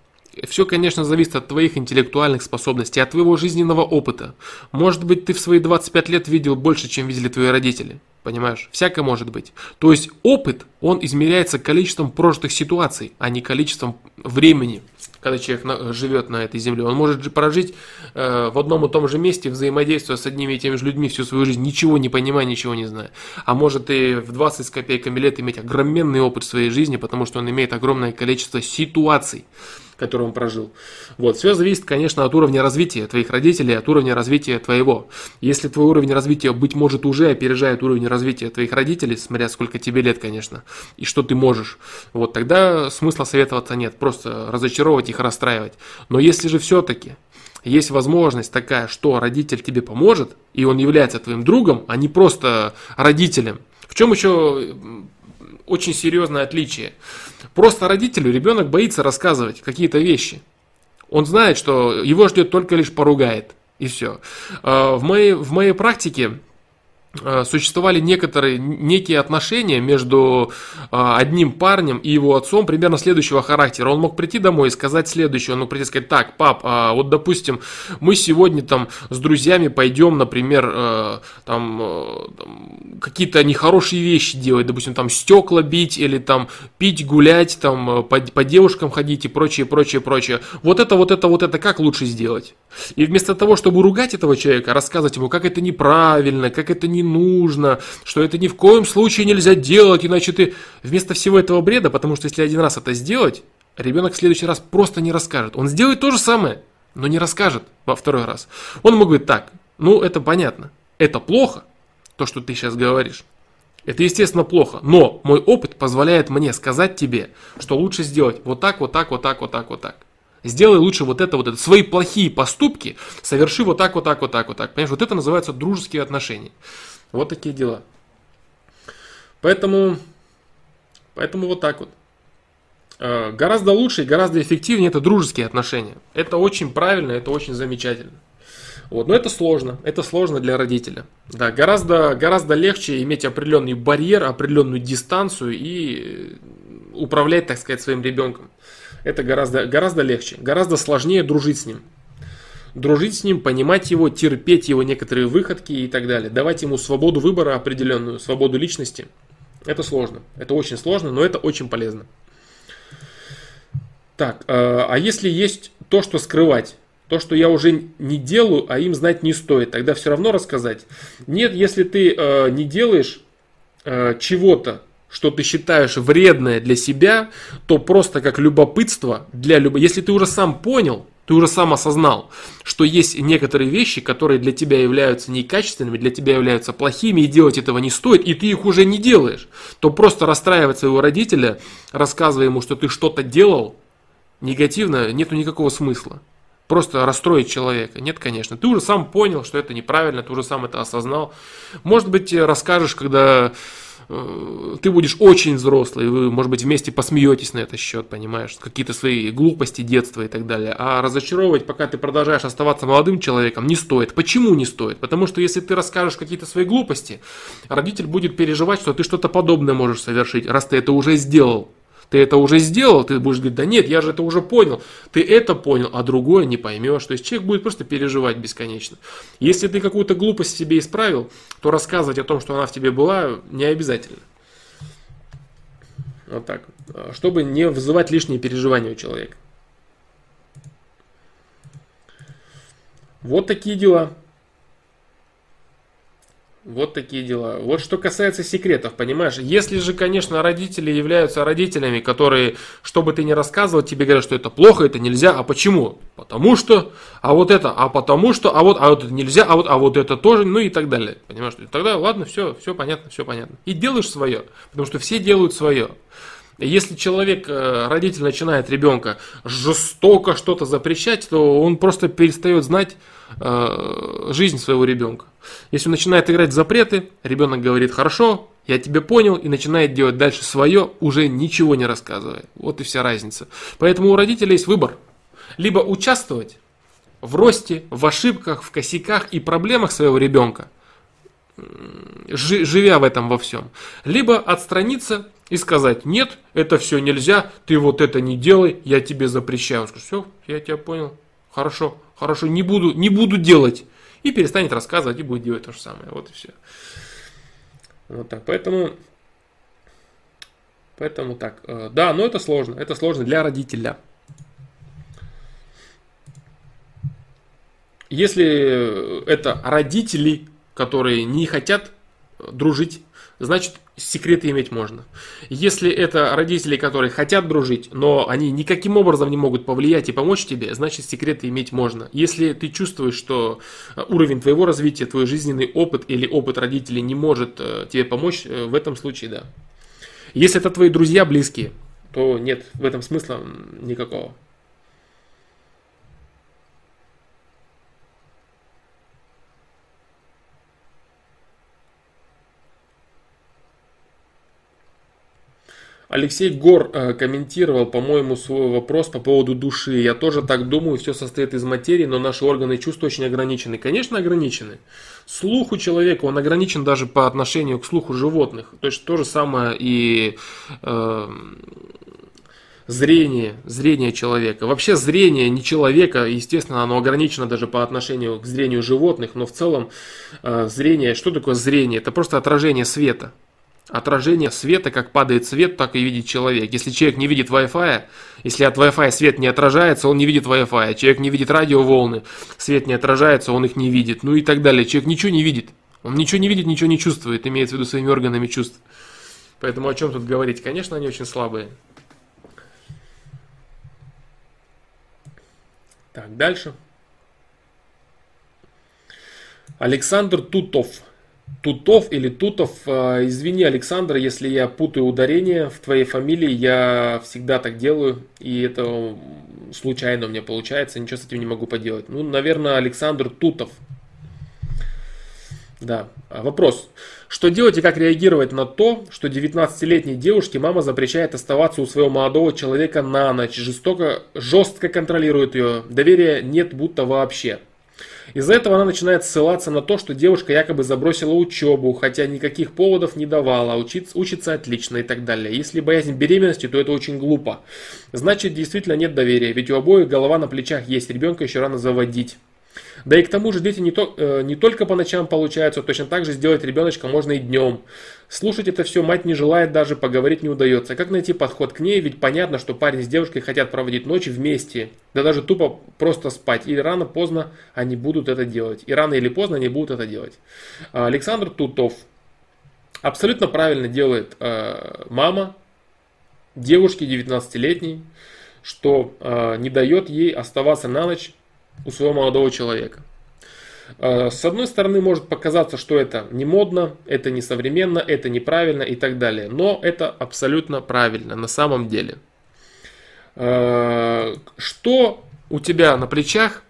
Speaker 1: все, конечно, зависит от твоих интеллектуальных способностей, от твоего жизненного опыта. Может быть, ты в свои 25 лет видел больше, чем видели твои родители. Понимаешь? Всякое может быть. То есть опыт, он измеряется количеством прожитых ситуаций, а не количеством времени, когда человек живет на этой земле. Он может же прожить э, в одном и том же месте, взаимодействуя с одними и теми же людьми всю свою жизнь, ничего не понимая, ничего не зная. А может и в 20 с копейками лет иметь огроменный опыт в своей жизни, потому что он имеет огромное количество ситуаций который он прожил. Вот, все зависит, конечно, от уровня развития твоих родителей, от уровня развития твоего. Если твой уровень развития, быть может, уже опережает уровень развития твоих родителей, смотря сколько тебе лет, конечно, и что ты можешь, вот тогда смысла советоваться нет, просто разочаровывать их, расстраивать. Но если же все-таки есть возможность такая, что родитель тебе поможет, и он является твоим другом, а не просто родителем. В чем еще очень серьезное отличие? Просто родителю ребенок боится рассказывать какие-то вещи. Он знает, что его ждет только лишь поругает. И все. А, в моей, в моей практике существовали некоторые некие отношения между э, одним парнем и его отцом примерно следующего характера. Он мог прийти домой и сказать следующее. Он мог прийти и сказать, так, пап, а вот допустим, мы сегодня там с друзьями пойдем, например, э, там, там какие-то нехорошие вещи делать, допустим, там стекла бить или там пить, гулять, там по, по девушкам ходить и прочее, прочее, прочее. Вот это, вот это, вот это как лучше сделать? И вместо того, чтобы ругать этого человека, рассказывать ему, как это неправильно, как это не нужно, что это ни в коем случае нельзя делать, иначе ты вместо всего этого бреда, потому что если один раз это сделать, ребенок в следующий раз просто не расскажет. Он сделает то же самое, но не расскажет во второй раз. Он мог говорить так, ну это понятно, это плохо, то, что ты сейчас говоришь. Это, естественно, плохо, но мой опыт позволяет мне сказать тебе, что лучше сделать вот так, вот так, вот так, вот так, вот так. Сделай лучше вот это, вот это. Свои плохие поступки соверши вот так, вот так, вот так, вот так. Понимаешь, вот это называется дружеские отношения. Вот такие дела. Поэтому, поэтому вот так вот. Э, гораздо лучше и гораздо эффективнее это дружеские отношения. Это очень правильно, это очень замечательно. Вот. Но это сложно, это сложно для родителя. Да, гораздо, гораздо легче иметь определенный барьер, определенную дистанцию и управлять, так сказать, своим ребенком. Это гораздо, гораздо легче, гораздо сложнее дружить с ним дружить с ним, понимать его, терпеть его некоторые выходки и так далее. Давать ему свободу выбора определенную, свободу личности. Это сложно. Это очень сложно, но это очень полезно. Так, э, а если есть то, что скрывать? То, что я уже не делаю, а им знать не стоит, тогда все равно рассказать. Нет, если ты э, не делаешь э, чего-то, что ты считаешь вредное для себя, то просто как любопытство для любого. Если ты уже сам понял, Ты уже сам осознал, что есть некоторые вещи, которые для тебя являются некачественными, для тебя являются плохими, и делать этого не стоит, и ты их уже не делаешь. То просто расстраивать своего родителя, рассказывая ему, что ты что-то делал, негативно, нету никакого смысла. Просто расстроить человека. Нет, конечно. Ты уже сам понял, что это неправильно, ты уже сам это осознал. Может быть, расскажешь, когда ты будешь очень взрослый, вы, может быть, вместе посмеетесь на этот счет, понимаешь, какие-то свои глупости детства и так далее. А разочаровывать, пока ты продолжаешь оставаться молодым человеком, не стоит. Почему не стоит? Потому что если ты расскажешь какие-то свои глупости, родитель будет переживать, что ты что-то подобное можешь совершить, раз ты это уже сделал. Ты это уже сделал, ты будешь говорить, да нет, я же это уже понял. Ты это понял, а другое не поймешь. То есть человек будет просто переживать бесконечно. Если ты какую-то глупость себе исправил, то рассказывать о том, что она в тебе была, не обязательно. Вот так. Чтобы не вызывать лишние переживания у человека. Вот такие дела. Вот такие дела. Вот что касается секретов, понимаешь? Если же, конечно, родители являются родителями, которые, что бы ты ни рассказывал, тебе говорят, что это плохо, это нельзя, а почему? Потому что, а вот это, а потому что, а вот, а вот это нельзя, а вот, а вот это тоже, ну и так далее. Понимаешь? Тогда, ладно, все, все понятно, все понятно. И делаешь свое, потому что все делают свое. Если человек, э, родитель начинает ребенка жестоко что-то запрещать, то он просто перестает знать э, жизнь своего ребенка. Если он начинает играть в запреты, ребенок говорит хорошо, я тебя понял, и начинает делать дальше свое, уже ничего не рассказывая. Вот и вся разница. Поэтому у родителей есть выбор. Либо участвовать в росте, в ошибках, в косяках и проблемах своего ребенка, живя в этом во всем. Либо отстраниться и сказать, нет, это все нельзя, ты вот это не делай, я тебе запрещаю. Он скажет, все, я тебя понял, хорошо, хорошо, не буду, не буду делать. И перестанет рассказывать и будет делать то же самое. Вот и все. Вот так. Поэтому, поэтому так. Э, да, но это сложно. Это сложно для родителя. Если это родители, которые не хотят дружить, значит секреты иметь можно. Если это родители, которые хотят дружить, но они никаким образом не могут повлиять и помочь тебе, значит секреты иметь можно. Если ты чувствуешь, что э, уровень твоего развития, твой жизненный опыт или опыт родителей не может э, тебе помочь, э, в этом случае да. Если это твои друзья близкие, то нет, в этом смысла никакого. Алексей Гор э, комментировал, по-моему, свой вопрос по поводу души. Я тоже так думаю, все состоит из материи, но наши органы чувств очень ограничены. Конечно, ограничены. Слух у человека, он ограничен даже по отношению к слуху животных. То есть то же самое и э, зрение, зрение человека. Вообще зрение не человека, естественно, оно ограничено даже по отношению к зрению животных, но в целом э, зрение, что такое зрение? Это просто отражение света отражение света, как падает свет, так и видит человек. Если человек не видит Wi-Fi, если от Wi-Fi свет не отражается, он не видит Wi-Fi. Человек не видит радиоволны, свет не отражается, он их не видит. Ну и так далее. Человек ничего не видит. Он ничего не видит, ничего не чувствует, имеется в виду своими органами чувств. Поэтому о чем тут говорить? Конечно, они очень слабые. Так, дальше. Александр Тутов. Тутов или Тутов. А, извини, Александр, если я путаю ударение в твоей фамилии, я всегда так делаю, и это случайно у меня получается, ничего с этим не могу поделать. Ну, наверное, Александр Тутов. Да. А, вопрос. Что делать и как реагировать на то, что 19-летней девушке мама запрещает оставаться у своего молодого человека на ночь, жестоко, жестко контролирует ее, доверия нет будто вообще. Из-за этого она начинает ссылаться на то, что девушка якобы забросила учебу, хотя никаких поводов не давала, учится, учится отлично и так далее. Если боязнь беременности, то это очень глупо. Значит, действительно нет доверия, ведь у обоих голова на плечах есть, ребенка еще рано заводить. Да и к тому же дети не, то, э, не только по ночам получаются, точно так же сделать ребеночка можно и днем. Слушать это все мать не желает, даже поговорить не удается. Как найти подход к ней? Ведь понятно, что парень с девушкой хотят проводить ночи вместе. Да даже тупо просто спать. И рано-поздно они будут это делать. И рано или поздно они будут это делать. А, Александр Тутов абсолютно правильно делает э, мама девушки 19-летней что э, не дает ей оставаться на ночь у своего молодого человека. Э, с одной стороны, может показаться, что это не модно, это не современно, это неправильно и так далее. Но это абсолютно правильно на самом деле. Э, что у тебя на плечах,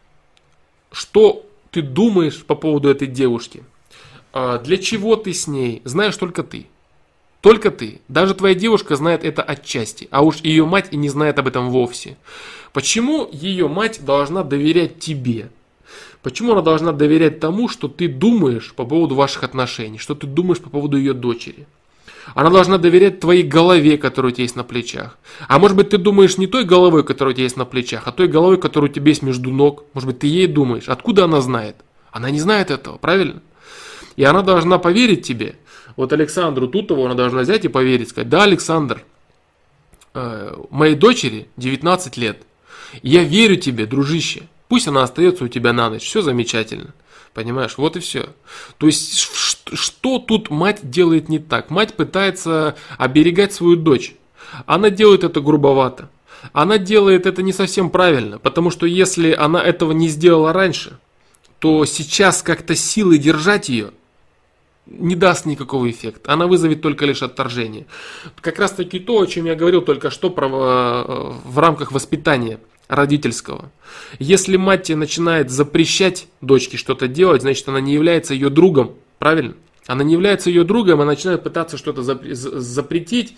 Speaker 1: что ты думаешь по поводу этой девушки, э, для чего ты с ней, знаешь только ты. Только ты. Даже твоя девушка знает это отчасти, а уж ее мать и не знает об этом вовсе. Почему ее мать должна доверять тебе? Почему она должна доверять тому, что ты думаешь по поводу ваших отношений, что ты думаешь по поводу ее дочери? Она должна доверять твоей голове, которая у тебя есть на плечах. А может быть, ты думаешь не той головой, которая у тебя есть на плечах, а той головой, которая у тебя есть между ног. Может быть, ты ей думаешь. Откуда она знает? Она не знает этого, правильно? И она должна поверить тебе. Вот Александру Тутову она должна взять и поверить, сказать, да, Александр, э, моей дочери 19 лет. Я верю тебе, дружище. Пусть она остается у тебя на ночь. Все замечательно. Понимаешь, вот и все. То есть, что тут мать делает не так? Мать пытается оберегать свою дочь. Она делает это грубовато. Она делает это не совсем правильно, потому что если она этого не сделала раньше, то сейчас как-то силы держать ее не даст никакого эффекта. Она вызовет только лишь отторжение. Как раз таки то, о чем я говорил только что про, э, в рамках воспитания родительского. Если мать начинает запрещать дочке что-то делать, значит она не является ее другом, правильно? Она не является ее другом, она начинает пытаться что-то запретить,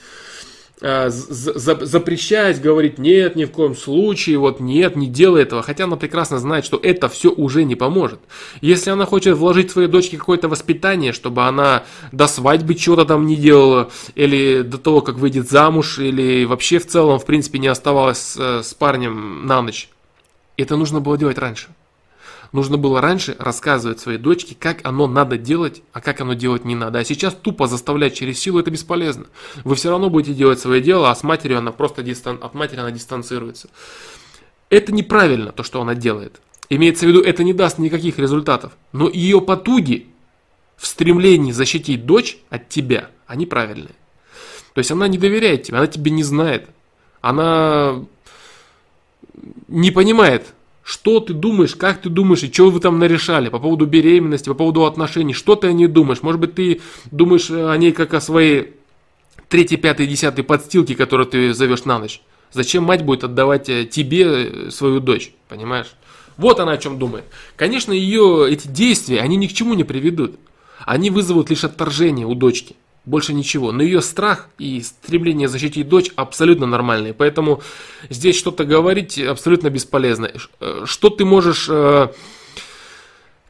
Speaker 1: а, запрещать, говорить, нет, ни в коем случае, вот нет, не делай этого, хотя она прекрасно знает, что это все уже не поможет. Если она хочет вложить своей дочке какое-то воспитание, чтобы она до свадьбы чего-то там не делала, или до того, как выйдет замуж, или вообще в целом, в принципе, не оставалась э, с парнем на ночь, это нужно было делать раньше. Нужно было раньше рассказывать своей дочке, как оно надо делать, а как оно делать не надо. А сейчас тупо заставлять через силу это бесполезно. Вы все равно будете делать свое дело, а с матерью она просто дистан... от матери она дистанцируется. Это неправильно, то, что она делает. Имеется в виду, это не даст никаких результатов. Но ее потуги в стремлении защитить дочь от тебя, они правильные. То есть она не доверяет тебе, она тебе не знает. Она не понимает, что ты думаешь, как ты думаешь, и что вы там нарешали по поводу беременности, по поводу отношений, что ты о ней думаешь. Может быть, ты думаешь о ней как о своей третьей, пятой, десятой подстилке, которую ты зовешь на ночь. Зачем мать будет отдавать э, тебе э, свою дочь, понимаешь? Вот она о чем думает. Конечно, ее эти действия, они ни к чему не приведут. Они вызовут лишь отторжение у дочки больше ничего. Но ее страх и стремление защитить дочь абсолютно нормальные. Поэтому здесь что-то говорить абсолютно бесполезно. Э, что ты можешь... Э,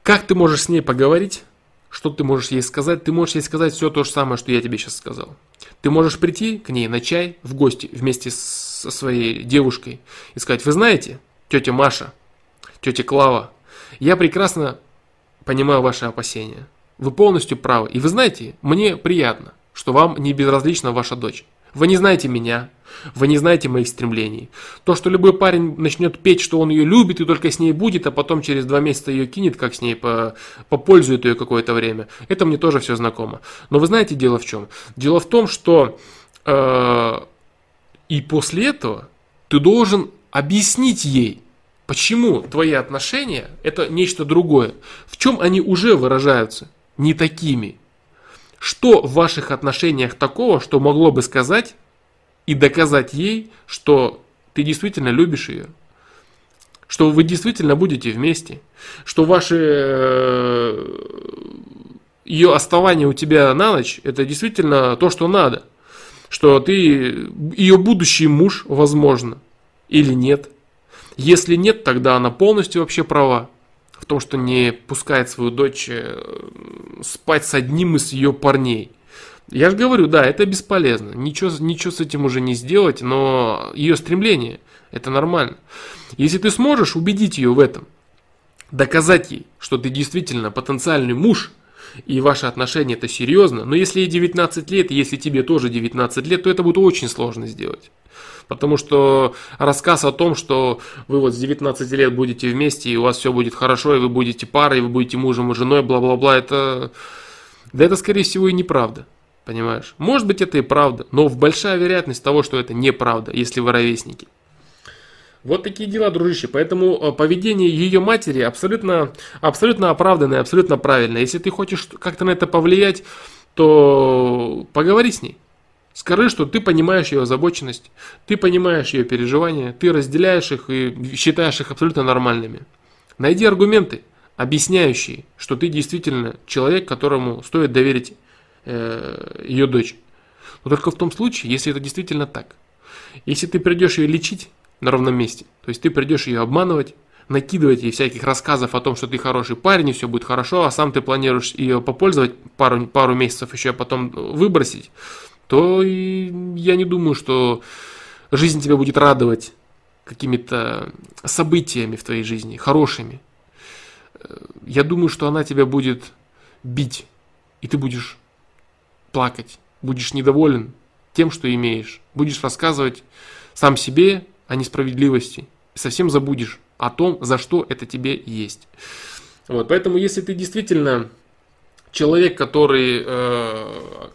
Speaker 1: как ты можешь с ней поговорить? Что ты можешь ей сказать? Ты можешь ей сказать все то же самое, что я тебе сейчас сказал. Ты можешь прийти к ней на чай в гости вместе со своей девушкой и сказать, вы знаете, тетя Маша, тетя Клава, я прекрасно понимаю ваши опасения. Вы полностью правы. И вы знаете, мне приятно, что вам не безразлична ваша дочь. Вы не знаете меня, вы не знаете моих стремлений. То, что любой парень начнет петь, что он ее любит и только с ней будет, а потом через два месяца ее кинет, как с ней по, попользует ее какое-то время, это мне тоже все знакомо. Но вы знаете, дело в чем? Дело в том, что э, и после этого ты должен объяснить ей, почему твои отношения это нечто другое, в чем они уже выражаются не такими. Что в ваших отношениях такого, что могло бы сказать и доказать ей, что ты действительно любишь ее? Что вы действительно будете вместе? Что ваше э, ее оставание у тебя на ночь это действительно то, что надо? Что ты ее будущий муж, возможно, или нет? Если нет, тогда она полностью вообще права том, что не пускает свою дочь э, спать с одним из ее парней. Я же говорю, да, это бесполезно. Ничего, ничего с этим уже не сделать, но ее стремление, это нормально. Если ты сможешь убедить ее в этом, доказать ей, что ты действительно потенциальный муж, и ваши отношения это серьезно, но если ей 19 лет, если тебе тоже 19 лет, то это будет очень сложно сделать. Потому что рассказ о том, что вы вот с 19 лет будете вместе, и у вас все будет хорошо, и вы будете парой, и вы будете мужем и женой, бла-бла-бла, это... Да это, скорее всего, и неправда. Понимаешь? Может быть, это и правда, но большая вероятность того, что это неправда, если вы ровесники. Вот такие дела, дружище. Поэтому э, поведение ее матери абсолютно, абсолютно оправданное, абсолютно правильное. Если ты хочешь как-то на это повлиять, то поговори с ней. Скажи, что ты понимаешь ее озабоченность, ты понимаешь ее переживания, ты разделяешь их и считаешь их абсолютно нормальными. Найди аргументы, объясняющие, что ты действительно человек, которому стоит доверить э, ее дочь. Но только в том случае, если это действительно так. Если ты придешь ее лечить на ровном месте, то есть ты придешь ее обманывать, накидывать ей всяких рассказов о том, что ты хороший парень и все будет хорошо, а сам ты планируешь ее попользовать пару, пару месяцев еще, а потом выбросить, то я не думаю, что жизнь тебя будет радовать какими-то событиями в твоей жизни, хорошими. Я думаю, что она тебя будет бить, и ты будешь плакать, будешь недоволен тем, что имеешь, будешь рассказывать сам себе о несправедливости, совсем забудешь о том, за что это тебе есть. Вот, поэтому, если ты действительно человек, который э,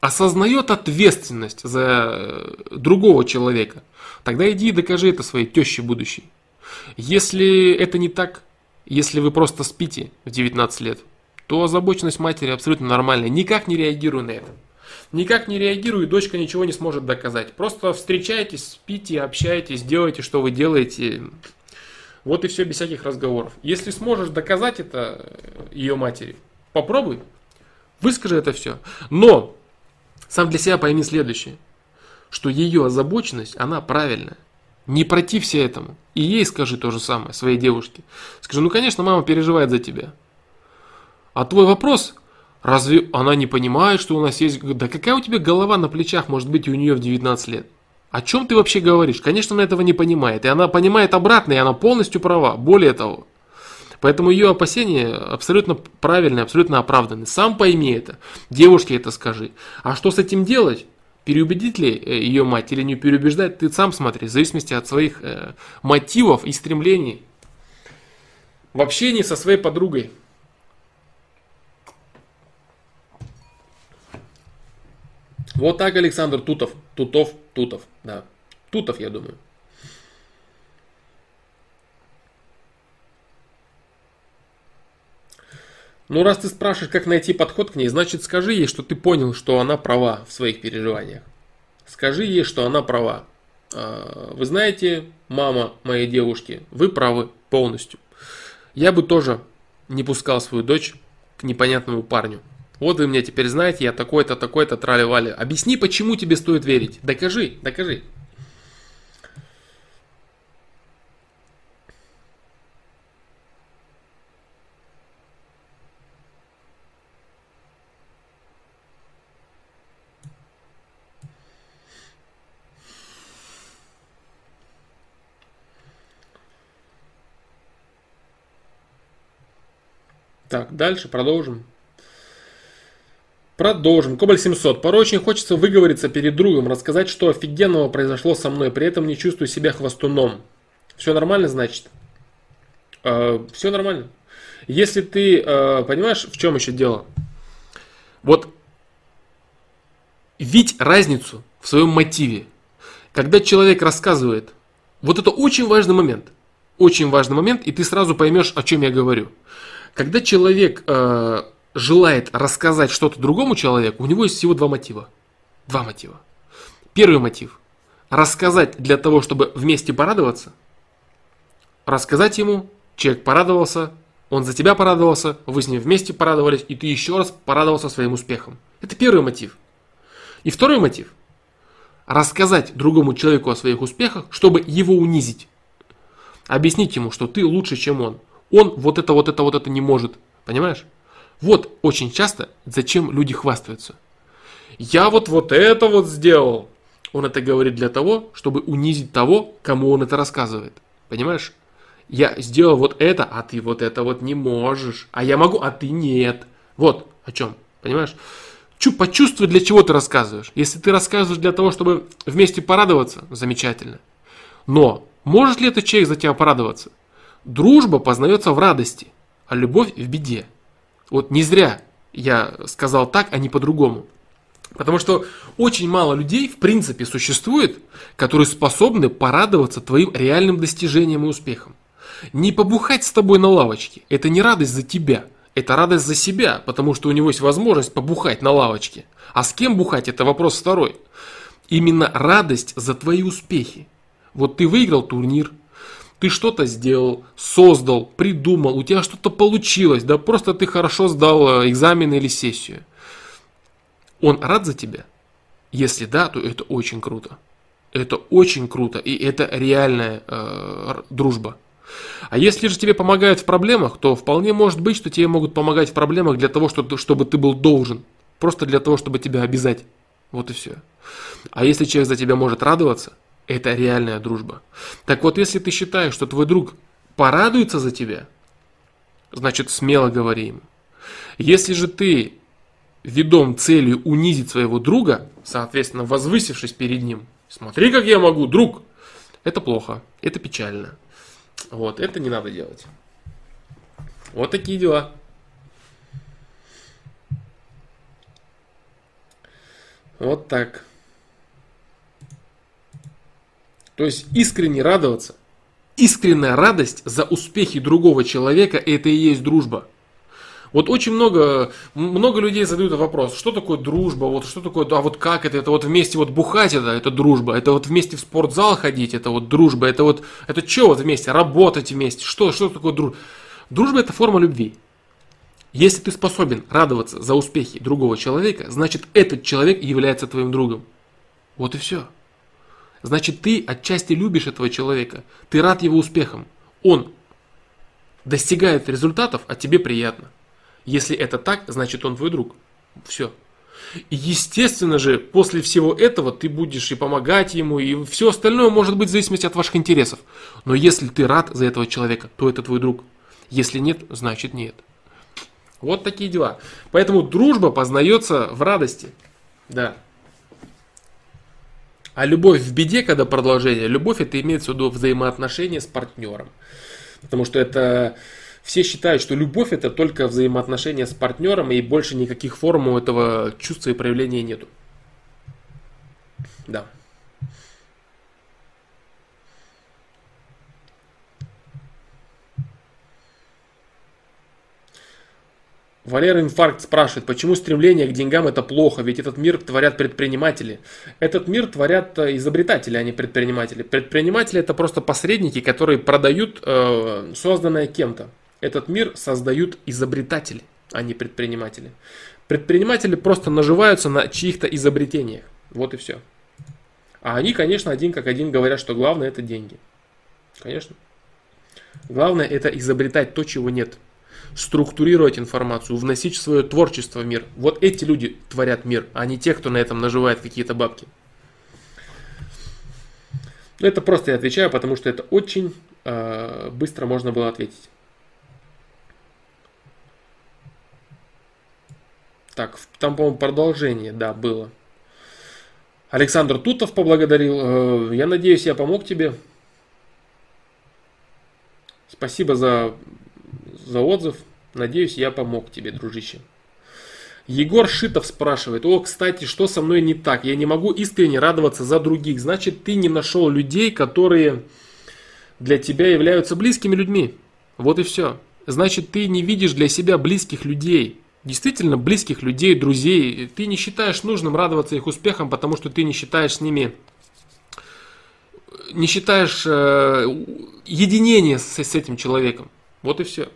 Speaker 1: осознает ответственность за другого человека, тогда иди и докажи это своей теще будущей. Если это не так, если вы просто спите в 19 лет, то озабоченность матери абсолютно нормальная. Никак не реагируй на это. Никак не реагируй, и дочка ничего не сможет доказать. Просто встречайтесь, спите, общайтесь, делайте, что вы делаете. Вот и все, без всяких разговоров. Если сможешь доказать это ее матери, попробуй, выскажи это все. Но сам для себя пойми следующее, что ее озабоченность, она правильная. Не протився этому. И ей скажи то же самое, своей девушке. Скажи, ну конечно, мама переживает за тебя. А твой вопрос, разве она не понимает, что у нас есть... Да какая у тебя голова на плечах может быть у нее в 19 лет? О чем ты вообще говоришь? Конечно, она этого не понимает. И она понимает обратно, и она полностью права. Более того. Поэтому ее опасения абсолютно правильные, абсолютно оправданы. Сам пойми это. Девушке это скажи. А что с этим делать? Переубедить ли э, ее мать или не переубеждать, ты сам смотри, в зависимости от своих э, мотивов и стремлений. В общении со своей подругой. Вот так Александр Тутов. Тутов, Тутов, да. Тутов, я думаю. Ну, раз ты спрашиваешь, как найти подход к ней, значит скажи ей, что ты понял, что она права в своих переживаниях. Скажи ей, что она права. А, вы знаете, мама моей девушки, вы правы полностью. Я бы тоже не пускал свою дочь к непонятному парню. Вот вы меня теперь знаете, я такой-то, такой-то, трали-вали. Объясни, почему тебе стоит верить. Докажи, докажи. Так, дальше продолжим. Продолжим. Кобаль 700. Порой очень хочется выговориться перед другом, рассказать, что офигенного произошло со мной, при этом не чувствую себя хвостуном. Все нормально, значит? Э, все нормально. Если ты э, понимаешь, в чем еще дело? Вот видеть разницу в своем мотиве. Когда человек рассказывает, вот это очень важный момент. Очень важный момент, и ты сразу поймешь, о чем я говорю. Когда человек э, желает рассказать что-то другому человеку, у него есть всего два мотива. Два мотива. Первый мотив. Рассказать для того, чтобы вместе порадоваться. Рассказать ему, человек порадовался, он за тебя порадовался, вы с ним вместе порадовались, и ты еще раз порадовался своим успехом. Это первый мотив. И второй мотив. Рассказать другому человеку о своих успехах, чтобы его унизить. Объяснить ему, что ты лучше, чем он. Он вот это, вот это, вот это не может. Понимаешь? Вот очень часто зачем люди хвастаются. Я вот вот это вот сделал. Он это говорит для того, чтобы унизить того, кому он это рассказывает. Понимаешь? Я сделал вот это, а ты вот это вот не можешь. А я могу, а ты нет. Вот о чем. Понимаешь? Чу, почувствуй, для чего ты рассказываешь. Если ты рассказываешь для того, чтобы вместе порадоваться, замечательно. Но может ли этот человек за тебя порадоваться? Дружба познается в радости, а любовь в беде. Вот не зря я сказал так, а не по-другому. Потому что очень мало людей, в принципе, существует, которые способны порадоваться твоим реальным достижениям и успехам. Не побухать с тобой на лавочке – это не радость за тебя, это радость за себя, потому что у него есть возможность побухать на лавочке. А с кем бухать – это вопрос второй. Именно радость за твои успехи. Вот ты выиграл турнир, ты что-то сделал, создал, придумал, у тебя что-то получилось, да просто ты хорошо сдал э, экзамен или сессию. Он рад за тебя? Если да, то это очень круто. Это очень круто, и это реальная э, дружба. А если же тебе помогают в проблемах, то вполне может быть, что тебе могут помогать в проблемах для того, чтобы, чтобы ты был должен. Просто для того, чтобы тебя обязать. Вот и все. А если человек за тебя может радоваться, это реальная дружба. Так вот, если ты считаешь, что твой друг порадуется за тебя, значит смело говори ему. Если же ты ведом целью унизить своего друга, соответственно, возвысившись перед ним, смотри, как я могу, друг, это плохо, это печально. Вот, это не надо делать. Вот такие дела. Вот так. То есть искренне радоваться. Искренняя радость за успехи другого человека – это и есть дружба. Вот очень много, много людей задают вопрос, что такое дружба, вот что такое, а вот как это, это вот вместе вот бухать это, это дружба, это вот вместе в спортзал ходить, это вот дружба, это вот, это что вот вместе, работать вместе, что, что такое дружба? Дружба это форма любви. Если ты способен радоваться за успехи другого человека, значит этот человек является твоим другом. Вот и все. Значит ты отчасти любишь этого человека, ты рад его успехам, он достигает результатов, а тебе приятно. Если это так, значит он твой друг. Все. И естественно же, после всего этого ты будешь и помогать ему, и все остальное может быть в зависимости от ваших интересов. Но если ты рад за этого человека, то это твой друг. Если нет, значит нет. Вот такие дела. Поэтому дружба познается в радости. Да. А любовь в беде, когда продолжение, любовь это имеется в виду взаимоотношения с партнером. Потому что это все считают, что любовь это только взаимоотношения с партнером, и больше никаких форм у этого чувства и проявления нету. Да. Валера Инфаркт спрашивает, почему стремление к деньгам это плохо, ведь этот мир творят предприниматели. Этот мир творят э, изобретатели, а не предприниматели. Предприниматели это просто посредники, которые продают э, созданное кем-то. Этот мир создают изобретатели, а не предприниматели. Предприниматели просто наживаются на чьих-то изобретениях. Вот и все. А они, конечно, один как один говорят, что главное это деньги. Конечно. Главное это изобретать то, чего нет. Структурировать информацию, вносить свое творчество в мир. Вот эти люди творят мир, а не те, кто на этом наживает какие-то бабки. Но это просто я отвечаю, потому что это очень э, быстро можно было ответить. Так, там, по-моему, продолжение, да, было. Александр Тутов поблагодарил. Э, я надеюсь, я помог тебе. Спасибо за, за отзыв. Надеюсь, я помог тебе, дружище. Егор Шитов спрашивает, о, кстати, что со мной не так? Я не могу искренне радоваться за других. Значит, ты не нашел людей, которые для тебя являются близкими людьми. Вот и все. Значит, ты не видишь для себя близких людей действительно близких людей, друзей. Ты не считаешь нужным радоваться их успехам, потому что ты не считаешь с ними, не считаешь э, единение с, с этим человеком. Вот и все.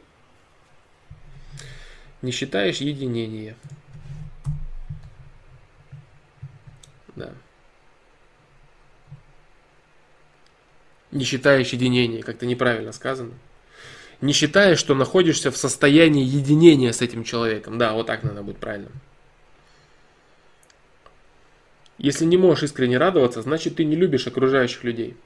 Speaker 1: Не считаешь единение. Да. Не считаешь единение, как-то неправильно сказано не считая, что находишься в состоянии единения с этим человеком. Да, вот так надо будет правильно. Если не можешь искренне радоваться, значит ты не любишь окружающих людей.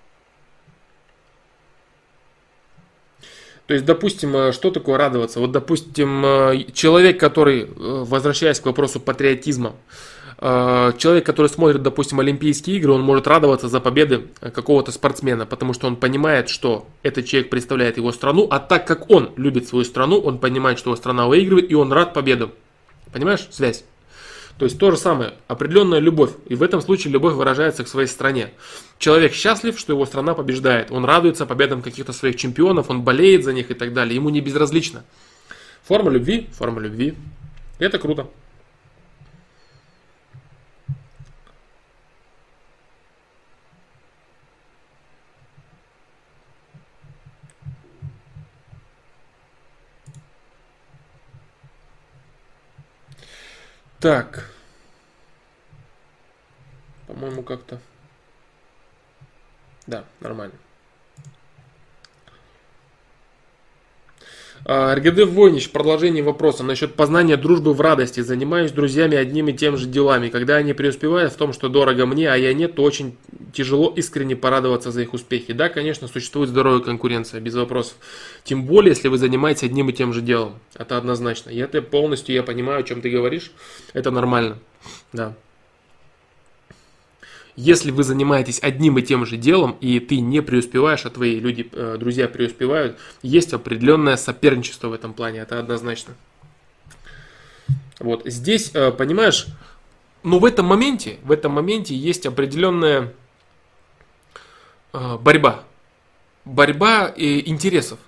Speaker 1: То есть, допустим, э, что такое радоваться? Вот, допустим, э, человек, который, э, возвращаясь к вопросу патриотизма, человек, который смотрит, допустим, Олимпийские игры, он может радоваться за победы какого-то спортсмена, потому что он понимает, что этот человек представляет его страну, а так как он любит свою страну, он понимает, что его страна выигрывает, и он рад победам. Понимаешь связь? То есть то же самое, определенная любовь. И в этом случае любовь выражается к своей стране. Человек счастлив, что его страна побеждает. Он радуется победам каких-то своих чемпионов, он болеет за них и так далее. Ему не безразлично. Форма любви, форма любви. Это круто. Так. По-моему, как-то. Да, нормально. РГД Войнич, продолжение вопроса насчет познания дружбы в радости. Занимаюсь друзьями одними и тем же делами. Когда они преуспевают в том, что дорого мне, а я нет, то очень тяжело искренне порадоваться за их успехи. Да, конечно, существует здоровая конкуренция, без вопросов. Тем более, если вы занимаетесь одним и тем же делом. Это однозначно. Я ты полностью, я понимаю, о чем ты говоришь. Это нормально. Да если вы занимаетесь одним и тем же делом, и ты не преуспеваешь, а твои люди, э, друзья преуспевают, есть определенное соперничество в этом плане, это однозначно. Вот здесь, э, понимаешь, но в этом моменте, в этом моменте есть определенная э, борьба. Борьба интересов.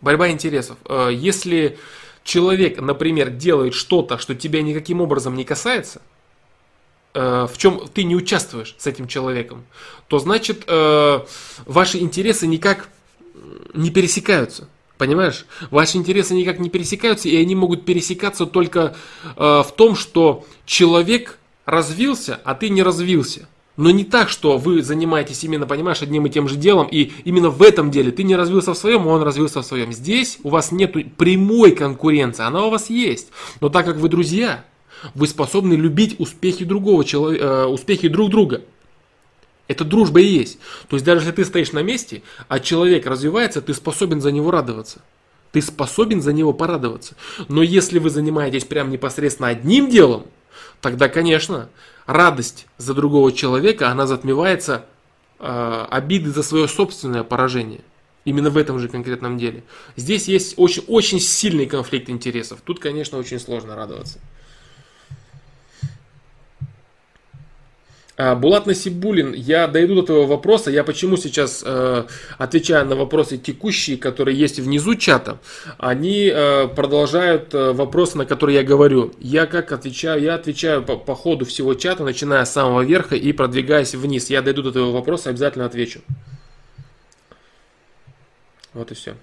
Speaker 1: Борьба интересов. Если человек, например, делает что-то, что тебя никаким образом не касается – в чем ты не участвуешь с этим человеком, то значит э, ваши интересы никак не пересекаются. Понимаешь? Ваши интересы никак не пересекаются, и они могут пересекаться только э, в том, что человек развился, а ты не развился. Но не так, что вы занимаетесь именно, понимаешь, одним и тем же делом, и именно в этом деле ты не развился в своем, а он развился в своем. Здесь у вас нет прямой конкуренции, она у вас есть. Но так как вы друзья, вы способны любить успехи другого человека, э, успехи друг друга. Это дружба и есть. То есть даже если ты стоишь на месте, а человек развивается, ты способен за него радоваться. Ты способен за него порадоваться. Но если вы занимаетесь прям непосредственно одним делом, тогда, конечно, радость за другого человека, она затмевается э, обиды за свое собственное поражение. Именно в этом же конкретном деле. Здесь есть очень, очень сильный конфликт интересов. Тут, конечно, очень сложно радоваться. Булат Насибулин, я дойду до твоего вопроса. Я почему сейчас э, отвечаю на вопросы текущие, которые есть внизу чата, они э, продолжают э, вопросы, на которые я говорю. Я как отвечаю? Я отвечаю по, по ходу всего чата, начиная с самого верха и продвигаясь вниз. Я дойду до твоего вопроса, обязательно отвечу. Вот и все.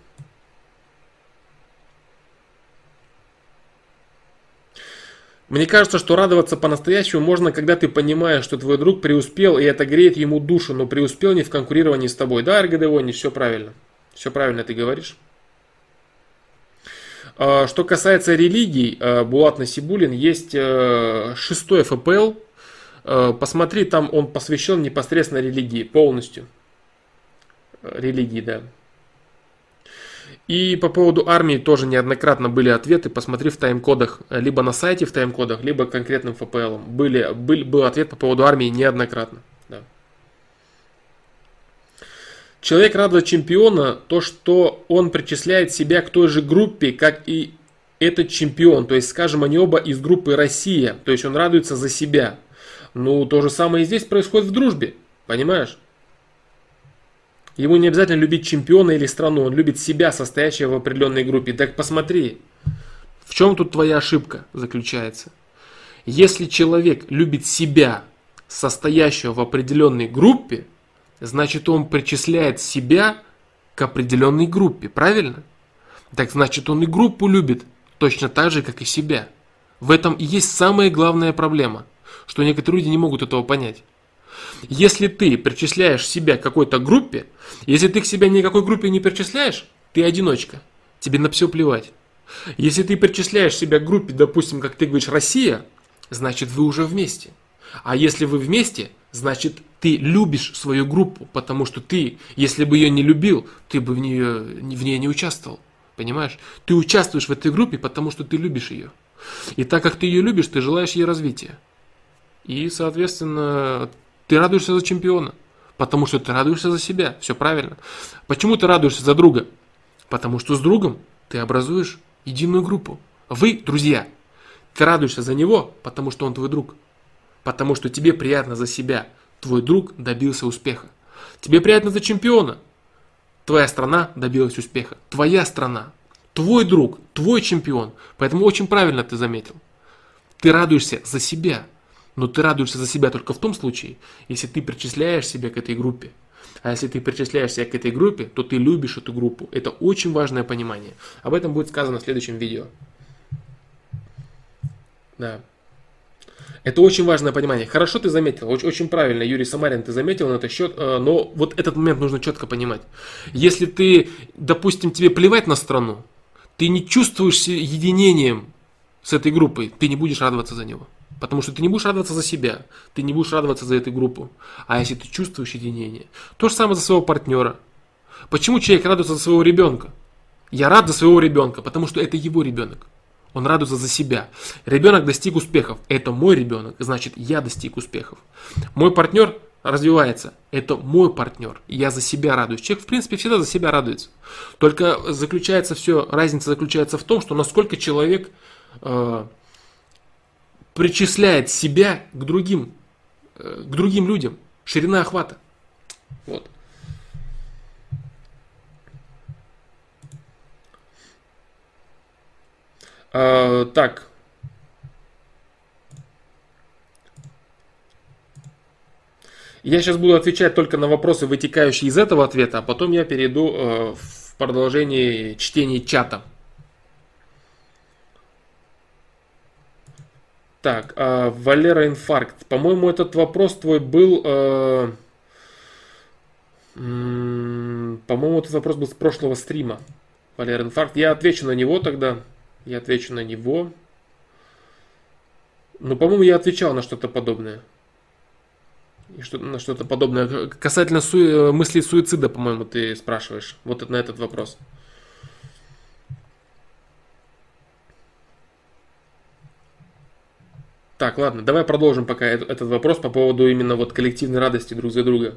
Speaker 1: Мне кажется, что радоваться по-настоящему можно, когда ты понимаешь, что твой друг преуспел, и это греет ему душу, но преуспел не в конкурировании с тобой. Да, РГД не все правильно. Все правильно ты говоришь. А, что касается религий, а, Булат Насибулин, есть э, шестой ФПЛ. А, посмотри, там он посвящен непосредственно религии, полностью. Религии, да. И по поводу армии тоже неоднократно были ответы, посмотри в тайм-кодах, либо на сайте в тайм-кодах, либо конкретным ФПЛ. Были, был, был ответ по поводу армии неоднократно. Да. Человек радует чемпиона то, что он причисляет себя к той же группе, как и этот чемпион. То есть, скажем, они оба из группы Россия. То есть он радуется за себя. Ну, то же самое и здесь происходит в дружбе. Понимаешь? Ему не обязательно любить чемпиона или страну, он любит себя, состоящего в определенной группе. Так посмотри, в чем тут твоя ошибка заключается? Если человек любит себя, состоящего в определенной группе, значит он причисляет себя к определенной группе, правильно? Так значит он и группу любит точно так же, как и себя. В этом и есть самая главная проблема, что некоторые люди не могут этого понять. Если ты причисляешь себя к какой-то группе, если ты к себе никакой группе не причисляешь, ты одиночка. Тебе на все плевать. Если ты причисляешь себя к группе, допустим, как ты говоришь, Россия, значит вы уже вместе. А если вы вместе, значит ты любишь свою группу, потому что ты, если бы ее не любил, ты бы в, нее, в ней не участвовал. Понимаешь? Ты участвуешь в этой группе, потому что ты любишь ее. И так как ты ее любишь, ты желаешь ей развития. И, соответственно, ты радуешься за чемпиона, потому что ты радуешься за себя. Все правильно. Почему ты радуешься за друга? Потому что с другом ты образуешь единую группу. Вы друзья. Ты радуешься за него, потому что он твой друг. Потому что тебе приятно за себя. Твой друг добился успеха. Тебе приятно за чемпиона. Твоя страна добилась успеха. Твоя страна. Твой друг, твой чемпион. Поэтому очень правильно ты заметил. Ты радуешься за себя. Но ты радуешься за себя только в том случае, если ты причисляешь себя к этой группе. А если ты причисляешь себя к этой группе, то ты любишь эту группу. Это очень важное понимание. Об этом будет сказано в следующем видео. Да. Это очень важное понимание. Хорошо ты заметил, очень, очень правильно, Юрий Самарин, ты заметил на этот счет, э, но вот этот момент нужно четко понимать. Если ты, допустим, тебе плевать на страну, ты не чувствуешь единением с этой группой, ты не будешь радоваться за него. Потому что ты не будешь радоваться за себя, ты не будешь радоваться за эту группу. А если ты чувствуешь единение, то же самое за своего партнера. Почему человек радуется за своего ребенка? Я рад за своего ребенка, потому что это его ребенок. Он радуется за себя. Ребенок достиг успехов. Это мой ребенок, значит я достиг успехов. Мой партнер развивается. Это мой партнер. Я за себя радуюсь. Человек, в принципе, всегда за себя радуется. Только заключается все, разница заключается в том, что насколько человек э, причисляет себя к другим, э, к другим людям. Ширина охвата. Вот. А, так. Я сейчас буду отвечать только на вопросы, вытекающие из этого ответа, а потом я перейду э, в продолжение чтения чата. Так, э, Валера инфаркт. По-моему, этот вопрос твой был... Э, по-моему, этот вопрос был с прошлого стрима. Валера инфаркт. Я отвечу на него тогда. Я отвечу на него. Ну, по-моему, я отвечал на что-то подобное. И что, на что-то подобное. Касательно су- мысли суицида, по-моему, ты спрашиваешь. Вот на этот вопрос. Так, ладно, давай продолжим пока этот вопрос по поводу именно вот коллективной радости друг за друга.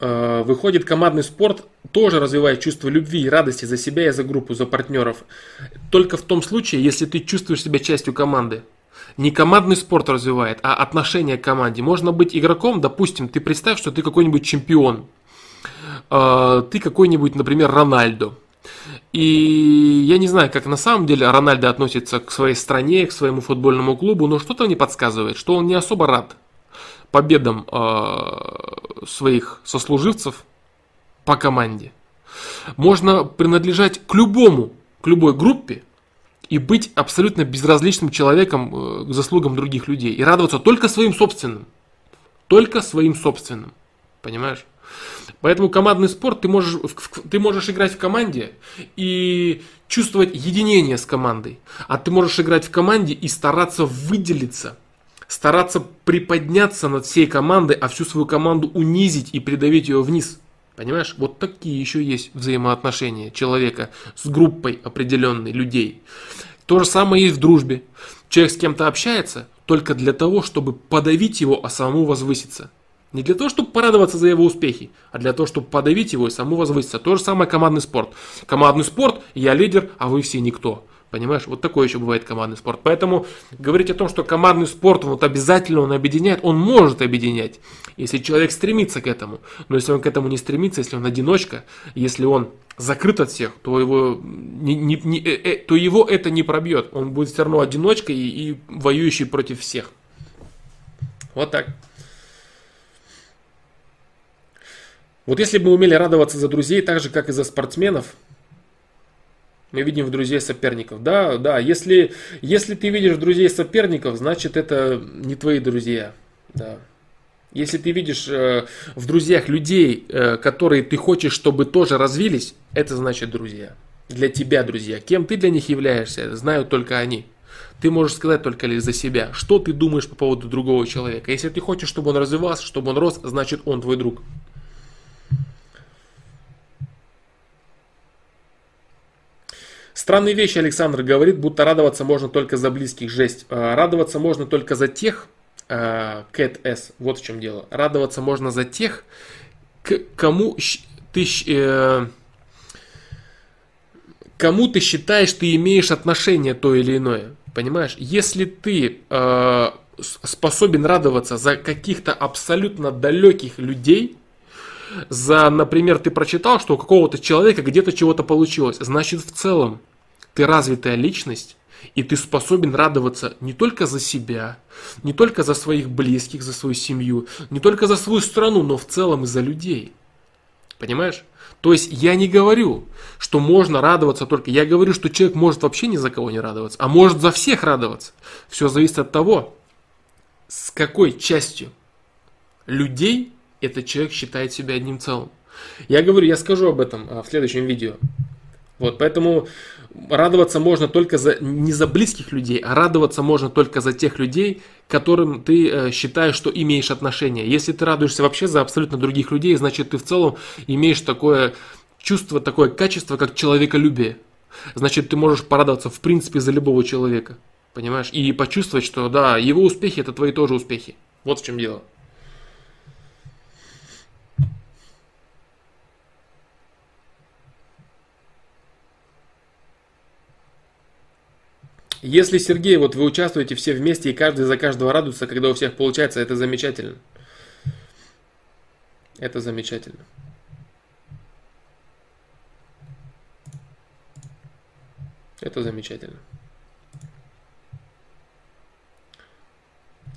Speaker 1: Э, выходит, командный спорт тоже развивает чувство любви и радости за себя и за группу, за партнеров. Только в том случае, если ты чувствуешь себя частью команды. Не командный спорт развивает, а отношение к команде. Можно быть игроком, допустим, ты представь, что ты какой-нибудь чемпион. Э, ты какой-нибудь, например, Рональдо. И я не знаю, как на самом деле Рональдо относится к своей стране, к своему футбольному клубу, но что-то мне подсказывает, что он не особо рад победам э, своих сослуживцев по команде. Можно принадлежать к любому, к любой группе и быть абсолютно безразличным человеком э, к заслугам других людей и радоваться только своим собственным. Только своим собственным. Понимаешь? Поэтому командный спорт ты можешь, ты можешь играть в команде и чувствовать единение с командой. А ты можешь играть в команде и стараться выделиться – стараться приподняться над всей командой, а всю свою команду унизить и придавить ее вниз. Понимаешь? Вот такие еще есть взаимоотношения человека с группой определенной людей. То же самое есть в дружбе. Человек с кем-то общается только для того, чтобы подавить его, а самому возвыситься. Не для того, чтобы порадоваться за его успехи, а для того, чтобы подавить его и самому возвыситься. То же самое командный спорт. Командный спорт, я лидер, а вы все никто. Понимаешь, вот такой еще бывает командный спорт. Поэтому говорить о том, что командный спорт вот обязательно он объединяет, он может объединять, если человек стремится к этому. Но если он к этому не стремится, если он одиночка, если он закрыт от всех, то его, не, не, не, э, э, то его это не пробьет. Он будет все равно одиночкой и, и воюющий против всех. Вот так. Вот если бы мы умели радоваться за друзей так же, как и за спортсменов, мы видим в друзей соперников. Да, да, если, если ты видишь в друзей соперников, значит это не твои друзья. Да. Если ты видишь э, в друзьях людей, э, которые ты хочешь, чтобы тоже развились, это значит друзья. Для тебя друзья. Кем ты для них являешься, знают только они. Ты можешь сказать только лишь за себя, что ты думаешь по поводу другого человека. Если ты хочешь, чтобы он развивался, чтобы он рос, значит он твой друг. Странные вещи Александр говорит, будто радоваться можно только за близких. Жесть. А, радоваться можно только за тех, а, Кэт С, вот в чем дело. Радоваться можно за тех, к кому ты... Э, кому ты считаешь, ты имеешь отношение то или иное. Понимаешь? Если ты э, способен радоваться за каких-то абсолютно далеких людей, за, например, ты прочитал, что у какого-то человека где-то чего-то получилось, значит в целом ты развитая личность, и ты способен радоваться не только за себя, не только за своих близких, за свою семью, не только за свою страну, но в целом и за людей. Понимаешь? То есть я не говорю, что можно радоваться только. Я говорю, что человек может вообще ни за кого не радоваться, а может за всех радоваться. Все зависит от того, с какой частью людей этот человек считает себя одним целым. Я говорю, я скажу об этом а, в следующем видео. Вот, поэтому радоваться можно только за, не за близких людей, а радоваться можно только за тех людей, которым ты э, считаешь, что имеешь отношение. Если ты радуешься вообще за абсолютно других людей, значит ты в целом имеешь такое чувство, такое качество, как человеколюбие. Значит, ты можешь порадоваться в принципе за любого человека. Понимаешь? И почувствовать, что да, его успехи это твои тоже успехи. Вот в чем дело. Если, Сергей, вот вы участвуете все вместе, и каждый за каждого радуется, когда у всех получается, это замечательно. Это замечательно. Это замечательно.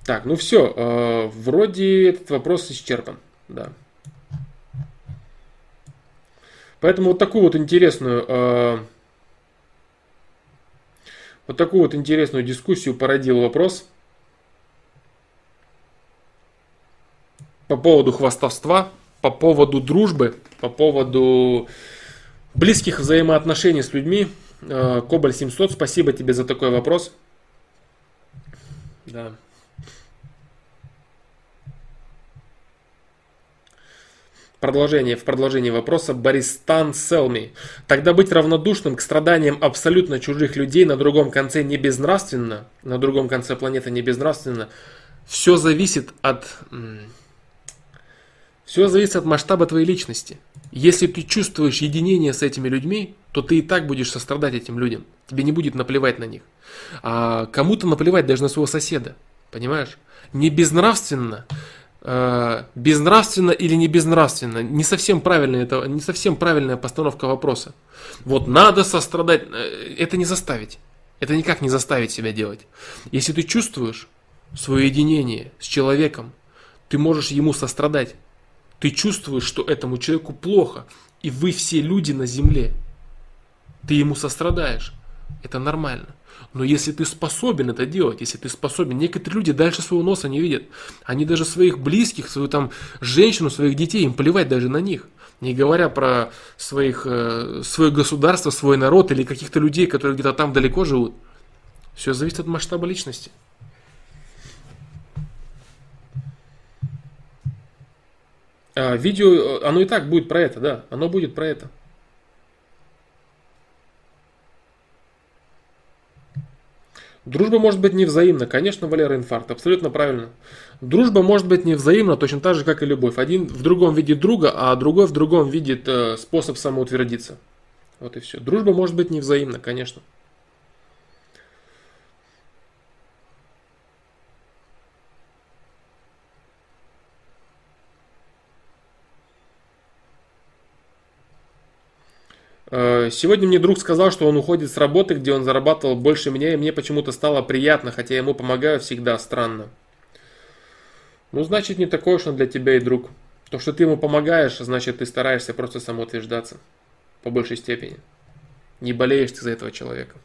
Speaker 1: Так, ну все, э, вроде этот вопрос исчерпан, да. Поэтому вот такую вот интересную э, вот такую вот интересную дискуссию породил вопрос по поводу хвастовства, по поводу дружбы, по поводу близких взаимоотношений с людьми. Э, Кобаль 700, спасибо тебе за такой вопрос. Да. Продолжение, в продолжении вопроса Бористан Селми. Тогда быть равнодушным к страданиям абсолютно чужих людей на другом конце не безнравственно, на другом конце планеты не безнравственно. Все зависит от... Все зависит от масштаба твоей личности. Если ты чувствуешь единение с этими людьми, то ты и так будешь сострадать этим людям. Тебе не будет наплевать на них. А кому-то наплевать даже на своего соседа. Понимаешь? Не безнравственно безнравственно или не безнравственно. Не совсем правильно это, не совсем правильная постановка вопроса. Вот надо сострадать, э, это не заставить. Это никак не заставить себя делать. Если ты чувствуешь свое единение с человеком, ты можешь ему сострадать. Ты чувствуешь, что этому человеку плохо, и вы все люди на земле. Ты ему сострадаешь. Это нормально. Но если ты способен это делать, если ты способен, некоторые люди дальше своего носа не видят. Они даже своих близких, свою там женщину, своих детей, им плевать даже на них. Не говоря про своих, э, свое государство, свой народ или каких-то людей, которые где-то там далеко живут. Все зависит от масштаба личности. А, видео, оно и так будет про это, да, оно будет про это. Дружба может быть невзаимна. Конечно, Валера, инфаркт. Абсолютно правильно. Дружба может быть невзаимна точно так же, как и любовь. Один в другом видит друга, а другой в другом видит э, способ самоутвердиться. Вот и все. Дружба может быть невзаимна, конечно. Сегодня мне друг сказал, что он уходит с работы, где он зарабатывал больше меня, и мне почему-то стало приятно, хотя ему помогаю всегда странно. Ну, значит, не такой уж он для тебя и друг. То, что ты ему помогаешь, значит, ты стараешься просто самоутверждаться. По большей степени. Не болеешь ты за этого человека.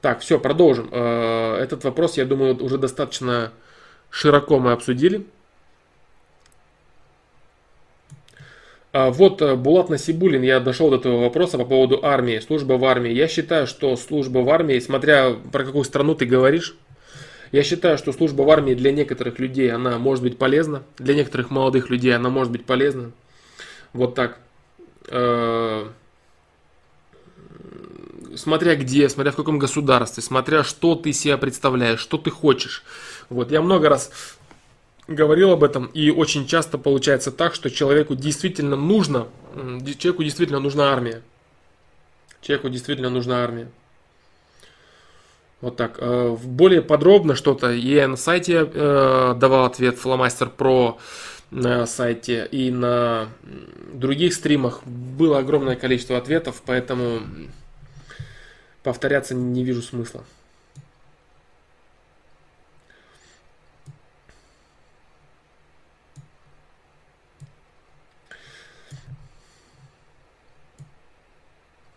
Speaker 1: Так, все, продолжим. Э, этот вопрос, я думаю, уже достаточно широко мы обсудили. Вот э, Булат Насибулин, я дошел до этого вопроса по поводу армии, служба в армии. Я считаю, что служба в армии, смотря про какую страну ты говоришь, я считаю, что служба в армии для некоторых людей, она может быть полезна, для некоторых молодых людей она может быть полезна. Вот так. Э, смотря где, смотря в каком государстве, смотря что ты себя представляешь, что ты хочешь. Вот, я много раз говорил об этом, и очень часто получается так, что человеку действительно нужно, человеку действительно нужна армия. Человеку действительно нужна армия. Вот так. Э, более подробно что-то я на сайте э, давал ответ Фломастер про на сайте и на других стримах было огромное количество ответов, поэтому повторяться не вижу смысла.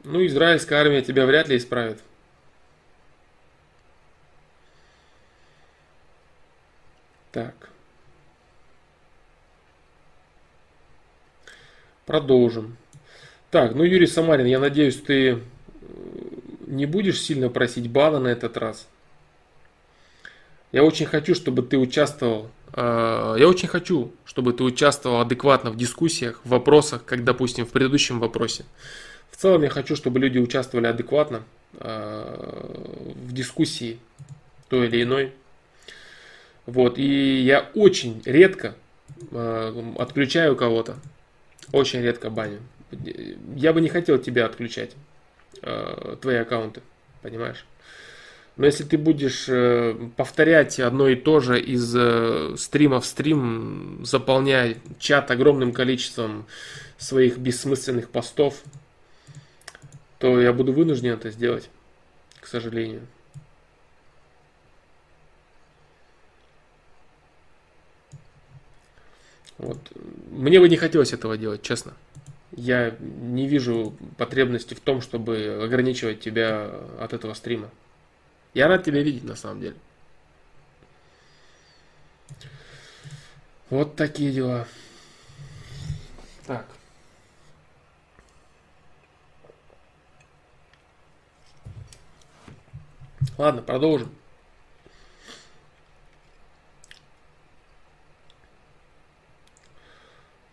Speaker 1: Ну, израильская армия тебя вряд ли исправит. Так. Продолжим. Так, ну Юрий Самарин, я надеюсь, ты э, не будешь сильно просить бана на этот раз. Я очень хочу, чтобы ты участвовал. Э, я очень хочу, чтобы ты участвовал адекватно в дискуссиях, в вопросах, как, допустим, в предыдущем вопросе. В целом я хочу, чтобы люди участвовали адекватно э, в дискуссии той или иной. Вот, и я очень редко отключаю кого-то. Очень редко баню. Я бы не хотел тебя отключать, э, твои аккаунты, понимаешь? Но если ты будешь э, повторять одно и то же из э, стрима в стрим, заполняя чат огромным количеством своих бессмысленных постов, то я буду вынужден это сделать, к сожалению. Вот. Мне бы не хотелось этого делать, честно. Я не вижу потребности в том, чтобы ограничивать тебя от этого стрима. Я рад тебя видеть на самом деле. Вот такие дела. Так. Ладно, продолжим.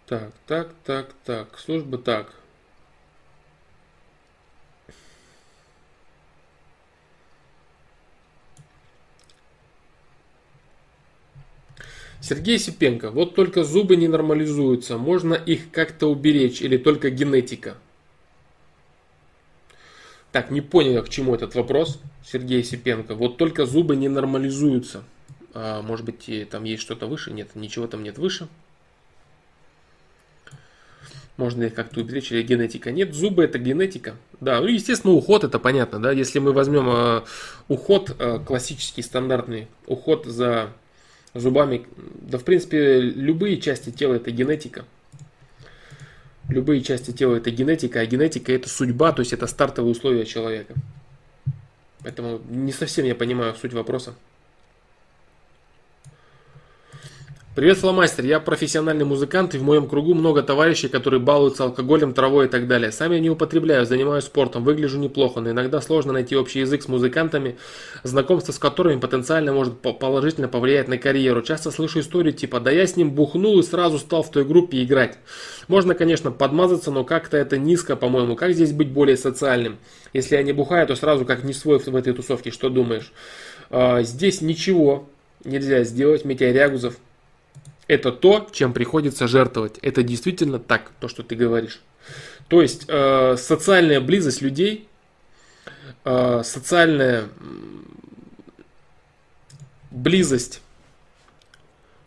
Speaker 1: Так, так, так, так. Служба так. Сергей Сипенко. Вот только зубы не нормализуются. Можно их как-то уберечь или только генетика? Так, не понял к чему этот вопрос, Сергей Сипенко. Вот только зубы не нормализуются. А, может быть, там есть что-то выше? Нет, ничего там нет выше можно их как-то уберечь, или генетика. Нет, зубы это генетика. Да, ну, естественно, уход это понятно, да. Если мы возьмем э, уход э, классический, стандартный, уход за зубами, да, в принципе, любые части тела это генетика. Любые части тела это генетика, а генетика это судьба, то есть это стартовые условия человека. Поэтому не совсем я понимаю суть вопроса. Привет, фломастер. Я профессиональный музыкант, и в моем кругу много товарищей, которые балуются алкоголем, травой и так далее. Сам я не употребляю, занимаюсь спортом, выгляжу неплохо, но иногда сложно найти общий язык с музыкантами, знакомство с которыми потенциально может положительно повлиять на карьеру. Часто слышу истории типа «да я с ним бухнул и сразу стал в той группе играть». Можно, конечно, подмазаться, но как-то это низко, по-моему. Как здесь быть более социальным? Если я не бухаю, то сразу как не свой в этой тусовке. Что думаешь? А, здесь ничего нельзя сделать, Митя Рягузов это то, чем приходится жертвовать. Это действительно так, то, что ты говоришь. То есть э, социальная близость людей, э, социальная близость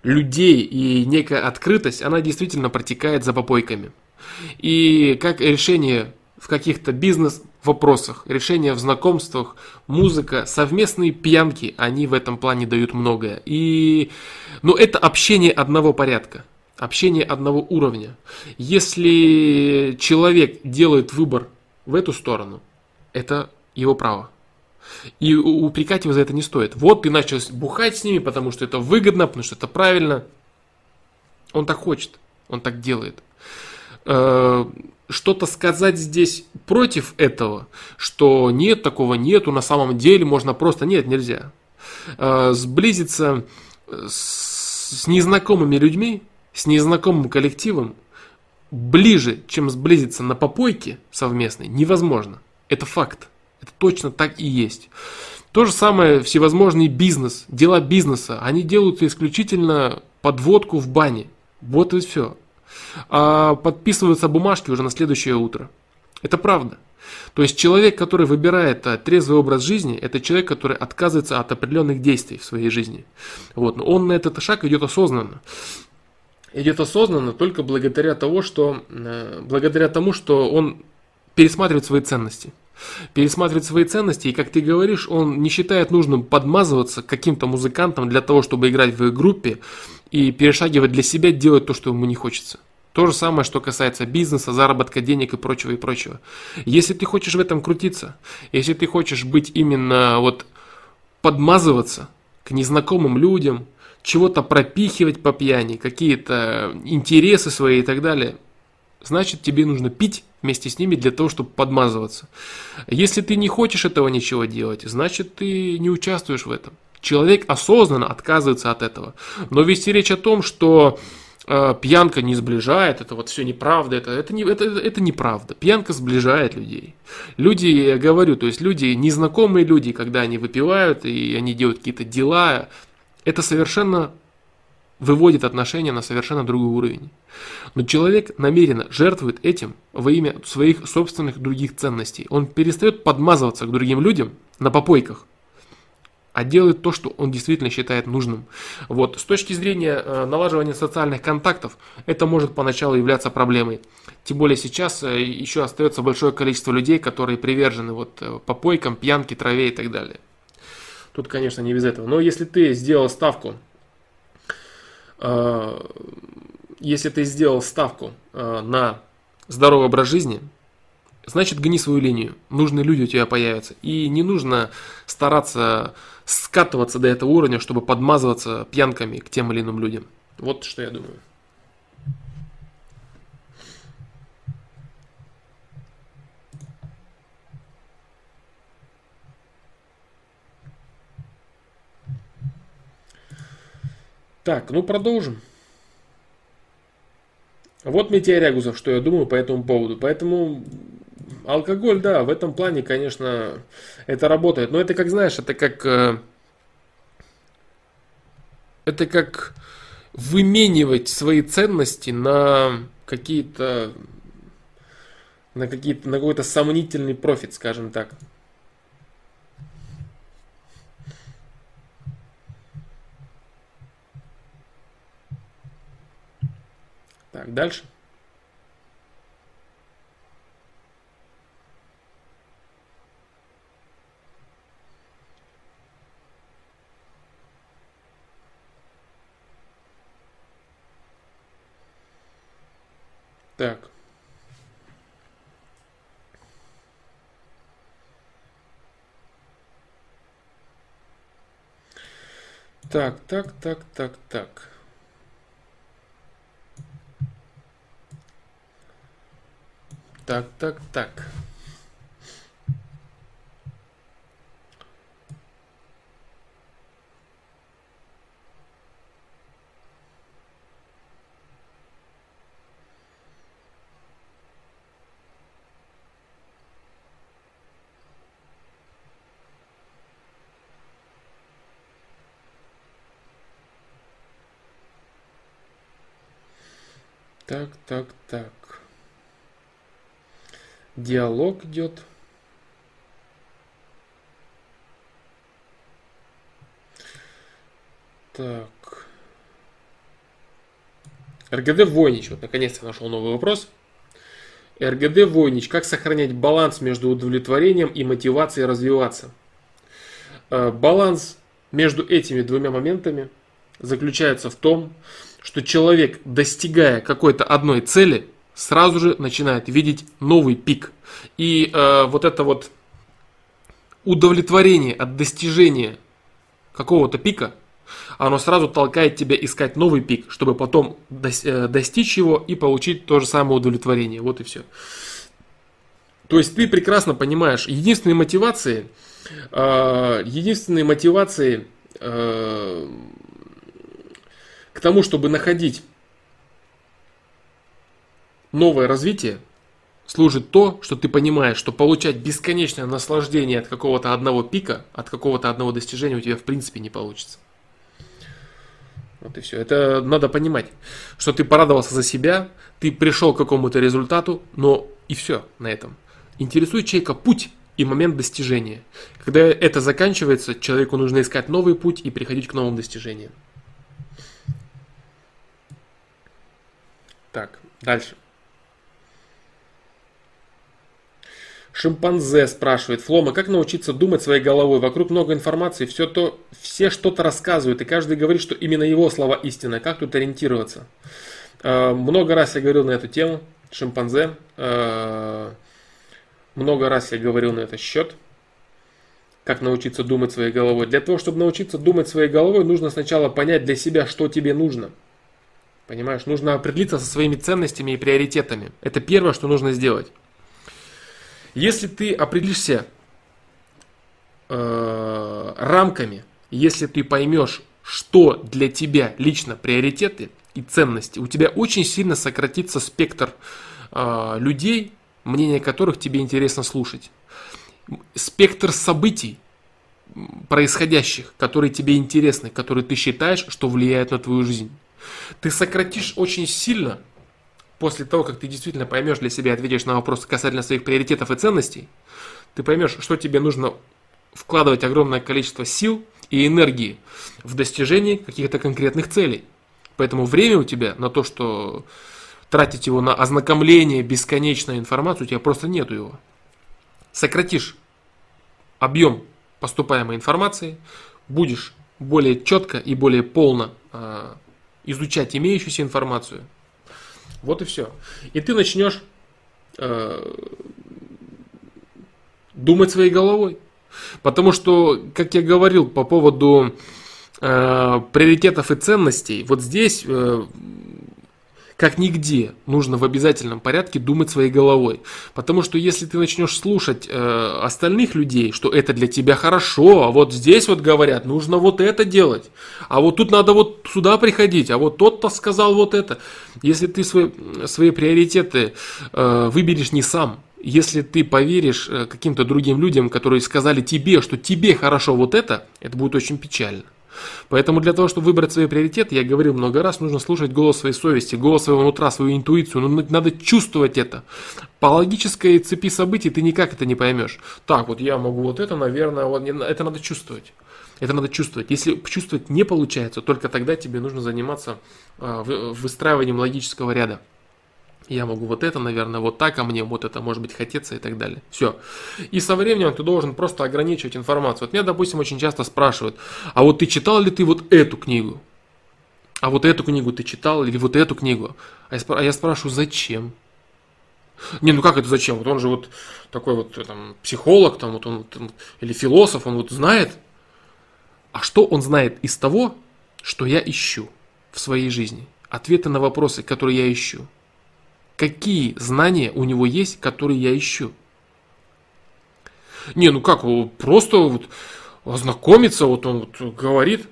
Speaker 1: людей и некая открытость, она действительно протекает за попойками. И как решение в каких-то бизнес-вопросах, решения в знакомствах, музыка, совместные пьянки, они в этом плане дают многое. И, но это общение одного порядка, общение одного уровня. Если человек делает выбор в эту сторону, это его право. И упрекать его за это не стоит. Вот ты начал бухать с ними, потому что это выгодно, потому что это правильно. Он так хочет, он так делает. Э, что-то сказать здесь против этого, что нет, такого нету, на самом деле можно просто, нет, нельзя. Э, сблизиться с незнакомыми людьми, с незнакомым коллективом, ближе, чем сблизиться на попойке совместной, невозможно. Это факт. Это точно так и есть. То же самое всевозможный бизнес, дела бизнеса, они делают исключительно подводку в бане. Вот и все а подписываются бумажки уже на следующее утро. Это правда. То есть человек, который выбирает э, трезвый образ жизни, это человек, который отказывается от определенных действий в своей жизни. Вот. Но он на этот шаг идет осознанно. Идет осознанно только благодаря, того, что, э, благодаря тому, что он пересматривает свои ценности. Пересматривает свои ценности, и как ты говоришь, он не считает нужным подмазываться каким-то музыкантам для того, чтобы играть в их группе и перешагивать для себя, делать то, что ему не хочется. То же самое, что касается бизнеса, заработка денег и прочего, и прочего. Если ты хочешь в этом крутиться, если ты хочешь быть именно вот подмазываться к незнакомым людям, чего-то пропихивать по пьяни, какие-то интересы свои и так далее, значит тебе нужно пить вместе с ними для того, чтобы подмазываться. Если ты не хочешь этого ничего делать, значит ты не участвуешь в этом. Человек осознанно отказывается от этого. Но вести речь о том, что э, пьянка не сближает, это вот все неправда, это, это, не, это, это неправда. Пьянка сближает людей. Люди, я говорю, то есть люди, незнакомые люди, когда они выпивают и они делают какие-то дела, это совершенно выводит отношения на совершенно другой уровень. Но человек намеренно жертвует этим во имя своих собственных других ценностей. Он перестает подмазываться к другим людям на попойках, а делает то, что он действительно считает нужным. Вот. С точки зрения э, налаживания социальных контактов, это может поначалу являться проблемой. Тем более сейчас э, еще остается большое количество людей, которые привержены вот, э, попойкам, пьянке, траве и так далее. Тут, конечно, не без этого. Но если ты сделал ставку, если ты сделал ставку э, на здоровый образ жизни, значит гни свою линию. Нужные люди у тебя появятся. И не нужно стараться скатываться до этого уровня, чтобы подмазываться пьянками к тем или иным людям. Вот что я думаю. Так, ну продолжим. Вот Митя Рягузов, что я думаю по этому поводу. Поэтому алкоголь, да, в этом плане, конечно, это работает. Но это как, знаешь, это как... Э, это как выменивать свои ценности на какие-то на какие-то на какой-то сомнительный профит, скажем так. Так, дальше. Так. Так, так, так, так, так. Так, так, так. Так, так, так. Диалог идет. Так. РГД Войнич. Вот наконец-то нашел новый вопрос. РГД Войнич. Как сохранять баланс между удовлетворением и мотивацией развиваться? Э, баланс между этими двумя моментами заключается в том, что человек, достигая какой-то одной цели, сразу же начинает видеть новый пик. И э, вот это вот удовлетворение от достижения какого-то пика, оно сразу толкает тебя искать новый пик, чтобы потом э, достичь его и получить то же самое удовлетворение. Вот и все. То есть ты прекрасно понимаешь, единственной мотивацией, э, единственной мотивацией э, к тому, чтобы находить новое развитие служит то, что ты понимаешь, что получать бесконечное наслаждение от какого-то одного пика, от какого-то одного достижения у тебя в принципе не получится. Вот и все. Это надо понимать, что ты порадовался за себя, ты пришел к какому-то результату, но и все на этом. Интересует человека путь и момент достижения. Когда это заканчивается, человеку нужно искать новый путь и приходить к новым достижениям. Так, дальше. Шимпанзе спрашивает, Флома, как научиться думать своей головой? Вокруг много информации, все, то, все что-то рассказывают, и каждый говорит, что именно его слова истина. Как тут ориентироваться? Э, много раз я говорил на эту тему, шимпанзе. Э, много раз я говорил на этот счет. Как научиться думать своей головой? Для того, чтобы научиться думать своей головой, нужно сначала понять для себя, что тебе нужно. Понимаешь, нужно определиться со своими ценностями и приоритетами. Это первое, что нужно сделать. Если ты определишься э, рамками, если ты поймешь, что для тебя лично приоритеты и ценности, у тебя очень сильно сократится спектр э, людей, мнение которых тебе интересно слушать. Спектр событий, происходящих, которые тебе интересны, которые ты считаешь, что влияют на твою жизнь. Ты сократишь очень сильно после того, как ты действительно поймешь для себя, ответишь на вопросы касательно своих приоритетов и ценностей, ты поймешь, что тебе нужно вкладывать огромное количество сил и энергии в достижении каких-то конкретных целей. Поэтому время у тебя на то, что тратить его на ознакомление бесконечной информации, у тебя просто нету его. Сократишь объем поступаемой информации, будешь более четко и более полно э, изучать имеющуюся информацию, вот и все. И ты начнешь э, думать своей головой. Потому что, как я говорил по поводу э, приоритетов и ценностей, вот здесь э, как нигде нужно в обязательном порядке думать своей головой. Потому что если ты начнешь слушать э, остальных людей, что это для тебя хорошо, а вот здесь вот говорят, нужно вот это делать, а вот тут надо вот сюда приходить, а вот тот-то сказал вот это. Если ты свои, свои приоритеты э, выберешь не сам, если ты поверишь э, каким-то другим людям, которые сказали тебе, что тебе хорошо вот это, это будет очень печально. Поэтому для того, чтобы выбрать свои приоритеты, я говорил много раз, нужно слушать голос своей совести, голос своего нутра, свою интуицию. Ну, надо чувствовать это. По логической цепи событий ты никак это не поймешь. Так, вот я могу вот это, наверное, вот, это надо чувствовать. Это надо чувствовать. Если чувствовать не получается, только тогда тебе нужно заниматься а, выстраиванием логического ряда я могу вот это, наверное, вот так, а мне вот это может быть хотеться и так далее. Все. И со временем ты должен просто ограничивать информацию. Вот меня, допустим, очень часто спрашивают, а вот ты читал ли ты вот эту книгу? А вот эту книгу ты читал или вот эту книгу? А я, а я спрашиваю, зачем? Не, ну как это зачем? Вот он же вот такой вот там, психолог, там, вот он, там, или философ, он вот знает. А что он знает из того, что я ищу в своей жизни? Ответы на вопросы, которые я ищу какие знания у него есть, которые я ищу. Не, ну как, просто вот ознакомиться, вот он вот говорит.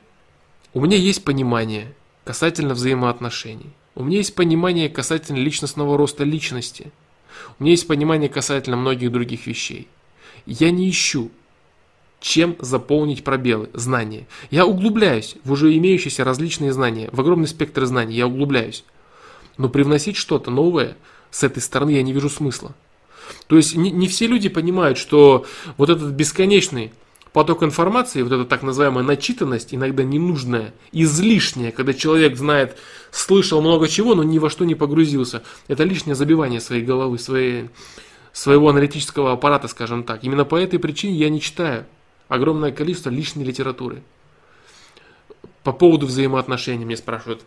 Speaker 1: У меня есть понимание касательно взаимоотношений. У меня есть понимание касательно личностного роста личности. У меня есть понимание касательно многих других вещей. Я не ищу, чем заполнить пробелы, знания. Я углубляюсь в уже имеющиеся различные знания, в огромный спектр знаний, я углубляюсь. Но привносить что-то новое с этой стороны я не вижу смысла. То есть не, не все люди понимают, что вот этот бесконечный поток информации, вот эта так называемая начитанность, иногда ненужная, излишняя, когда человек знает, слышал много чего, но ни во что не погрузился. Это лишнее забивание своей головы, своей, своего аналитического аппарата, скажем так. Именно по этой причине я не читаю огромное количество лишней литературы. По поводу взаимоотношений мне спрашивают,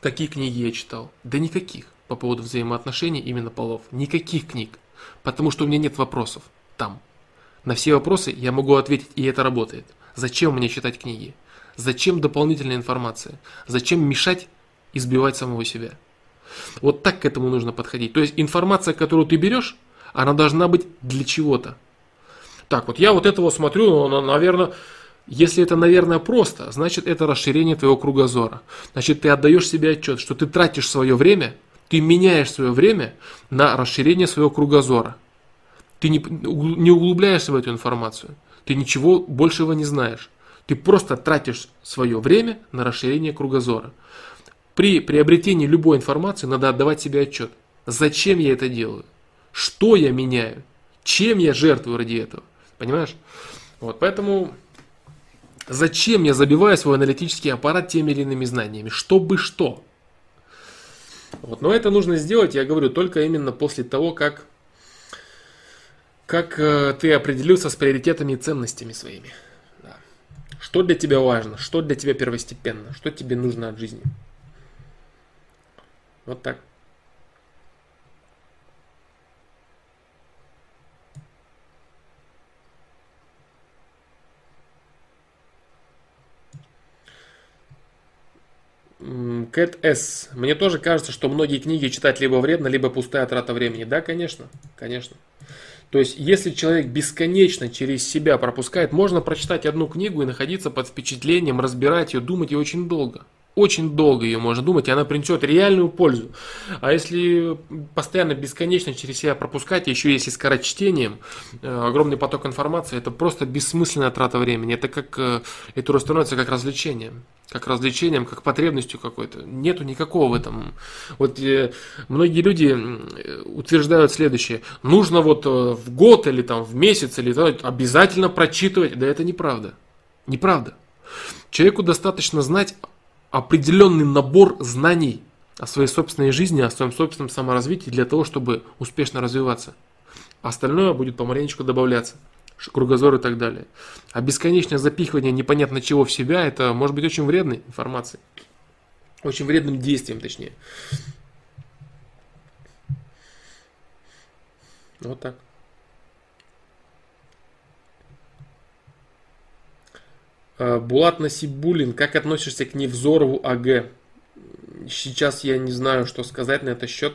Speaker 1: Какие книги я читал? Да никаких. По поводу взаимоотношений именно полов. Никаких книг. Потому что у меня нет вопросов. Там. На все вопросы я могу ответить, и это работает. Зачем мне читать книги? Зачем дополнительная информация? Зачем мешать избивать самого себя? Вот так к этому нужно подходить. То есть информация, которую ты берешь, она должна быть для чего-то. Так, вот я вот этого смотрю, ну, наверное, если это, наверное, просто, значит это расширение твоего кругозора. Значит, ты отдаешь себе отчет, что ты тратишь свое время, ты меняешь свое время на расширение своего кругозора. Ты не, не углубляешься в эту информацию. Ты ничего большего не знаешь. Ты просто тратишь свое время на расширение кругозора. При приобретении любой информации надо отдавать себе отчет. Зачем я это делаю? Что я меняю? Чем я жертвую ради этого? Понимаешь? Вот, поэтому зачем я забиваю свой аналитический аппарат теми или иными знаниями? Чтобы что? Вот, но это нужно сделать, я говорю, только именно после того, как, как э, ты определился с приоритетами и ценностями своими. Да. Что для тебя важно, что для тебя первостепенно, что тебе нужно от жизни. Вот так. Кэт С. Мне тоже кажется, что многие книги читать либо вредно, либо пустая трата времени. Да, конечно, конечно. То есть, если человек бесконечно через себя пропускает, можно прочитать одну книгу и находиться под впечатлением, разбирать ее, думать ее очень долго очень долго ее можно думать, и она принесет реальную пользу. А если постоянно бесконечно через себя пропускать, еще если скорочтением, э, огромный поток информации, это просто бессмысленная трата времени. Это как, э, это уже становится как развлечением. Как развлечением, как потребностью какой-то. Нету никакого в этом. Вот э, многие люди утверждают следующее. Нужно вот в год или там в месяц или обязательно прочитывать. Да это неправда. Неправда. Человеку достаточно знать определенный набор знаний о своей собственной жизни, о своем собственном саморазвитии для того, чтобы успешно развиваться. Остальное будет помаленечку добавляться, кругозор и так далее. А бесконечное запихивание непонятно чего в себя, это может быть очень вредной информацией. Очень вредным действием, точнее. Вот так. Булат Насибулин, как относишься к Невзорову АГ? Сейчас я не знаю, что сказать на этот счет.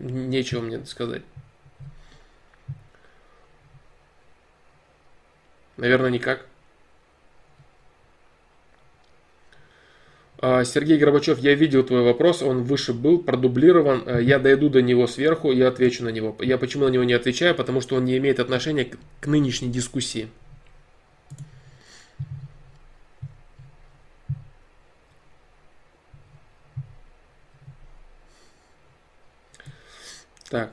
Speaker 1: Нечего мне сказать. Наверное, никак. Э, Сергей Горбачев, я видел твой вопрос, он выше был, продублирован. Э, я дойду до него сверху и отвечу на него. Я почему на него не отвечаю? Потому что он не имеет отношения к нынешней дискуссии. Так.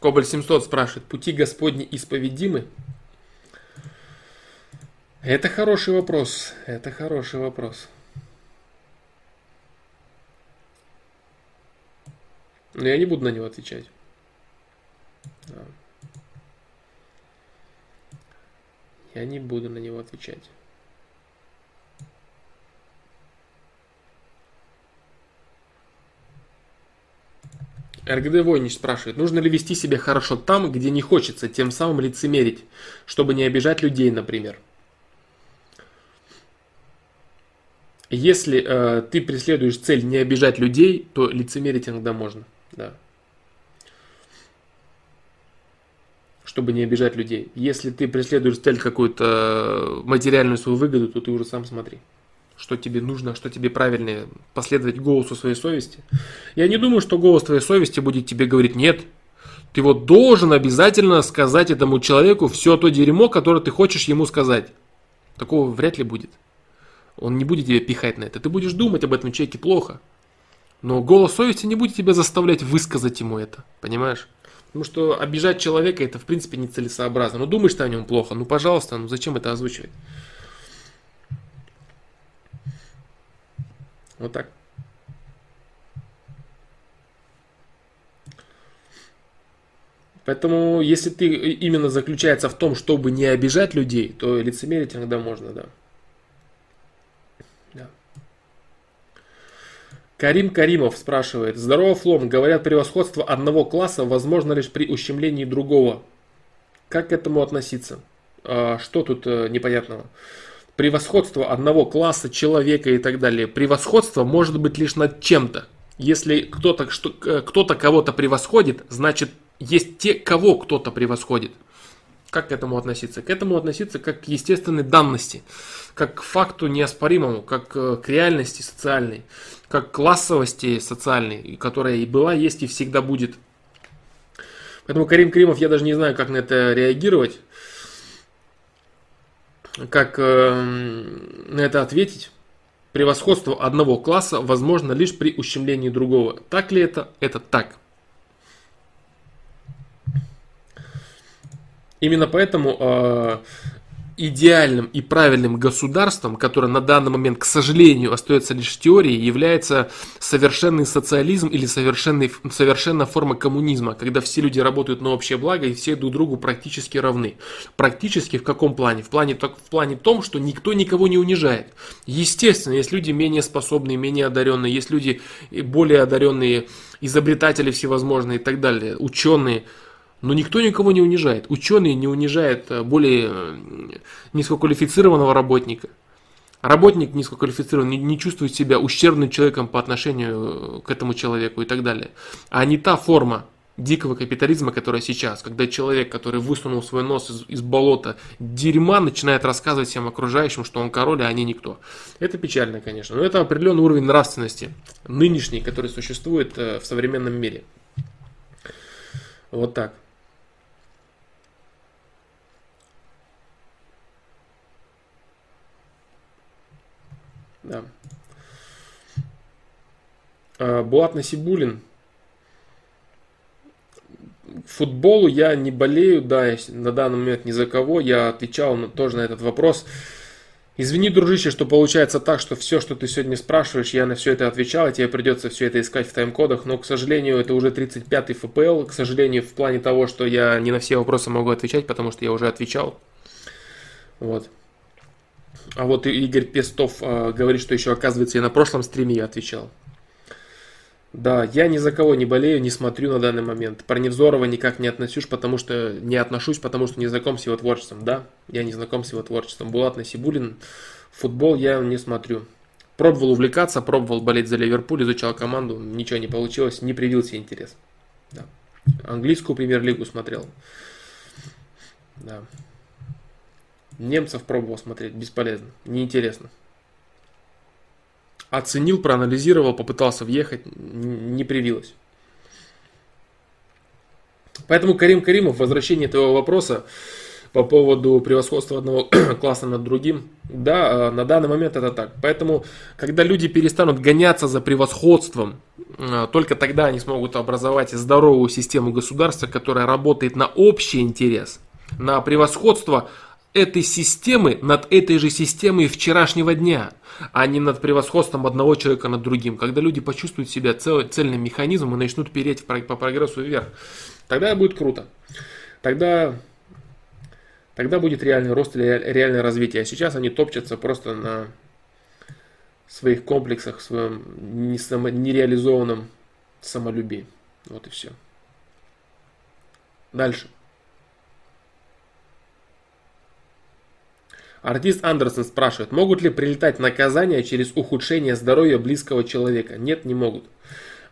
Speaker 1: Кобаль 700 спрашивает, пути Господни исповедимы? Это хороший вопрос. Это хороший вопрос. Но я не буду на него отвечать. Я не буду на него отвечать. РГД Войнич спрашивает, нужно ли вести себя хорошо там, где не хочется, тем самым лицемерить, чтобы не обижать людей, например. Если э, ты преследуешь цель не обижать людей, то лицемерить иногда можно, да. Чтобы не обижать людей. Если ты преследуешь цель какую-то материальную свою выгоду, то ты уже сам смотри что тебе нужно, что тебе правильно последовать голосу своей совести. Я не думаю, что голос твоей совести будет тебе говорить «нет». Ты вот должен обязательно сказать этому человеку все то дерьмо, которое ты хочешь ему сказать. Такого вряд ли будет. Он не будет тебя пихать на это. Ты будешь думать об этом человеке плохо. Но голос совести не будет тебя заставлять высказать ему это. Понимаешь? Потому что обижать человека это в принципе нецелесообразно. Ну думаешь ты о нем плохо, ну пожалуйста, ну зачем это озвучивать? Вот так. Поэтому, если ты именно заключается в том, чтобы не обижать людей, то лицемерить иногда можно, да. да. Карим Каримов спрашивает. Здорово, Флом. Говорят, превосходство одного класса возможно лишь при ущемлении другого. Как к этому относиться? А, что тут э, непонятного? Превосходство одного класса человека и так далее. Превосходство может быть лишь над чем-то. Если кто-то э, кто-то кого-то превосходит, значит есть те, кого кто-то превосходит. Как к этому относиться? К этому относиться как к естественной данности, как к факту неоспоримому, как э, к реальности социальной, как к классовости социальной, которая и была, есть и всегда будет. Поэтому Карим Кримов, я даже не знаю, как на это реагировать как э, на это ответить. превосходство одного класса возможно лишь при ущемлении другого. Так ли это? Это так. Именно поэтому э, идеальным и правильным государством, которое на данный момент, к сожалению, остается лишь теорией, является совершенный социализм или совершенный, совершенная форма коммунизма, когда все люди работают на общее благо и все друг другу практически равны. Практически в каком плане? В плане, в плане том, что никто никого не унижает. Естественно, есть люди менее способные, менее одаренные, есть люди более одаренные, изобретатели всевозможные и так далее, ученые – но никто никого не унижает. Ученый не унижает э, более э, низкоквалифицированного работника. Работник низкоквалифицированный не, чувствует себя ущербным человеком по отношению э, к этому человеку и так далее. А не та форма дикого капитализма, которая сейчас, когда человек, который высунул свой нос из, из болота дерьма, начинает рассказывать всем окружающим, что он король, а они никто. Это печально, конечно, но это определенный уровень нравственности, нынешний, который существует в современном мире. Вот так. Да. А, Булат Насибулин. Футболу я не болею, да, на данный момент ни за кого. Я отвечал на, тоже на этот вопрос. Извини, дружище, что получается так, что все, что ты сегодня спрашиваешь, я на все это отвечал, и тебе придется все это искать в тайм-кодах, но, к сожалению, это уже 35-й ФПЛ, к сожалению, в плане того, что я не на все вопросы могу отвечать, потому что я уже отвечал. Вот. А вот Игорь Пестов э, говорит, что еще, оказывается, и на прошлом стриме я отвечал. Да, я ни за кого не болею, не смотрю на данный момент. Про Невзорова никак не отношусь, потому что не отношусь, потому что не знаком с его творчеством. Да, я не знаком с его творчеством. Булат Насибулин, футбол я не смотрю. Пробовал увлекаться, пробовал болеть за Ливерпуль, изучал команду, ничего не получилось, не привился интерес. Да. Английскую премьер-лигу смотрел. Да. Немцев пробовал смотреть, бесполезно, неинтересно. Оценил, проанализировал, попытался въехать, не привилось. Поэтому, Карим Каримов, возвращение твоего вопроса по поводу превосходства одного (clears throat) класса над другим, да, а, на данный момент это так. Поэтому, когда люди перестанут гоняться за превосходством, а, только тогда они смогут образовать здоровую систему государства, которая работает на общий интерес, на превосходство этой системы над этой же системой вчерашнего дня, а не над превосходством одного человека над другим. Когда люди почувствуют себя цел, цельным механизмом и начнут переть по прогрессу вверх, тогда будет круто. Тогда, тогда будет реальный рост или реальное развитие. А сейчас они топчатся просто на своих комплексах, в своем нереализованном самолюбии. Вот и все. Дальше. Артист Андерсон спрашивает, могут ли прилетать наказания через ухудшение здоровья близкого человека? Нет, не могут.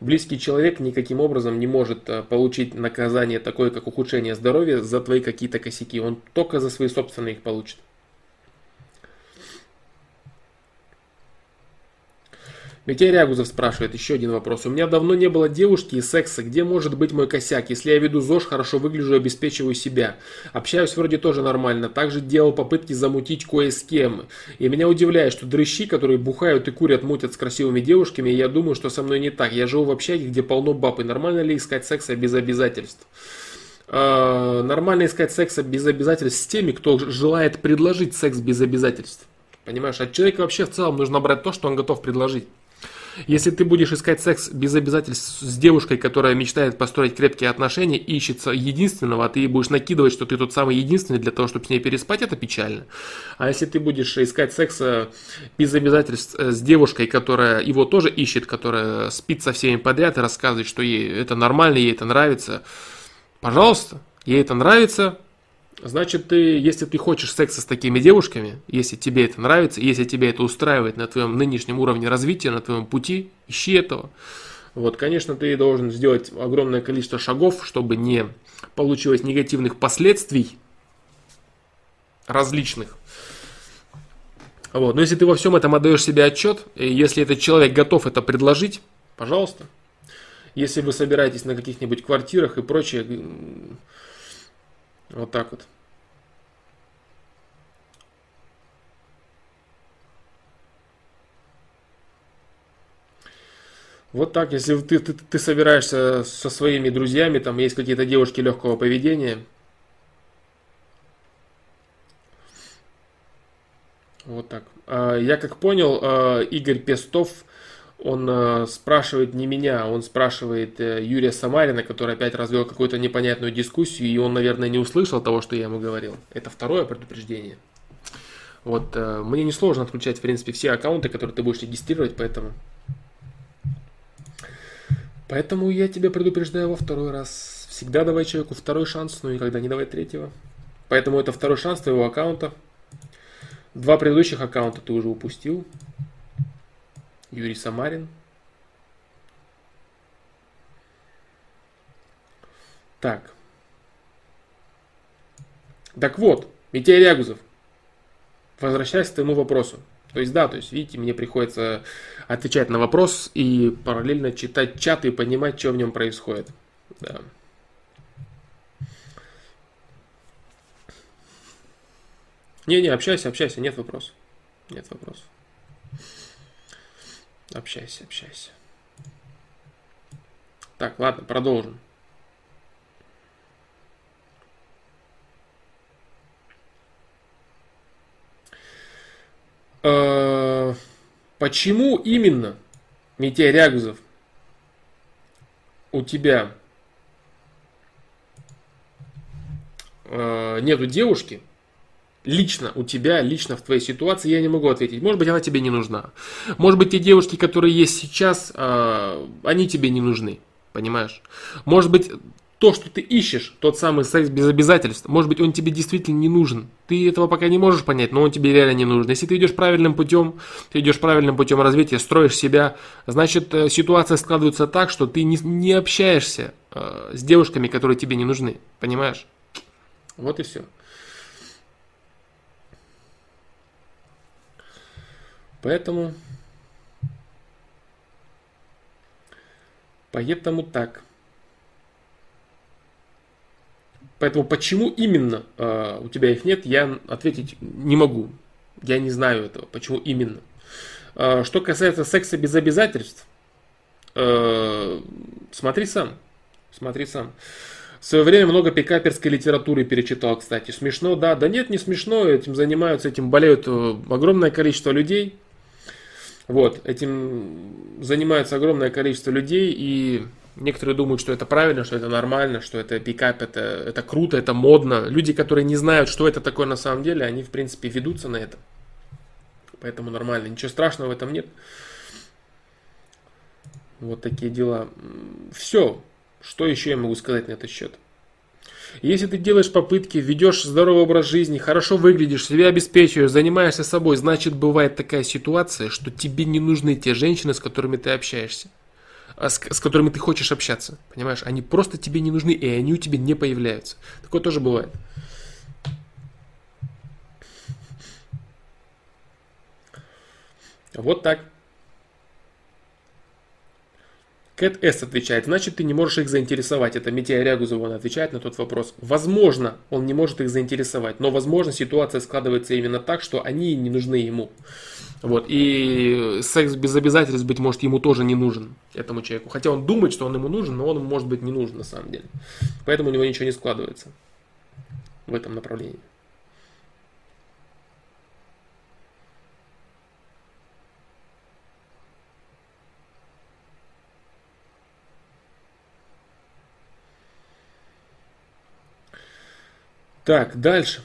Speaker 1: Близкий человек никаким образом не может э, получить наказание такое, как ухудшение здоровья за твои какие-то косяки. Он только за свои собственные их получит. Митяй Рягузов спрашивает еще один вопрос. У меня давно не было девушки и секса. Где может быть мой косяк? Если я веду ЗОЖ, хорошо выгляжу, обеспечиваю себя. Общаюсь вроде тоже нормально. Также делал попытки замутить кое с кем. И меня удивляет, что дрыщи, которые бухают и курят, мутят с красивыми девушками, я думаю, что со мной не так. Я живу в общаге, где полно баб. И нормально ли искать секса без обязательств? Э, нормально искать секса без обязательств с теми, кто желает предложить секс без обязательств. Понимаешь, от человека вообще в целом нужно брать то, что он готов предложить. Если ты будешь искать секс без обязательств с девушкой, которая мечтает построить крепкие отношения, ищется единственного, а ты будешь накидывать, что ты тот самый единственный для того, чтобы с ней переспать, это печально. А если ты будешь искать секса без обязательств э, с девушкой, которая его тоже ищет, которая спит со всеми подряд и рассказывает, что ей это нормально, ей это нравится, пожалуйста, ей это нравится, Значит, ты, если ты хочешь секса с такими девушками, если тебе это нравится, если тебе это устраивает на твоем нынешнем уровне развития, на твоем пути, ищи этого. Вот, конечно, ты должен сделать огромное количество шагов, чтобы не получилось негативных последствий различных. Вот. Но если ты во всем этом отдаешь себе отчет, и если этот человек готов это предложить, пожалуйста. Если вы собираетесь на каких-нибудь квартирах и прочее, вот так вот. Вот так, если ты, ты, ты собираешься со своими друзьями, там есть какие-то девушки легкого поведения. Вот так. А, я как понял, а, Игорь Пестов он а, спрашивает не меня, он спрашивает э, Юрия Самарина, который опять развел какую-то непонятную дискуссию, и он, наверное, не услышал того, что я ему говорил. Это второе предупреждение. Вот, э, мне несложно отключать, в принципе, все аккаунты, которые ты будешь регистрировать, поэтому... Поэтому я тебя предупреждаю во второй раз. Всегда давай человеку второй шанс, но никогда не давай третьего. Поэтому это второй шанс твоего аккаунта. Два предыдущих аккаунта ты уже упустил. Юрий Самарин. Так. Так вот, Митяй Рягузов. Возвращаясь к твоему вопросу. То есть, да, то есть, видите, мне приходится отвечать на вопрос и параллельно читать чат и понимать, что в нем происходит. Да. Не-не, общайся, общайся, нет вопросов. Нет вопросов. Общайся, общайся. Так, ладно, продолжим. Э, почему именно, Митя Рягузов, у тебя э, нету девушки, лично у тебя, лично в твоей ситуации, я не могу ответить. Может быть, она тебе не нужна. Может быть, те девушки, которые есть сейчас, э, они тебе не нужны. Понимаешь? Может быть, то, что ты ищешь, тот самый секс без обязательств, может быть, он тебе действительно не нужен. Ты этого пока не можешь понять, но он тебе реально не нужен. Если ты идешь правильным путем, ты идешь правильным путем развития, строишь себя, значит, э, ситуация складывается так, что ты не, не общаешься э, с девушками, которые тебе не нужны. Понимаешь? Вот и все. Поэтому... Поэтому так. Поэтому почему именно э, у тебя их нет, я ответить не могу. Я не знаю этого, почему именно. Э, что касается секса без обязательств, э, смотри сам. Смотри сам. В свое время много пикаперской литературы перечитал, кстати. Смешно, да. Да нет, не смешно. Этим занимаются, этим болеют огромное количество людей. Вот, этим занимается огромное количество людей, и некоторые думают, что это правильно, что это нормально, что это пикап, это, это круто, это модно. Люди, которые не знают, что это такое на самом деле, они, в принципе, ведутся на это. Поэтому нормально, ничего страшного в этом нет. Вот такие дела. Все. Что еще я могу сказать на этот счет? Если ты делаешь попытки, ведешь здоровый образ жизни, хорошо выглядишь, себя обеспечиваешь, занимаешься собой, значит бывает такая ситуация, что тебе не нужны те женщины, с которыми ты общаешься. А с, с которыми ты хочешь общаться. Понимаешь? Они просто тебе не нужны, и они у тебя не появляются. Такое тоже бывает. Вот так. Кэт С отвечает, значит ты не можешь их заинтересовать. Это Митя Рягузов, он отвечает на тот вопрос. Возможно, он не может их заинтересовать, но возможно ситуация складывается именно так, что они не нужны ему. Вот. И секс без обязательств, быть может, ему тоже не нужен, этому человеку. Хотя он думает, что он ему нужен, но он может быть не нужен на самом деле. Поэтому у него ничего не складывается в этом направлении. Так, дальше.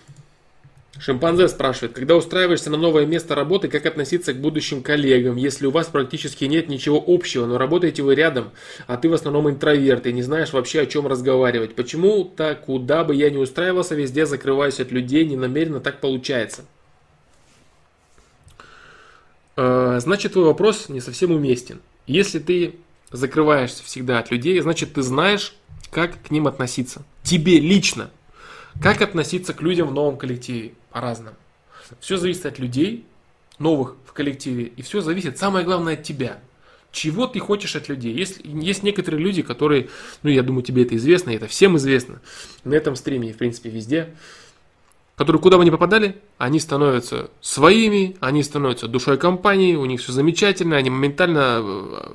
Speaker 1: Шимпанзе спрашивает, когда устраиваешься на новое место работы, как относиться к будущим коллегам, если у вас практически нет ничего общего, но работаете вы рядом, а ты в основном интроверт и не знаешь вообще о чем разговаривать. Почему-то, куда бы я ни устраивался, везде закрываюсь от людей, не намеренно так получается. Э, значит, твой вопрос не совсем уместен. Если ты закрываешься всегда от людей, значит, ты знаешь, как к ним относиться. Тебе лично – как относиться к людям в новом коллективе? По-разному. Все зависит от людей, новых в коллективе, и все зависит, самое главное, от тебя. Чего ты хочешь от людей? Есть, есть некоторые люди, которые, ну я думаю, тебе это известно, и это всем известно, на этом стриме и в принципе везде, которые куда бы ни попадали, они становятся своими, они становятся душой компании, у них все замечательно, они моментально э,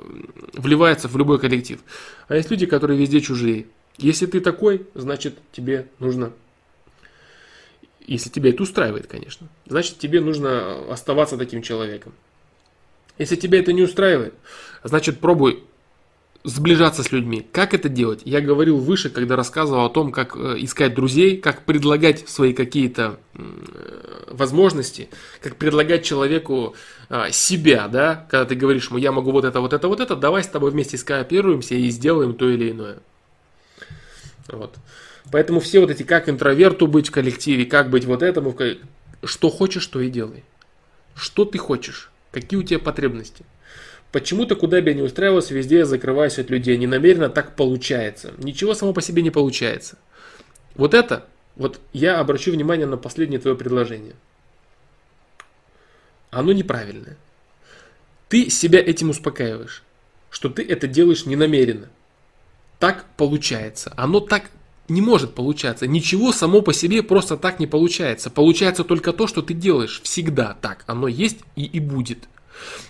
Speaker 1: вливается в любой коллектив. А есть люди, которые везде чужие. Если ты такой, значит тебе нужно, если тебя это устраивает, конечно, значит тебе нужно оставаться таким человеком. Если тебя это не устраивает, значит пробуй сближаться с людьми. Как это делать? Я говорил выше, когда рассказывал о том, как э, искать друзей, как предлагать свои какие-то э, возможности, как предлагать человеку а, себя, да, когда ты говоришь ему, я могу вот это, вот это, вот это, давай с тобой вместе скооперируемся и сделаем то или иное. Вот. Поэтому все вот эти, как интроверту быть в коллективе, как быть вот этому, что хочешь, то и делай. Что ты хочешь, какие у тебя потребности. Почему-то, куда бы я ни устраивался, везде я закрываюсь от людей. Не намеренно так получается. Ничего само по себе не получается. Вот это, вот я обращу внимание на последнее твое предложение. Оно неправильное. Ты себя этим успокаиваешь, что ты это делаешь не намеренно. Так получается. Оно так не может получаться. Ничего само по себе просто так не получается. Получается только то, что ты делаешь всегда так. Оно есть и, и будет.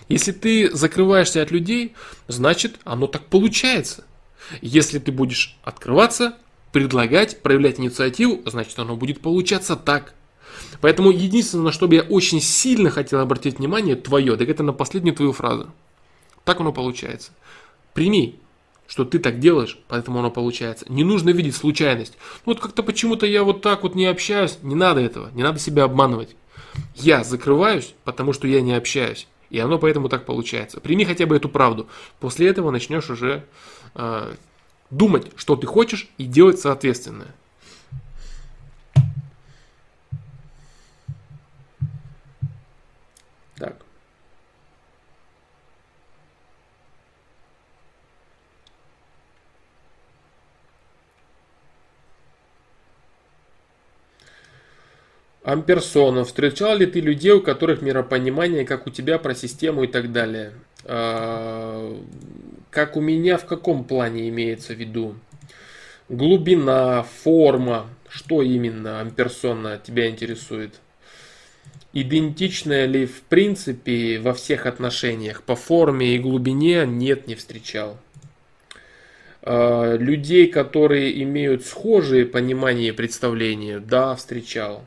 Speaker 1: Если ты закрываешься от людей, значит оно так получается. Если ты будешь открываться, предлагать, проявлять инициативу, значит оно будет получаться так. Поэтому единственное, на что бы я очень сильно хотел обратить внимание, твое, так это на последнюю твою фразу. Так оно получается. Прими, что ты так делаешь, поэтому оно получается. Не нужно видеть случайность. Ну вот как-то почему-то я вот так вот не общаюсь. Не надо этого, не надо себя обманывать. Я закрываюсь, потому что я не общаюсь. И оно поэтому так получается. Прими хотя бы эту правду. После этого начнешь уже э, думать, что ты хочешь, и делать соответственное. Так. Амперсона. Встречал ли ты людей, у которых миропонимание, как у тебя, про систему и так далее? А, как у меня, в каком плане имеется в виду? Глубина, форма, что именно амперсона тебя интересует? Идентичная ли в принципе во всех отношениях? По форме и глубине нет, не встречал. А, людей, которые имеют схожие понимания и представления, да, встречал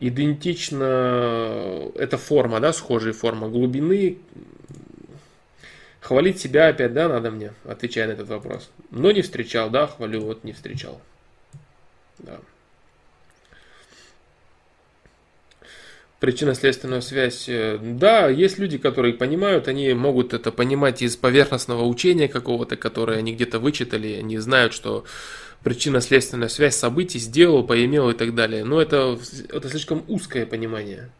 Speaker 1: идентично, это форма, да, схожая форма глубины. Хвалить себя опять, да, надо мне, отвечая на этот вопрос. Но не встречал, да, хвалю, вот не встречал. Да. Причинно-следственная связь. Э, да, есть люди, которые понимают, они могут это понимать из поверхностного учения какого-то, которое они где-то вычитали, они знают, что причинно-следственная связь событий сделал, поимел и так далее. Но это, это слишком узкое понимание.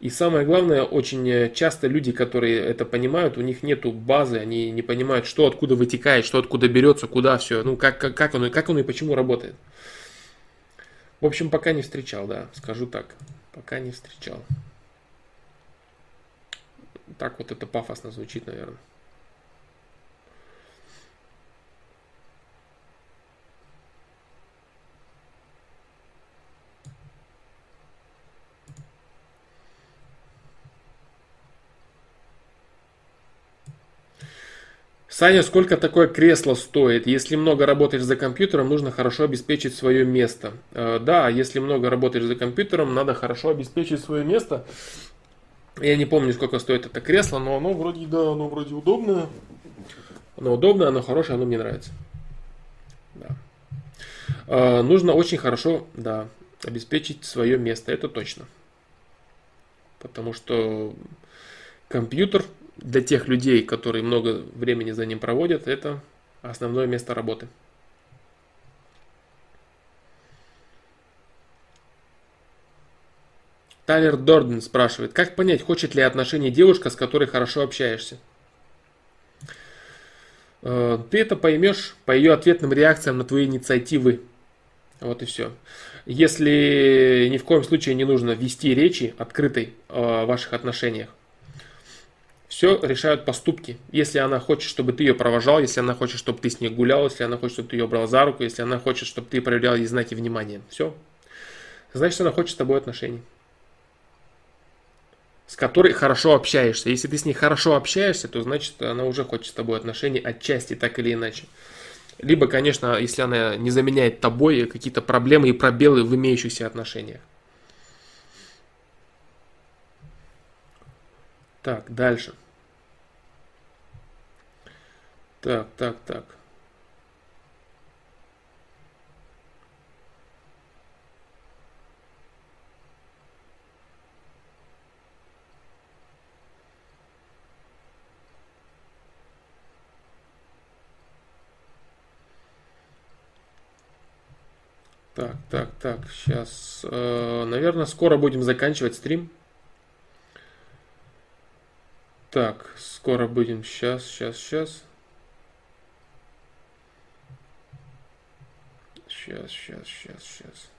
Speaker 1: И самое главное, очень часто люди, которые это понимают, у них нету базы, они не понимают, что откуда вытекает, что откуда берется, куда все, ну как, как, как, оно, как оно и почему работает. В общем, пока не встречал, да, скажу так. Пока не встречал. Так вот это пафосно звучит, наверное. Саня, сколько такое кресло стоит? Если много работаешь за компьютером, нужно хорошо обеспечить свое место. Э, да, если много работаешь за компьютером, надо хорошо обеспечить свое место. Я не помню, сколько стоит это кресло, но оно вроде, да, оно вроде удобное. Оно удобное, оно хорошее, оно мне нравится. Да. Э, нужно очень хорошо, да, обеспечить свое место, это точно. Потому что компьютер для тех людей, которые много времени за ним проводят, это основное место работы. Тайлер Дорден спрашивает, как понять, хочет ли отношения девушка, с которой хорошо общаешься? Э, ты это поймешь по ее ответным реакциям на твои инициативы. Вот и все. Если ни в коем случае не нужно вести речи открытой о ваших отношениях, все решают поступки. Если она хочет, чтобы ты ее провожал, если она хочет, чтобы ты с ней гулял, если она хочет, чтобы ты ее брал за руку, если она хочет, чтобы ты проявлял ей знаки внимания. Все. Значит, она хочет с тобой отношений. с которой хорошо общаешься. Если ты с ней хорошо общаешься, то значит она уже хочет с тобой отношений отчасти так или иначе. Либо, конечно, если она не заменяет тобой какие-то проблемы и пробелы в имеющихся отношениях. Так, дальше. Так, так, так. Так, так, так, сейчас, э, наверное, скоро будем заканчивать стрим. Так, скоро будем, сейчас, сейчас, сейчас. Сейчас, сейчас, сейчас, сейчас.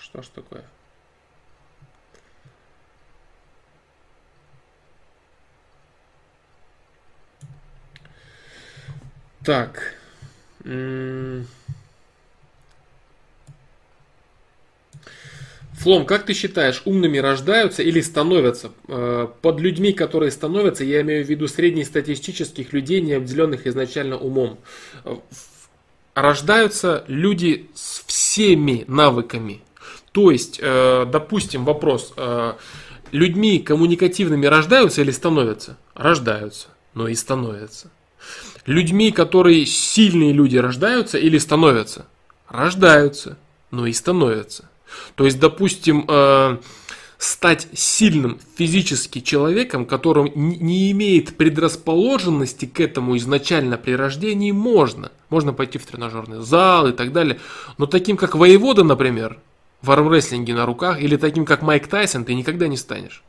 Speaker 1: Что ж такое? Так. Флом, как ты считаешь, умными рождаются или становятся? Э, под людьми, которые становятся, я имею в виду среднестатистических людей, не обделенных изначально умом. Э, рождаются люди с всеми навыками. То есть, э, допустим, вопрос, людьми коммуникативными рождаются или становятся? Рождаются, но и становятся. Людьми, которые сильные люди рождаются или становятся? Рождаются, но и становятся. То есть, допустим, э, стать сильным физически человеком, который не имеет предрасположенности к этому изначально при рождении, можно. Можно пойти в тренажерный зал и так далее. Но таким, как воевода, например, в армрестлинге на руках, или таким, как Майк Тайсон, ты никогда не станешь.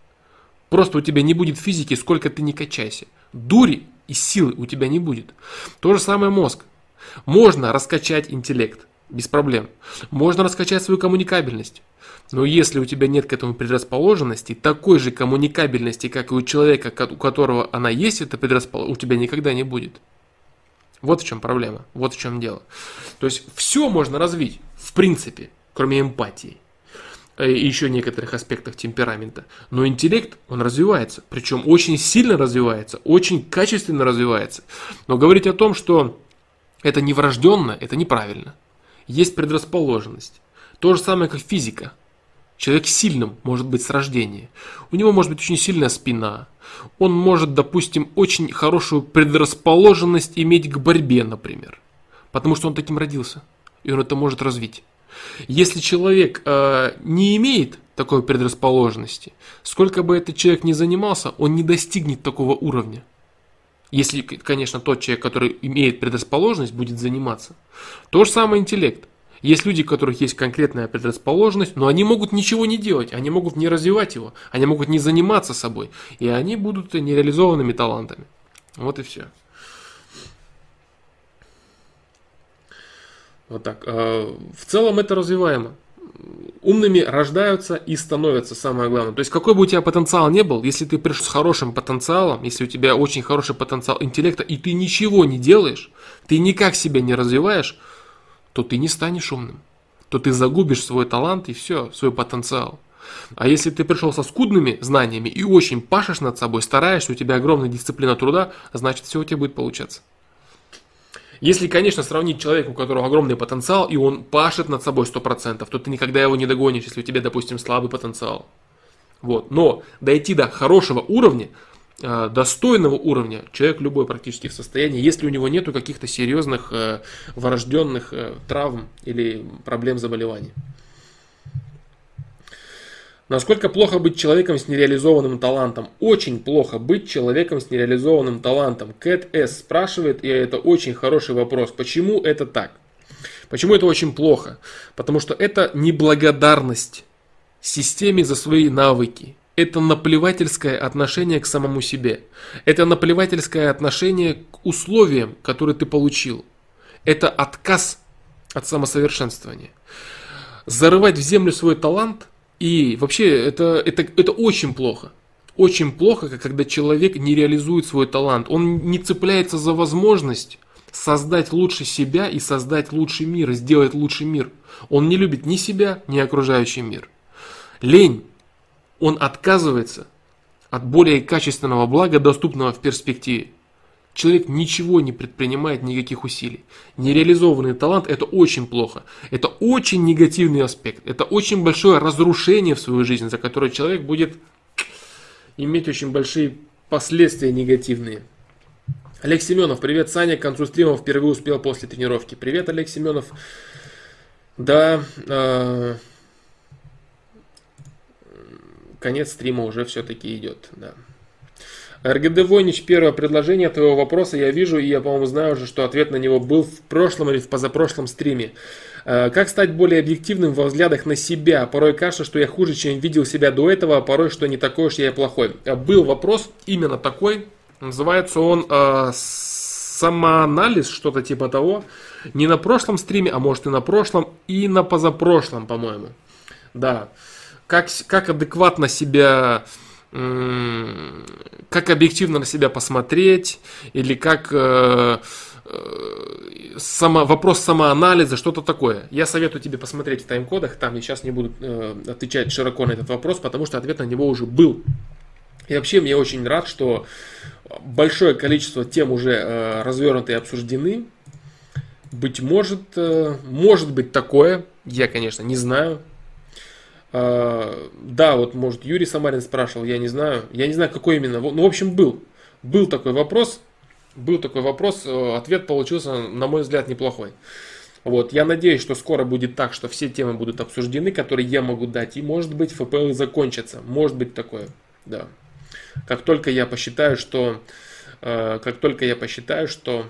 Speaker 1: Просто у тебя не будет физики, сколько ты не качайся. Дури и силы у тебя не будет. То же самое мозг. Можно раскачать интеллект без проблем. Можно раскачать свою коммуникабельность. Но если у тебя нет к этому предрасположенности, такой же коммуникабельности, как и у человека, у которого она есть, это предрасположенность, у тебя никогда не будет. Вот в чем проблема, вот в чем дело. То есть все можно развить, в принципе, кроме эмпатии э, и еще некоторых аспектов темперамента. Но интеллект, он развивается, причем очень сильно развивается, очень качественно развивается. Но говорить о том, что это не врожденно, это неправильно есть предрасположенность. То же самое, как физика. Человек сильным может быть с рождения. У него может быть очень сильная спина. Он может, допустим, очень хорошую предрасположенность иметь к борьбе, например. Потому что он таким родился. И он это может развить. Если человек э, не имеет такой предрасположенности, сколько бы этот человек ни занимался, он не достигнет такого уровня. Если, конечно, тот человек, который имеет предрасположенность, будет заниматься. То же самое интеллект. Есть люди, у которых есть конкретная предрасположенность, но они могут ничего не делать, они могут не развивать его, они могут не заниматься собой, и они будут нереализованными талантами. Вот и все. Вот так. А, в целом это развиваемо умными рождаются и становятся, самое главное. То есть какой бы у тебя потенциал не был, если ты пришел с хорошим потенциалом, если у тебя очень хороший потенциал интеллекта, и ты ничего не делаешь, ты никак себя не развиваешь, то ты не станешь умным. То ты загубишь свой талант и все, свой потенциал. А если ты пришел со скудными знаниями и очень пашешь над собой, стараешься, у тебя огромная дисциплина труда, значит все у тебя будет получаться. Если, конечно, сравнить человека, у которого огромный потенциал, и он пашет над собой 100%, то ты никогда его не догонишь, если у тебя, допустим, слабый потенциал. Вот. Но дойти до хорошего уровня, достойного уровня, человек любой практически в состоянии, если у него нету каких-то серьезных э, врожденных э, травм или проблем заболеваний. Насколько плохо быть человеком с нереализованным талантом? Очень плохо быть человеком с нереализованным талантом. Кэт С спрашивает, и это очень хороший вопрос. Почему это так? Почему это очень плохо? Потому что это неблагодарность системе за свои навыки. Это наплевательское отношение к самому себе. Это наплевательское отношение к условиям, которые ты получил. Это отказ от самосовершенствования. Зарывать в землю свой талант – и вообще это, это, это очень плохо. Очень плохо, когда человек не реализует свой талант. Он не цепляется за возможность создать лучше себя и создать лучший мир, сделать лучший мир. Он не любит ни себя, ни окружающий мир. Лень он отказывается от более качественного блага, доступного в перспективе. Человек ничего не предпринимает, никаких усилий. Нереализованный талант – это очень плохо. Это очень негативный аспект. Это очень большое разрушение в свою жизнь, за которое человек будет иметь очень большие последствия негативные. Олег Семенов, привет, Саня, к концу стрима впервые успел после тренировки. Привет, Олег Семенов. Да, э, конец стрима уже все-таки идет, да. РГД Войнич, первое предложение твоего вопроса я вижу, и я, по-моему, знаю уже, что ответ на него был в прошлом или в позапрошлом стриме. Э, как стать более объективным во взглядах на себя? Порой кажется, что я хуже, чем видел себя до этого, а порой, что не такой уж я и плохой. Э, был вопрос именно такой. Называется он э, самоанализ, что-то типа того. Не на прошлом стриме, а может и на прошлом, и на позапрошлом, по-моему. Да. Как, как адекватно себя как объективно на себя посмотреть, или как э, э, само, вопрос самоанализа, что-то такое. Я советую тебе посмотреть в тайм-кодах, там я сейчас не буду э, отвечать широко на этот вопрос, потому что ответ на него уже был. И вообще мне очень рад, что большое количество тем уже развернуты и обсуждены. Быть может, может быть такое, я, конечно, не знаю, да, вот может Юрий Самарин спрашивал, я не знаю. Я не знаю, какой именно. Ну, в общем, был. Был такой вопрос. Был такой вопрос. Э, ответ получился, на мой взгляд, неплохой. Вот, я надеюсь, что скоро будет так, что все темы будут обсуждены, которые я могу дать. И может быть ФПЛ закончится. Может быть такое. Да. Как только я посчитаю, что э, как только я посчитаю, что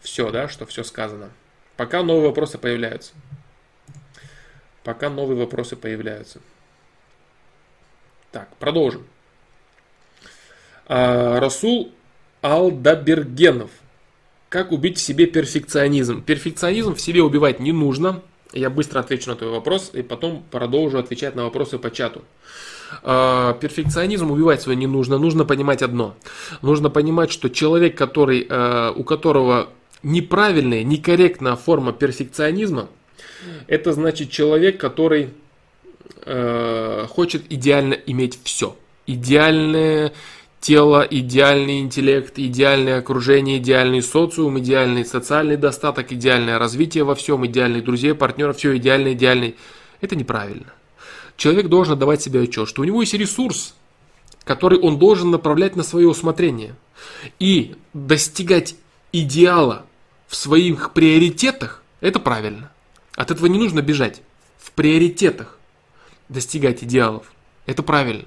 Speaker 1: все, да, что все сказано. Пока новые вопросы появляются пока новые вопросы появляются. Так, продолжим. А, Расул Алдабергенов. Как убить в себе перфекционизм? Перфекционизм в себе убивать не нужно. Я быстро отвечу на твой вопрос и потом продолжу отвечать на вопросы по чату. А, перфекционизм убивать свой не нужно. Нужно понимать одно. Нужно понимать, что человек, который, а, у которого неправильная, некорректная форма перфекционизма – это значит человек, который э, хочет идеально иметь все. Идеальное тело, идеальный интеллект, идеальное окружение, идеальный социум, идеальный социальный достаток, идеальное развитие во всем, идеальных друзей, партнеров, все идеально, идеальный. Это неправильно. Человек должен давать себе отчет, что у него есть ресурс, который он должен направлять на свое усмотрение. И достигать идеала в своих приоритетах – это правильно. От этого не нужно бежать. В приоритетах достигать идеалов. Это правильно.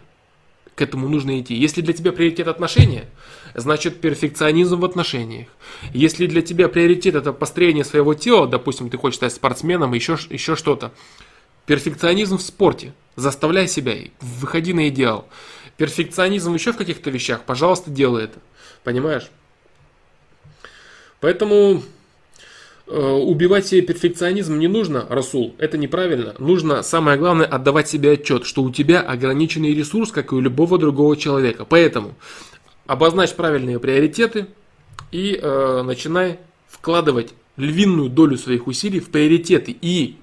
Speaker 1: К этому нужно идти. Если для тебя приоритет отношения, значит перфекционизм в отношениях. Если для тебя приоритет это построение своего тела, допустим, ты хочешь стать спортсменом, еще, еще что-то. Перфекционизм в спорте. Заставляй себя, выходи на идеал. Перфекционизм еще в каких-то вещах, пожалуйста, делай это. Понимаешь? Поэтому убивать себе перфекционизм не нужно, Расул, это неправильно. Нужно, самое главное, отдавать себе отчет, что у тебя ограниченный ресурс, как и у любого другого человека. Поэтому обозначь правильные приоритеты и э, начинай вкладывать львиную долю своих усилий в приоритеты. И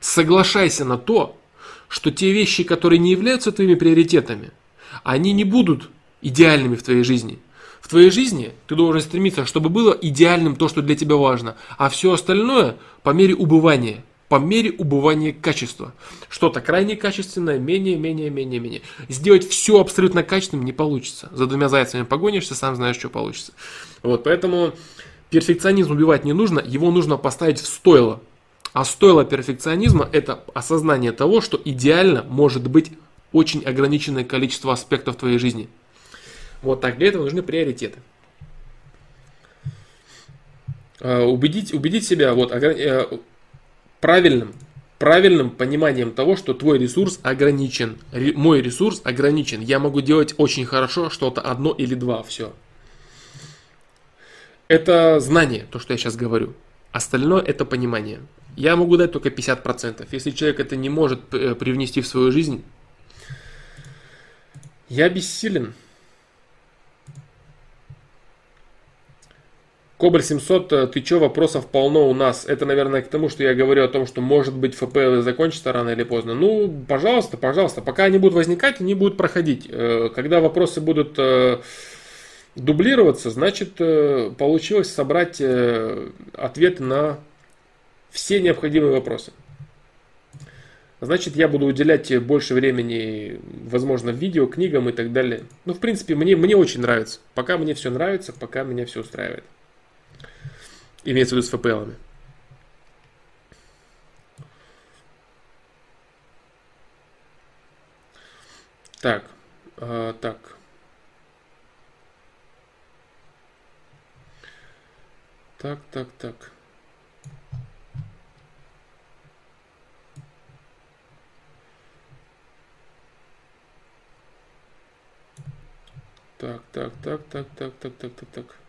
Speaker 1: соглашайся на то, что те вещи, которые не являются твоими приоритетами, они не будут идеальными в твоей жизни – в твоей жизни ты должен стремиться, чтобы было идеальным то, что для тебя важно, а все остальное по мере убывания, по мере убывания качества. Что-то крайне качественное, менее, менее, менее, менее. Сделать все абсолютно качественным не получится. За двумя зайцами погонишься, сам знаешь, что получится. Вот, поэтому перфекционизм убивать не нужно, его нужно поставить в стойло. А стойло перфекционизма – это осознание того, что идеально может быть очень ограниченное количество аспектов твоей жизни – вот так. Для этого нужны приоритеты. А, убедить, убедить себя вот, э, правильным, правильным пониманием того, что твой ресурс ограничен. Мой ресурс ограничен. Я могу делать очень хорошо что-то одно или два. Все. Это знание, то, что я сейчас говорю. Остальное это понимание. Я могу дать только 50%. Если человек это не может э, привнести в свою жизнь, я бессилен. Кобаль 700, э, ты чё, вопросов полно у нас. Это, наверное, к тому, что я говорю о том, что может быть ФПЛ закончится рано или поздно. Ну, пожалуйста, пожалуйста, пока они будут возникать, они будут проходить. Э, когда вопросы будут э, дублироваться, значит, получилось собрать ответы на все необходимые вопросы. Значит, я буду уделять больше времени, возможно, видео, книгам и так далее. Ну, в принципе, мне, мне очень нравится. Пока мне все нравится, пока меня все устраивает. Имеется в виду с FPL. Так, э, так. Так, так, так. Так, так, так, так, так, так, так, так, так.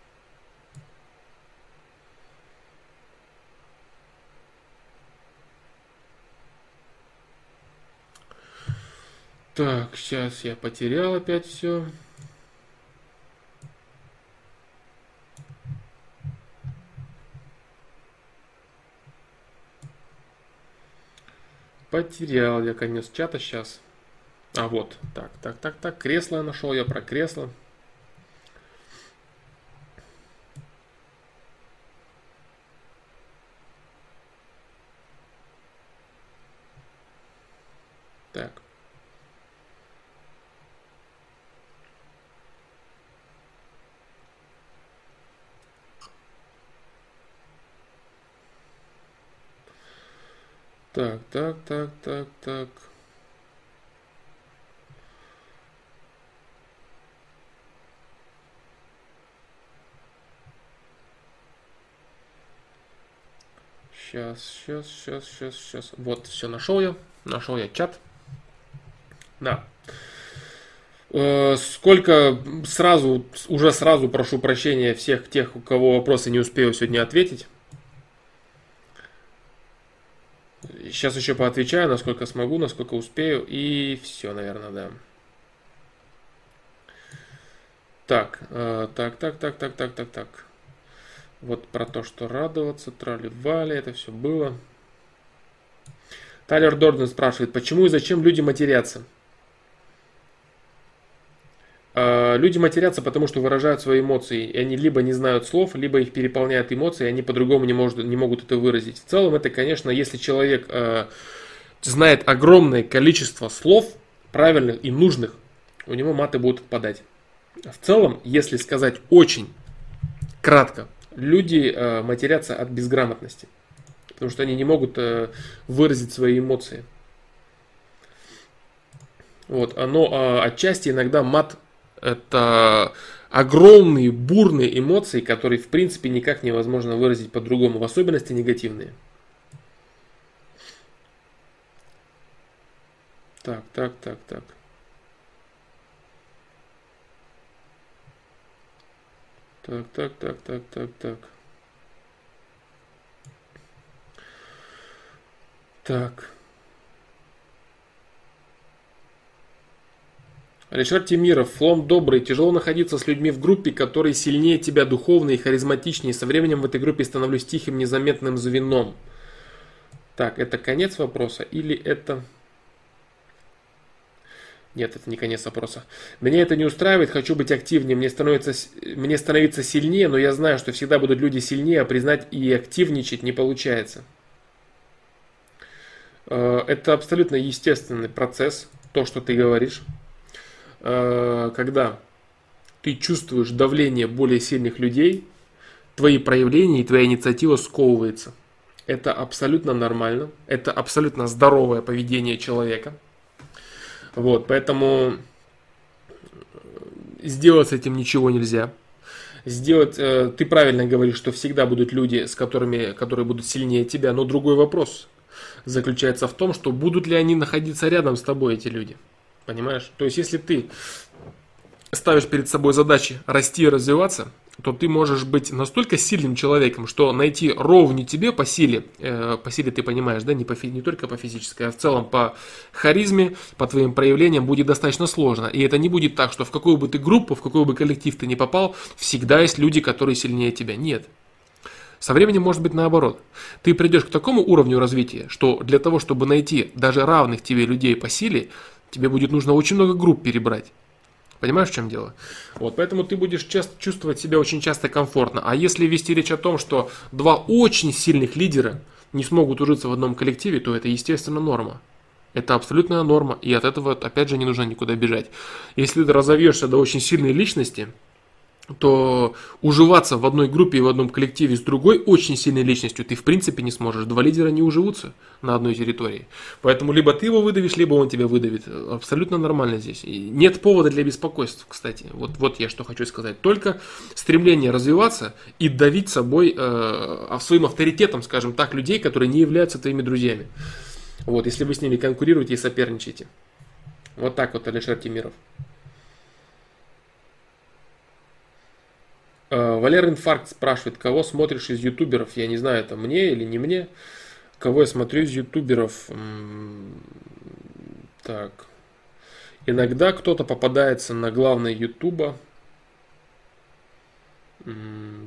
Speaker 1: Так, сейчас я потерял опять все. Потерял я конец чата сейчас. А вот, так, так, так, так, кресло я нашел, я про кресло. Так. Так, так, так, так, так. Сейчас, сейчас, сейчас, сейчас, сейчас. Вот, все нашел я. Нашел я чат. Да. Э, сколько сразу, уже сразу прошу прощения всех тех, у кого вопросы не успею сегодня ответить. Сейчас еще поотвечаю, насколько смогу, насколько успею. И все, наверное, да. Так, э, так, так, так, так, так, так, так. Вот про то, что радоваться, трали-вали, это все было. Тайлер Дорден спрашивает, почему и зачем люди матерятся? А, люди матерятся, потому что выражают свои эмоции, и они либо не знают слов, либо их переполняют эмоции, и они по-другому не, может, не могут это выразить. В целом это, конечно, если человек э, знает огромное количество слов, правильных и нужных, у него маты будут отпадать. В целом, если сказать очень кратко, люди э, матерятся от безграмотности, потому что они не могут э, выразить свои эмоции. Вот, оно а, отчасти иногда мат это огромные бурные эмоции, которые в принципе никак невозможно выразить по-другому, в особенности негативные. Так, так, так, так. Так, так, так, так, так, так. Так. Ришар Тимиров, флом добрый, тяжело находиться с людьми в группе, которые сильнее тебя духовно и харизматичнее. Со временем в этой группе становлюсь тихим, незаметным звеном. Так, это конец вопроса или это... Нет, это не конец вопроса. Меня это не устраивает, хочу быть активнее, мне, становится, мне становиться сильнее, но я знаю, что всегда будут люди сильнее, а признать и активничать не получается. Э, это абсолютно естественный процесс, то, что ты говоришь. Э, когда ты чувствуешь давление более сильных людей, твои проявления и твоя инициатива сковывается. Это абсолютно нормально, это абсолютно здоровое поведение человека. Вот, поэтому сделать с этим ничего нельзя. Сделать, э, ты правильно говоришь, что всегда будут люди, с которыми, которые будут сильнее тебя, но другой вопрос заключается в том, что будут ли они находиться рядом с тобой, эти люди. Понимаешь? То есть, если ты ставишь перед собой задачи расти и развиваться, то ты можешь быть настолько сильным человеком, что найти ровню тебе по силе, э, по силе ты понимаешь, да, не, по, не только по физической, а в целом по харизме, по твоим проявлениям будет достаточно сложно. И это не будет так, что в какую бы ты группу, в какой бы коллектив ты не попал, всегда есть люди, которые сильнее тебя. Нет. Со временем может быть наоборот. Ты придешь к такому уровню развития, что для того, чтобы найти даже равных тебе людей по силе, тебе будет нужно очень много групп перебрать. Понимаешь, в чем дело? Вот, поэтому ты будешь часто чувствовать себя очень часто комфортно. А если вести речь о том, что два очень сильных лидера не смогут ужиться в одном коллективе, то это, естественно, норма. Это абсолютная норма, и от этого, опять же, не нужно никуда бежать. Если ты разовьешься до очень сильной личности, то уживаться в одной группе и в одном коллективе с другой очень сильной личностью ты в принципе не сможешь. Два лидера не уживутся на одной территории. Поэтому либо ты его выдавишь, либо он тебя выдавит. Абсолютно нормально здесь. И нет повода для беспокойств, кстати. Вот, вот я что хочу сказать. Только стремление развиваться и давить собой, э, своим авторитетом, скажем так, людей, которые не являются твоими друзьями. Вот, если вы с ними конкурируете и соперничаете. Вот так вот Алишер Тимиров. Валер Инфаркт спрашивает, кого смотришь из ютуберов? Я не знаю, это мне или не мне. Кого я смотрю из ютуберов? Так. Иногда кто-то попадается на главной ютуба.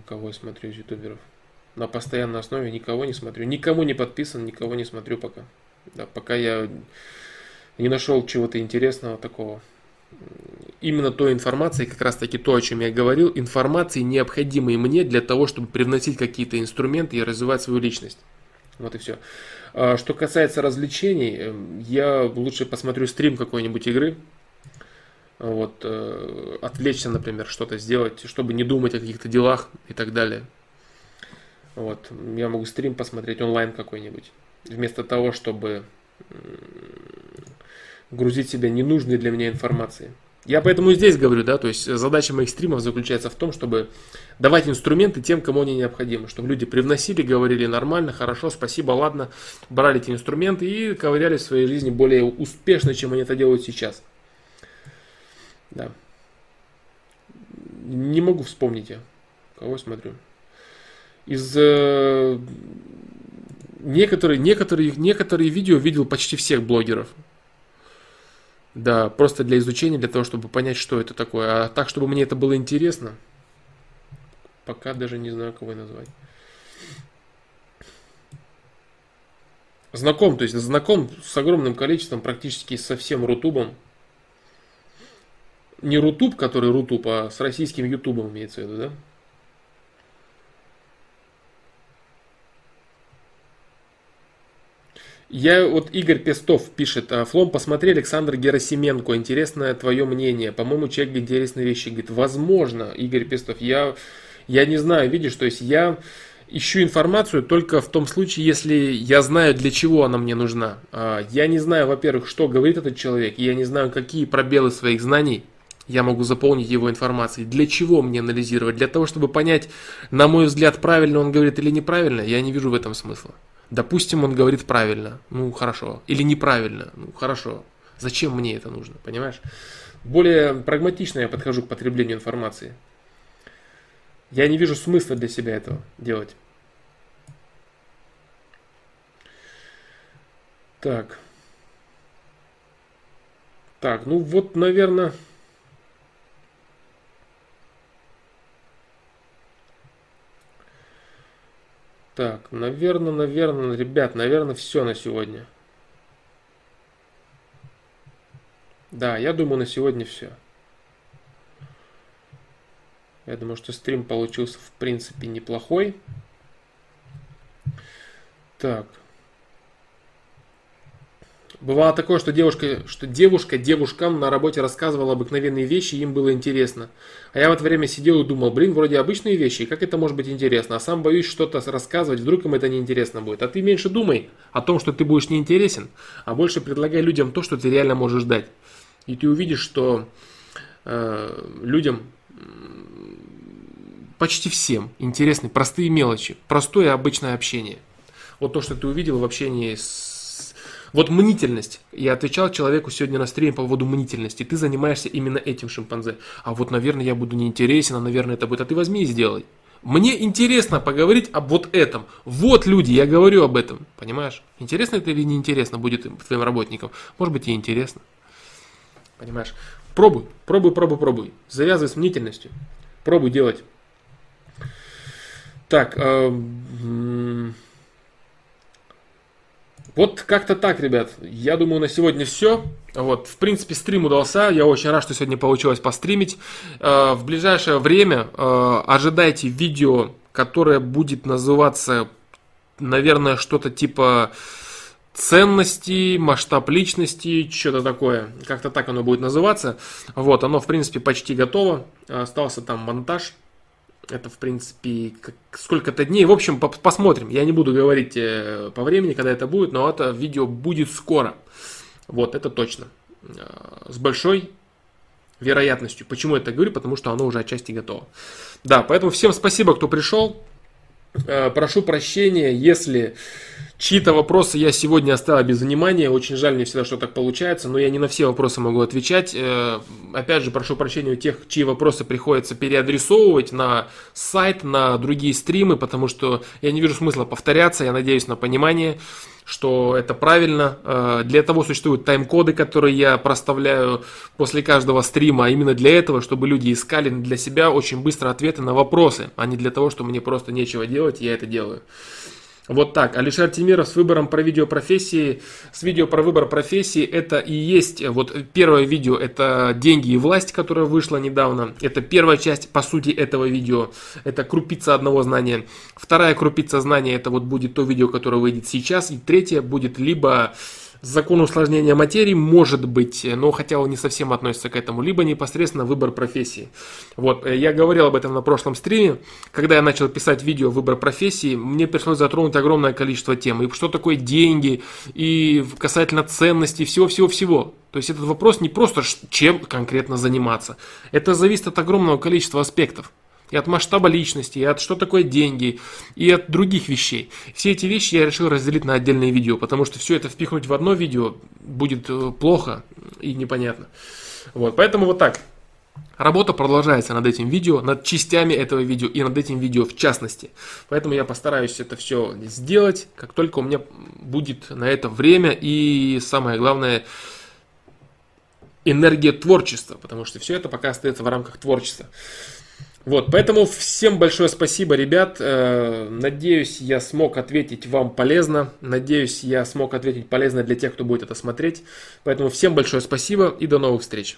Speaker 1: Кого я смотрю из ютуберов? На постоянной основе никого не смотрю. Никому не подписан, никого не смотрю пока. Да, пока я не нашел чего-то интересного такого именно той информации, как раз таки то, о чем я говорил, информации, необходимой мне для того, чтобы привносить какие-то инструменты и развивать свою личность. Вот и все. А, что касается развлечений, эм, я лучше посмотрю стрим какой-нибудь игры, вот, э, отвлечься, например, что-то сделать, чтобы не думать о каких-то делах и так далее. Вот, я могу стрим посмотреть онлайн какой-нибудь, вместо того, чтобы грузить себя ненужной для меня информацией. Я поэтому и здесь говорю, да, то есть задача моих стримов заключается в том, чтобы давать инструменты тем, кому они необходимы, чтобы люди привносили, говорили нормально, хорошо, спасибо, ладно, брали эти инструменты и ковыряли в своей жизни более успешно, чем они это делают сейчас. Да. Не могу вспомнить я, кого смотрю. Из э, некоторые, некоторые, некоторые видео видел почти всех блогеров. Да, просто для изучения, для того, чтобы понять, что это такое. А так, чтобы мне это было интересно, пока даже не знаю, кого назвать. Знаком, то есть знаком с огромным количеством, практически со всем Рутубом. Не Рутуб, который Рутуб, а с российским Ютубом имеется в виду, да? Я вот Игорь Пестов пишет, «А, Флом, посмотри Александр Герасименко, интересное твое мнение. По-моему, человек интересные вещи говорит. Возможно, Игорь Пестов, я, я не знаю, видишь, то есть я ищу информацию только в том случае, если я знаю, для чего она мне нужна. А, я не знаю, во-первых, что говорит этот человек, я не знаю, какие пробелы своих знаний я могу заполнить его информацией. Для чего мне анализировать? Для того, чтобы понять, на мой взгляд, правильно он говорит или неправильно, я не вижу в этом смысла. Допустим, он говорит правильно, ну хорошо, или неправильно, ну хорошо. Зачем мне это нужно, понимаешь? Более прагматично я подхожу к потреблению информации. Я не вижу смысла для себя этого делать. Так. Так, ну вот, наверное... Так, наверное, наверное, ребят, наверное, все на сегодня. Да, я думаю, на сегодня все. Я думаю, что стрим получился в принципе неплохой. Так. Бывало такое, что девушка, что девушка девушкам на работе рассказывала обыкновенные вещи, им было интересно. А я в это время сидел и думал, блин, вроде обычные вещи, как это может быть интересно? А сам боюсь что-то рассказывать, вдруг им это неинтересно будет. А ты меньше думай о том, что ты будешь неинтересен, а больше предлагай людям то, что ты реально можешь дать. И ты увидишь, что э, людям почти всем интересны простые мелочи, простое обычное общение. Вот то, что ты увидел в общении с вот мнительность. Я отвечал человеку сегодня на стриме по поводу мнительности. Ты занимаешься именно этим шимпанзе. А вот, наверное, я буду неинтересен, а, наверное, это будет. А ты возьми и сделай. Мне интересно поговорить об вот этом. Вот люди, я говорю об этом. Понимаешь? Интересно это или неинтересно будет твоим работникам? Может быть и интересно. Понимаешь? Пробуй, пробуй, пробуй, пробуй. Завязывай с мнительностью. Пробуй делать. Так, э, Вот как-то так, ребят. Я думаю, на сегодня все. Вот, в принципе, стрим удался. Я очень рад, что сегодня получилось постримить. Э, в ближайшее время э, ожидайте видео, которое будет называться, наверное, что-то типа ценности, масштаб личности, что-то такое. Как-то так оно будет называться. Вот, оно, в принципе, почти готово. Остался там монтаж. Это, в принципе, сколько-то дней. В общем, по посмотрим. Я не буду говорить э, по времени, когда это будет, но это видео будет скоро. Вот, это точно. Э, с большой вероятностью. Почему я так говорю? Потому что оно уже отчасти готово. Да, поэтому всем спасибо, кто пришел. Э, прошу прощения, если Чьи-то вопросы я сегодня оставил без внимания. Очень жаль мне всегда, что так получается, но я не на все вопросы могу отвечать. Э, опять же, прошу прощения у тех, чьи вопросы приходится переадресовывать на сайт, на другие стримы, потому что я не вижу смысла повторяться. Я надеюсь на понимание, что это правильно. Э, для того существуют тайм-коды, которые я проставляю после каждого стрима, а именно для этого, чтобы люди искали для себя очень быстро ответы на вопросы, а не для того, что мне просто нечего делать, я это делаю. Вот так. Алишер Тимиров с выбором про видео профессии, с видео про выбор профессии, это и есть, вот первое видео, это «Деньги и власть», которое вышло недавно. Это первая часть, по сути, этого видео. Это крупица одного знания. Вторая крупица знания, это вот будет то видео, которое выйдет сейчас. И третье будет либо закон усложнения материи может быть, но хотя он не совсем относится к этому, либо непосредственно выбор профессии. Вот, э, я говорил об этом на прошлом стриме, когда я начал писать видео «Выбор профессии», мне пришлось затронуть огромное количество тем, и что такое деньги, и касательно ценностей, всего-всего-всего. То есть этот вопрос не просто чем конкретно заниматься, это зависит от огромного количества аспектов и от масштаба личности, и от что такое деньги, и от других вещей. Все эти вещи я решил разделить на отдельные видео, потому что все это впихнуть в одно видео будет э, плохо и непонятно. Вот, поэтому вот так. Работа продолжается над этим видео, над частями этого видео и над этим видео в частности. Поэтому я постараюсь это все сделать, как только у меня будет на это время и самое главное энергия творчества, потому что все это пока остается в рамках творчества. Вот, поэтому всем большое спасибо, ребят. Э, надеюсь, я смог ответить вам полезно. Надеюсь, я смог ответить полезно для тех, кто будет это смотреть. Поэтому всем большое спасибо и до новых встреч.